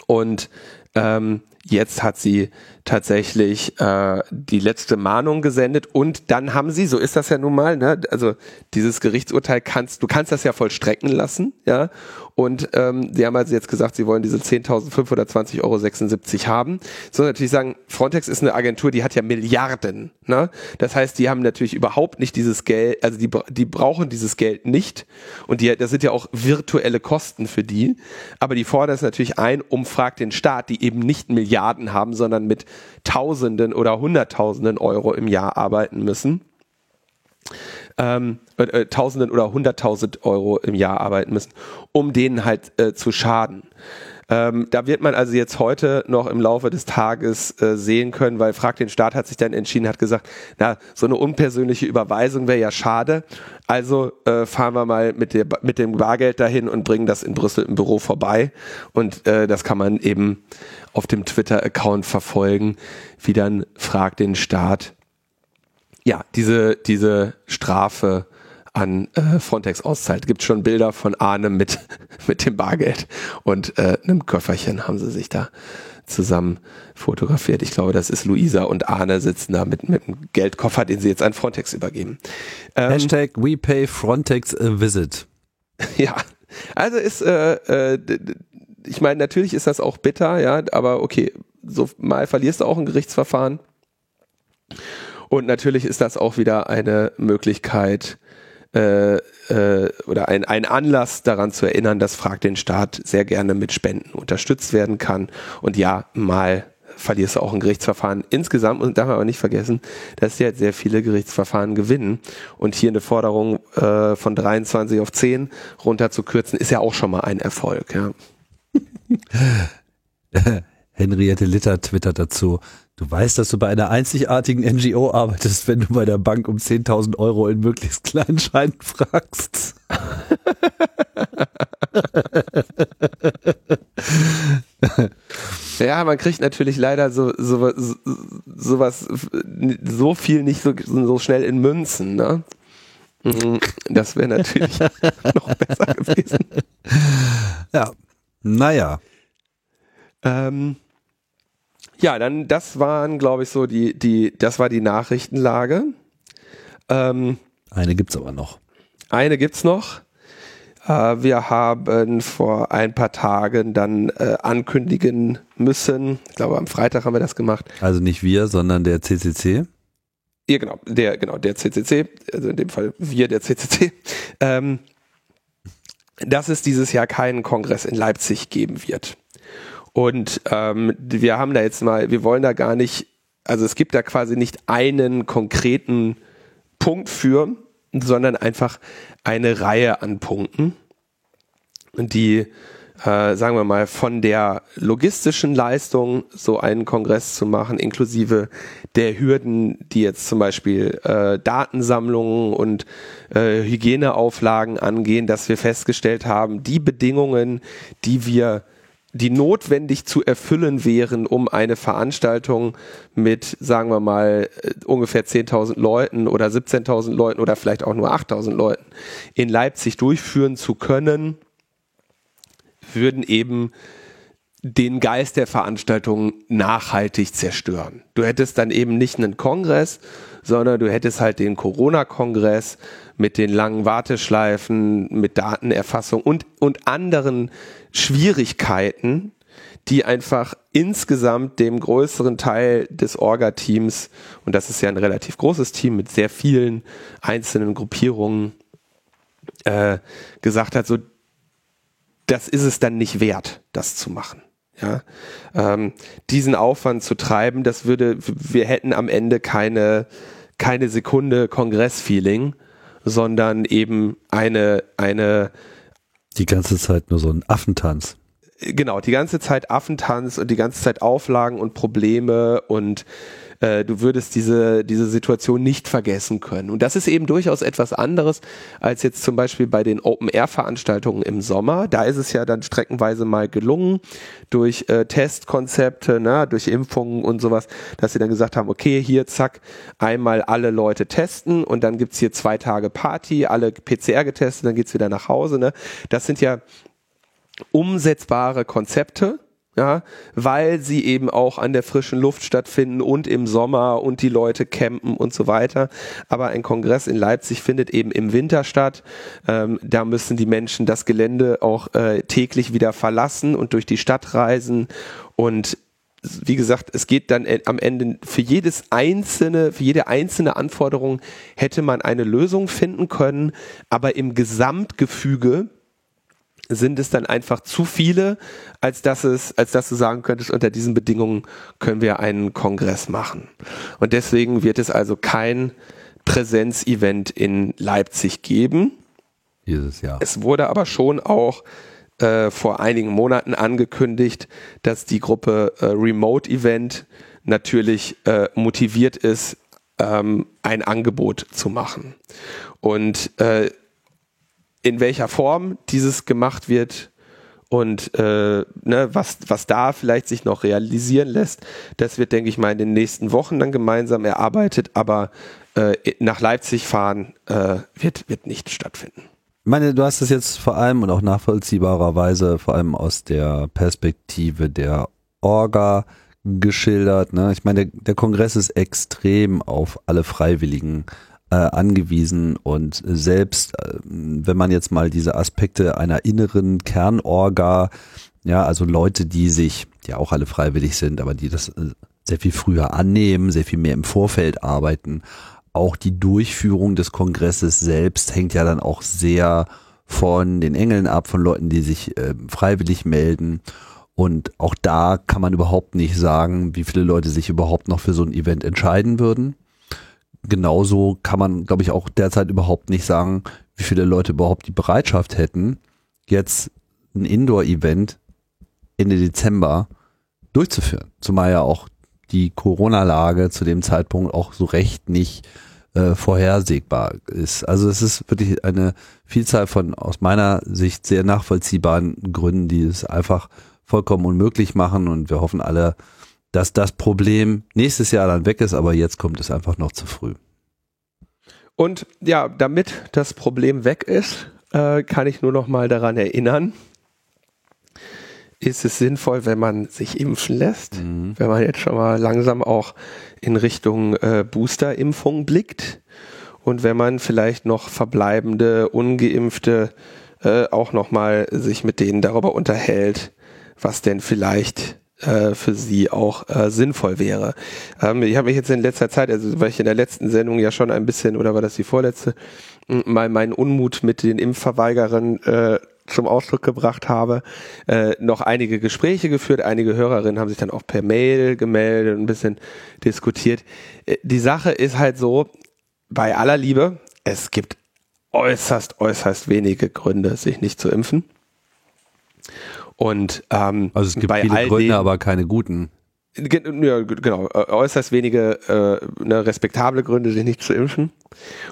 und ähm, jetzt hat sie tatsächlich äh, die letzte Mahnung gesendet und dann haben sie, so ist das ja nun mal, ne, also dieses Gerichtsurteil kannst, du kannst das ja vollstrecken lassen, ja, und ähm, die haben also jetzt gesagt, sie wollen diese 10.520,76 Euro haben. So natürlich sagen, Frontex ist eine Agentur, die hat ja Milliarden, ne, das heißt, die haben natürlich überhaupt nicht dieses Geld, also die, die brauchen dieses Geld nicht. Und die, das sind ja auch virtuelle Kosten für die, aber die fordern es natürlich ein, um fragt den Staat, die eben nicht Milliarden haben, sondern mit Tausenden oder Hunderttausenden Euro im Jahr arbeiten müssen. Ähm, äh, äh, Tausenden oder Hunderttausend Euro im Jahr arbeiten müssen, um denen halt äh, zu schaden. Ähm, da wird man also jetzt heute noch im Laufe des Tages äh, sehen können, weil Frag den Staat hat sich dann entschieden, hat gesagt, na, so eine unpersönliche Überweisung wäre ja schade. Also äh, fahren wir mal mit, der, mit dem Bargeld dahin und bringen das in Brüssel im Büro vorbei. Und äh, das kann man eben auf dem Twitter-Account verfolgen, wie dann Frag den Staat ja, diese, diese Strafe an äh, Frontex auszahlt. Gibt schon Bilder von Arne mit, [LAUGHS] mit dem Bargeld und äh, einem Köfferchen haben sie sich da zusammen fotografiert. Ich glaube, das ist Luisa und Arne sitzen da mit, mit einem Geldkoffer, den sie jetzt an Frontex übergeben. Ähm, Hashtag we pay Frontex a visit. [LAUGHS] Ja, also ist, äh, äh, ich meine, natürlich ist das auch bitter, ja, aber okay, so mal verlierst du auch ein Gerichtsverfahren. Und natürlich ist das auch wieder eine Möglichkeit, äh, äh, oder ein, ein Anlass daran zu erinnern, dass Frag den Staat sehr gerne mit Spenden unterstützt werden kann. Und ja, mal verlierst du auch ein Gerichtsverfahren insgesamt und darf man aber nicht vergessen, dass jetzt sehr viele Gerichtsverfahren gewinnen und hier eine Forderung äh, von 23 auf 10 runterzukürzen, ist ja auch schon mal ein Erfolg. Ja. [LAUGHS] Henriette Litter twittert dazu, du weißt, dass du bei einer einzigartigen NGO arbeitest, wenn du bei der Bank um 10.000 Euro in möglichst kleinen Scheinen fragst. [LAUGHS] ja, man kriegt natürlich leider so, so, so, sowas, so viel nicht so, so schnell in Münzen, ne? Mhm, das wäre natürlich [LAUGHS] noch besser gewesen. Ja, naja. Ähm, ja, dann, das waren, glaube ich, so die, die, das war die Nachrichtenlage. Ähm, eine gibt's aber noch. Eine gibt's noch. Äh, wir haben vor ein paar Tagen dann äh, ankündigen müssen, ich glaube am Freitag haben wir das gemacht. Also nicht wir, sondern der CCC. Ja, genau, der, genau, der CCC, also in dem Fall wir, der CCC, ähm, dass es dieses Jahr keinen Kongress in Leipzig geben wird. Und ähm, wir haben da jetzt mal, wir wollen da gar nicht, also es gibt da quasi nicht einen konkreten Punkt für, sondern einfach eine Reihe an Punkten, die, äh, sagen wir mal, von der logistischen Leistung, so einen Kongress zu machen, inklusive der Hürden, die jetzt zum Beispiel äh, Datensammlungen und äh, Hygieneauflagen angehen, dass wir festgestellt haben, die Bedingungen, die wir die notwendig zu erfüllen wären, um eine Veranstaltung mit, sagen wir mal, äh, ungefähr 10.000 Leuten oder 17.000 Leuten oder vielleicht auch nur 8.000 Leuten in Leipzig durchführen zu können, würden eben den Geist der Veranstaltung nachhaltig zerstören. Du hättest dann eben nicht einen Kongress, sondern du hättest halt den Corona-Kongress mit den langen Warteschleifen, mit Datenerfassung und, und anderen Schwierigkeiten, die einfach insgesamt dem größeren Teil des Orga-Teams, und das ist ja ein relativ großes Team mit sehr vielen einzelnen Gruppierungen, äh, gesagt hat, so, das ist es dann nicht wert, das zu machen. Ja, ähm, diesen Aufwand zu treiben, das würde, wir hätten am Ende keine, keine Sekunde Kongressfeeling, sondern eben eine, eine die ganze Zeit nur so ein Affentanz. Genau, die ganze Zeit Affentanz und die ganze Zeit Auflagen und Probleme und äh, du würdest diese, diese Situation nicht vergessen können. Und das ist eben durchaus etwas anderes als jetzt zum Beispiel bei den Open-Air-Veranstaltungen im Sommer. Da ist es ja dann streckenweise mal gelungen, durch äh, Testkonzepte, ne, durch Impfungen und sowas, dass sie dann gesagt haben, okay, hier zack, einmal alle Leute testen und dann gibt's hier zwei Tage Party, alle PCR getestet, dann geht's wieder nach Hause. Ne? Das sind ja umsetzbare Konzepte ja, weil sie eben auch an der frischen Luft stattfinden und im Sommer und die Leute campen und so weiter. Aber ein Kongress in Leipzig findet eben im Winter statt. Ähm, da müssen die Menschen das Gelände auch äh, täglich wieder verlassen und durch die Stadt reisen und wie gesagt, es geht dann am Ende für jedes einzelne, für jede einzelne Anforderung hätte man eine Lösung finden können, aber im Gesamtgefüge sind es dann einfach zu viele, als dass es, als dass du sagen könntest, unter diesen Bedingungen können wir einen Kongress machen. Und deswegen wird es also kein Präsenzevent in Leipzig geben. Dieses Jahr. Es wurde aber schon auch äh, vor einigen Monaten angekündigt, dass die Gruppe äh, Remote Event natürlich äh, motiviert ist, ähm, ein Angebot zu machen. Und äh, in welcher Form dieses gemacht wird und äh, ne, was, was da vielleicht sich noch realisieren lässt, das wird, denke ich mal, in den nächsten Wochen dann gemeinsam erarbeitet, aber äh, nach Leipzig fahren äh, wird, wird nicht stattfinden. Ich meine, du hast es jetzt vor allem und auch nachvollziehbarerweise vor allem aus der Perspektive der Orga geschildert. Ne? Ich meine, der, der Kongress ist extrem auf alle Freiwilligen äh, angewiesen und selbst äh, wenn man jetzt mal diese Aspekte einer inneren Kernorga, ja, also Leute, die sich, die auch alle freiwillig sind, aber die das äh, sehr viel früher annehmen, sehr viel mehr im Vorfeld arbeiten, auch die Durchführung des Kongresses selbst hängt ja dann auch sehr von den Engeln ab, von Leuten, die sich äh, freiwillig melden. Und auch da kann man überhaupt nicht sagen, wie viele Leute sich überhaupt noch für so ein Event entscheiden würden. Genauso kann man, glaube ich, auch derzeit überhaupt nicht sagen, wie viele Leute überhaupt die Bereitschaft hätten, jetzt ein Indoor-Event Ende Dezember durchzuführen. Zumal ja auch die Corona-Lage zu dem Zeitpunkt auch so recht nicht äh, vorhersehbar ist. Also es ist wirklich eine Vielzahl von aus meiner Sicht sehr nachvollziehbaren Gründen, die es einfach vollkommen unmöglich machen und wir hoffen alle, dass das Problem nächstes Jahr dann weg ist, aber jetzt kommt es einfach noch zu früh. Und ja, damit das Problem weg ist, äh, kann ich nur noch mal daran erinnern, ist es sinnvoll, wenn man sich impfen lässt, mhm. wenn man jetzt schon mal langsam auch in Richtung äh, Boosterimpfung blickt und wenn man vielleicht noch verbleibende ungeimpfte äh, auch noch mal sich mit denen darüber unterhält, was denn vielleicht äh, für sie auch äh, sinnvoll wäre. Ähm, ich habe mich jetzt in letzter Zeit, also weil ich in der letzten Sendung ja schon ein bisschen, oder war das die vorletzte, mal meinen Unmut mit den Impfverweigerern äh, zum Ausdruck gebracht habe, äh, noch einige Gespräche geführt. Einige Hörerinnen haben sich dann auch per Mail gemeldet und ein bisschen diskutiert. Äh, die Sache ist halt so, bei aller Liebe, es gibt äußerst, äußerst wenige Gründe, sich nicht zu impfen. Und ähm, also es gibt bei viele Gründe, aber keine guten. Ja, genau, äußerst wenige äh, ne, respektable Gründe, sich nicht zu impfen.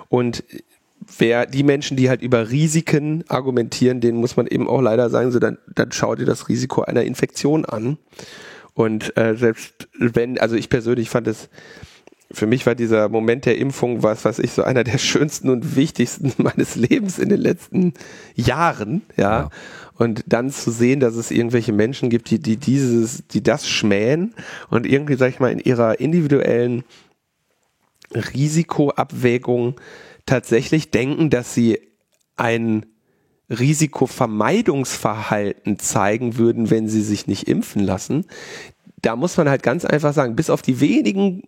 Und wer die Menschen, die halt über Risiken argumentieren, denen muss man eben auch leider sagen, so dann, dann schau dir das Risiko einer Infektion an. Und äh, selbst wenn, also ich persönlich fand es, für mich war dieser Moment der Impfung was, was ich so einer der [LAUGHS] schönsten und wichtigsten [LAUGHS] meines Lebens in den letzten Jahren, ja. ja. Und dann zu sehen, dass es irgendwelche Menschen gibt, die, die dieses, die das schmähen und irgendwie, sag ich mal, in ihrer individuellen Risikoabwägung tatsächlich denken, dass sie ein Risikovermeidungsverhalten zeigen würden, wenn sie sich nicht impfen lassen. Da muss man halt ganz einfach sagen, bis auf die wenigen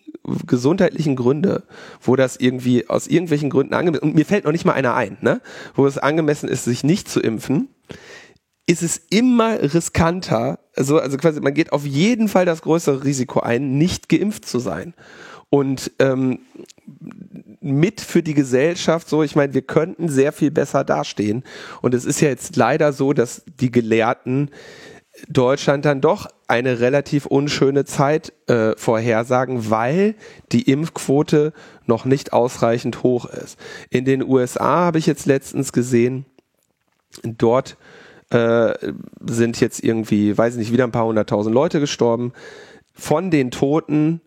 gesundheitlichen Gründe, wo das irgendwie aus irgendwelchen Gründen angemessen, und mir fällt noch nicht mal einer ein, ne, wo es angemessen ist, sich nicht zu impfen, ist es immer riskanter, also, also quasi, man geht auf jeden Fall das größere Risiko ein, nicht geimpft zu sein. Und ähm, mit für die Gesellschaft so, ich meine, wir könnten sehr viel besser dastehen. Und es ist ja jetzt leider so, dass die Gelehrten Deutschland dann doch eine relativ unschöne Zeit äh, vorhersagen, weil die Impfquote noch nicht ausreichend hoch ist. In den USA habe ich jetzt letztens gesehen, dort äh, sind jetzt irgendwie, weiß ich nicht, wieder ein paar hunderttausend Leute gestorben. Von den Toten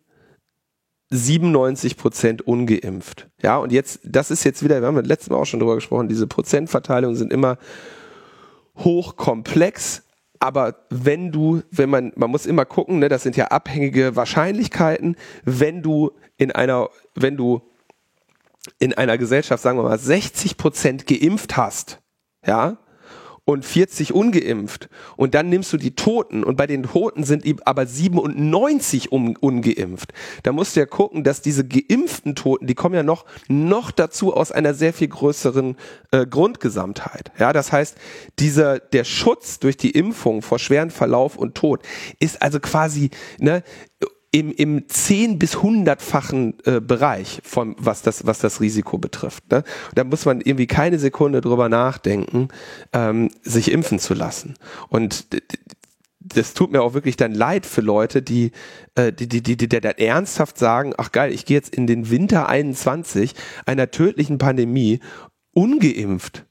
97 Prozent ungeimpft. Ja, und jetzt, das ist jetzt wieder, wir haben letztes Mal auch schon drüber gesprochen, diese Prozentverteilungen sind immer hochkomplex. Aber wenn du, wenn man, man muss immer gucken, ne, das sind ja abhängige Wahrscheinlichkeiten, wenn du in einer, wenn du in einer Gesellschaft, sagen wir mal, 60 Prozent geimpft hast, ja, und 40 ungeimpft. Und dann nimmst du die Toten und bei den Toten sind aber 97 un ungeimpft. Da musst du ja gucken, dass diese geimpften Toten, die kommen ja noch, noch dazu aus einer sehr viel größeren äh, Grundgesamtheit. Ja, das heißt, dieser, der Schutz durch die Impfung vor schweren Verlauf und Tod ist also quasi, ne, im, im zehn bis hundertfachen äh, Bereich von was das was das Risiko betrifft. Ne? Da muss man irgendwie keine Sekunde drüber nachdenken, ähm, sich impfen zu lassen. Und das tut mir auch wirklich dann leid für Leute, die, äh, die, die, die, die dann ernsthaft sagen, ach geil, ich gehe jetzt in den Winter 21 einer tödlichen Pandemie ungeimpft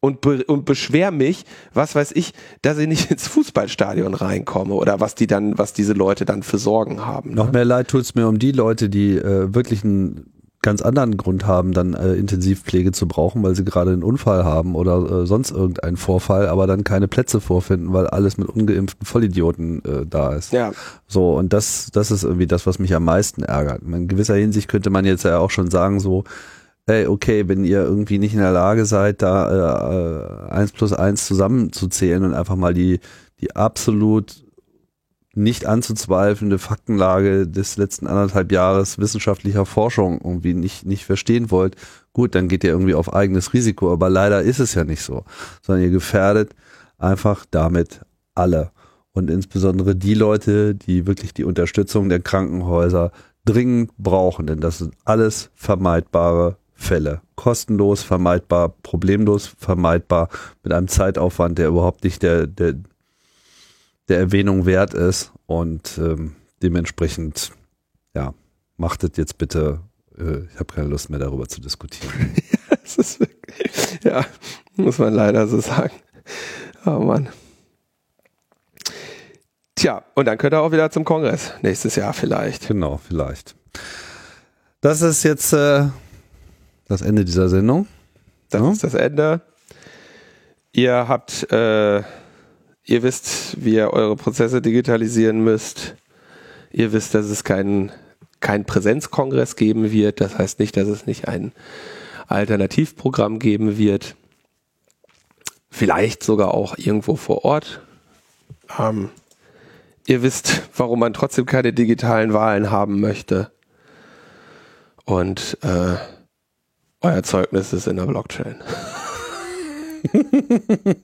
und, be und beschwer mich, was weiß ich, dass ich nicht [LAUGHS] ins Fußballstadion reinkomme oder was die dann, was diese Leute dann für Sorgen haben. Noch ne? mehr leid tut's mir um die Leute, die äh, wirklich einen ganz anderen Grund haben, dann äh, Intensivpflege zu brauchen, weil sie gerade einen Unfall haben oder äh, sonst irgendeinen Vorfall, aber dann keine Plätze vorfinden, weil alles mit ungeimpften Vollidioten äh, da ist. Ja. So, und das, das ist irgendwie das, was mich am meisten ärgert. In gewisser Hinsicht könnte man jetzt ja auch schon sagen, so, hey, okay, wenn ihr irgendwie nicht in der Lage seid, da äh, eins plus eins zusammenzuzählen und einfach mal die, die absolut nicht anzuzweifelnde Faktenlage des letzten anderthalb Jahres wissenschaftlicher Forschung irgendwie nicht, nicht verstehen wollt, gut, dann geht ihr irgendwie auf eigenes Risiko. Aber leider ist es ja nicht so, sondern ihr gefährdet einfach damit alle. Und insbesondere die Leute, die wirklich die Unterstützung der Krankenhäuser dringend brauchen, denn das sind alles vermeidbare Fälle. Kostenlos vermeidbar, problemlos vermeidbar, mit einem Zeitaufwand, der überhaupt nicht der, der, der Erwähnung wert ist. Und ähm, dementsprechend, ja, macht es jetzt bitte. Äh, ich habe keine Lust mehr darüber zu diskutieren. [LAUGHS] ja, wirklich, ja, muss man leider so sagen. Oh Mann. Tja, und dann könnt ihr auch wieder zum Kongress nächstes Jahr vielleicht. Genau, vielleicht. Das ist jetzt äh, das Ende dieser Sendung. Das ja. ist das Ende. Ihr habt, äh, ihr wisst, wie ihr eure Prozesse digitalisieren müsst. Ihr wisst, dass es keinen kein Präsenzkongress geben wird. Das heißt nicht, dass es nicht ein Alternativprogramm geben wird. Vielleicht sogar auch irgendwo vor Ort. Ähm, ihr wisst, warum man trotzdem keine digitalen Wahlen haben möchte. Und äh, euer Zeugnis ist in der Blockchain. [LAUGHS]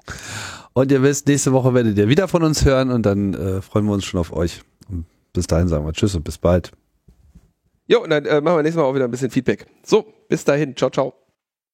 und ihr wisst, nächste Woche werdet ihr wieder von uns hören und dann äh, freuen wir uns schon auf euch. Und bis dahin sagen wir Tschüss und bis bald. Jo, und dann äh, machen wir nächstes Mal auch wieder ein bisschen Feedback. So, bis dahin. Ciao, ciao.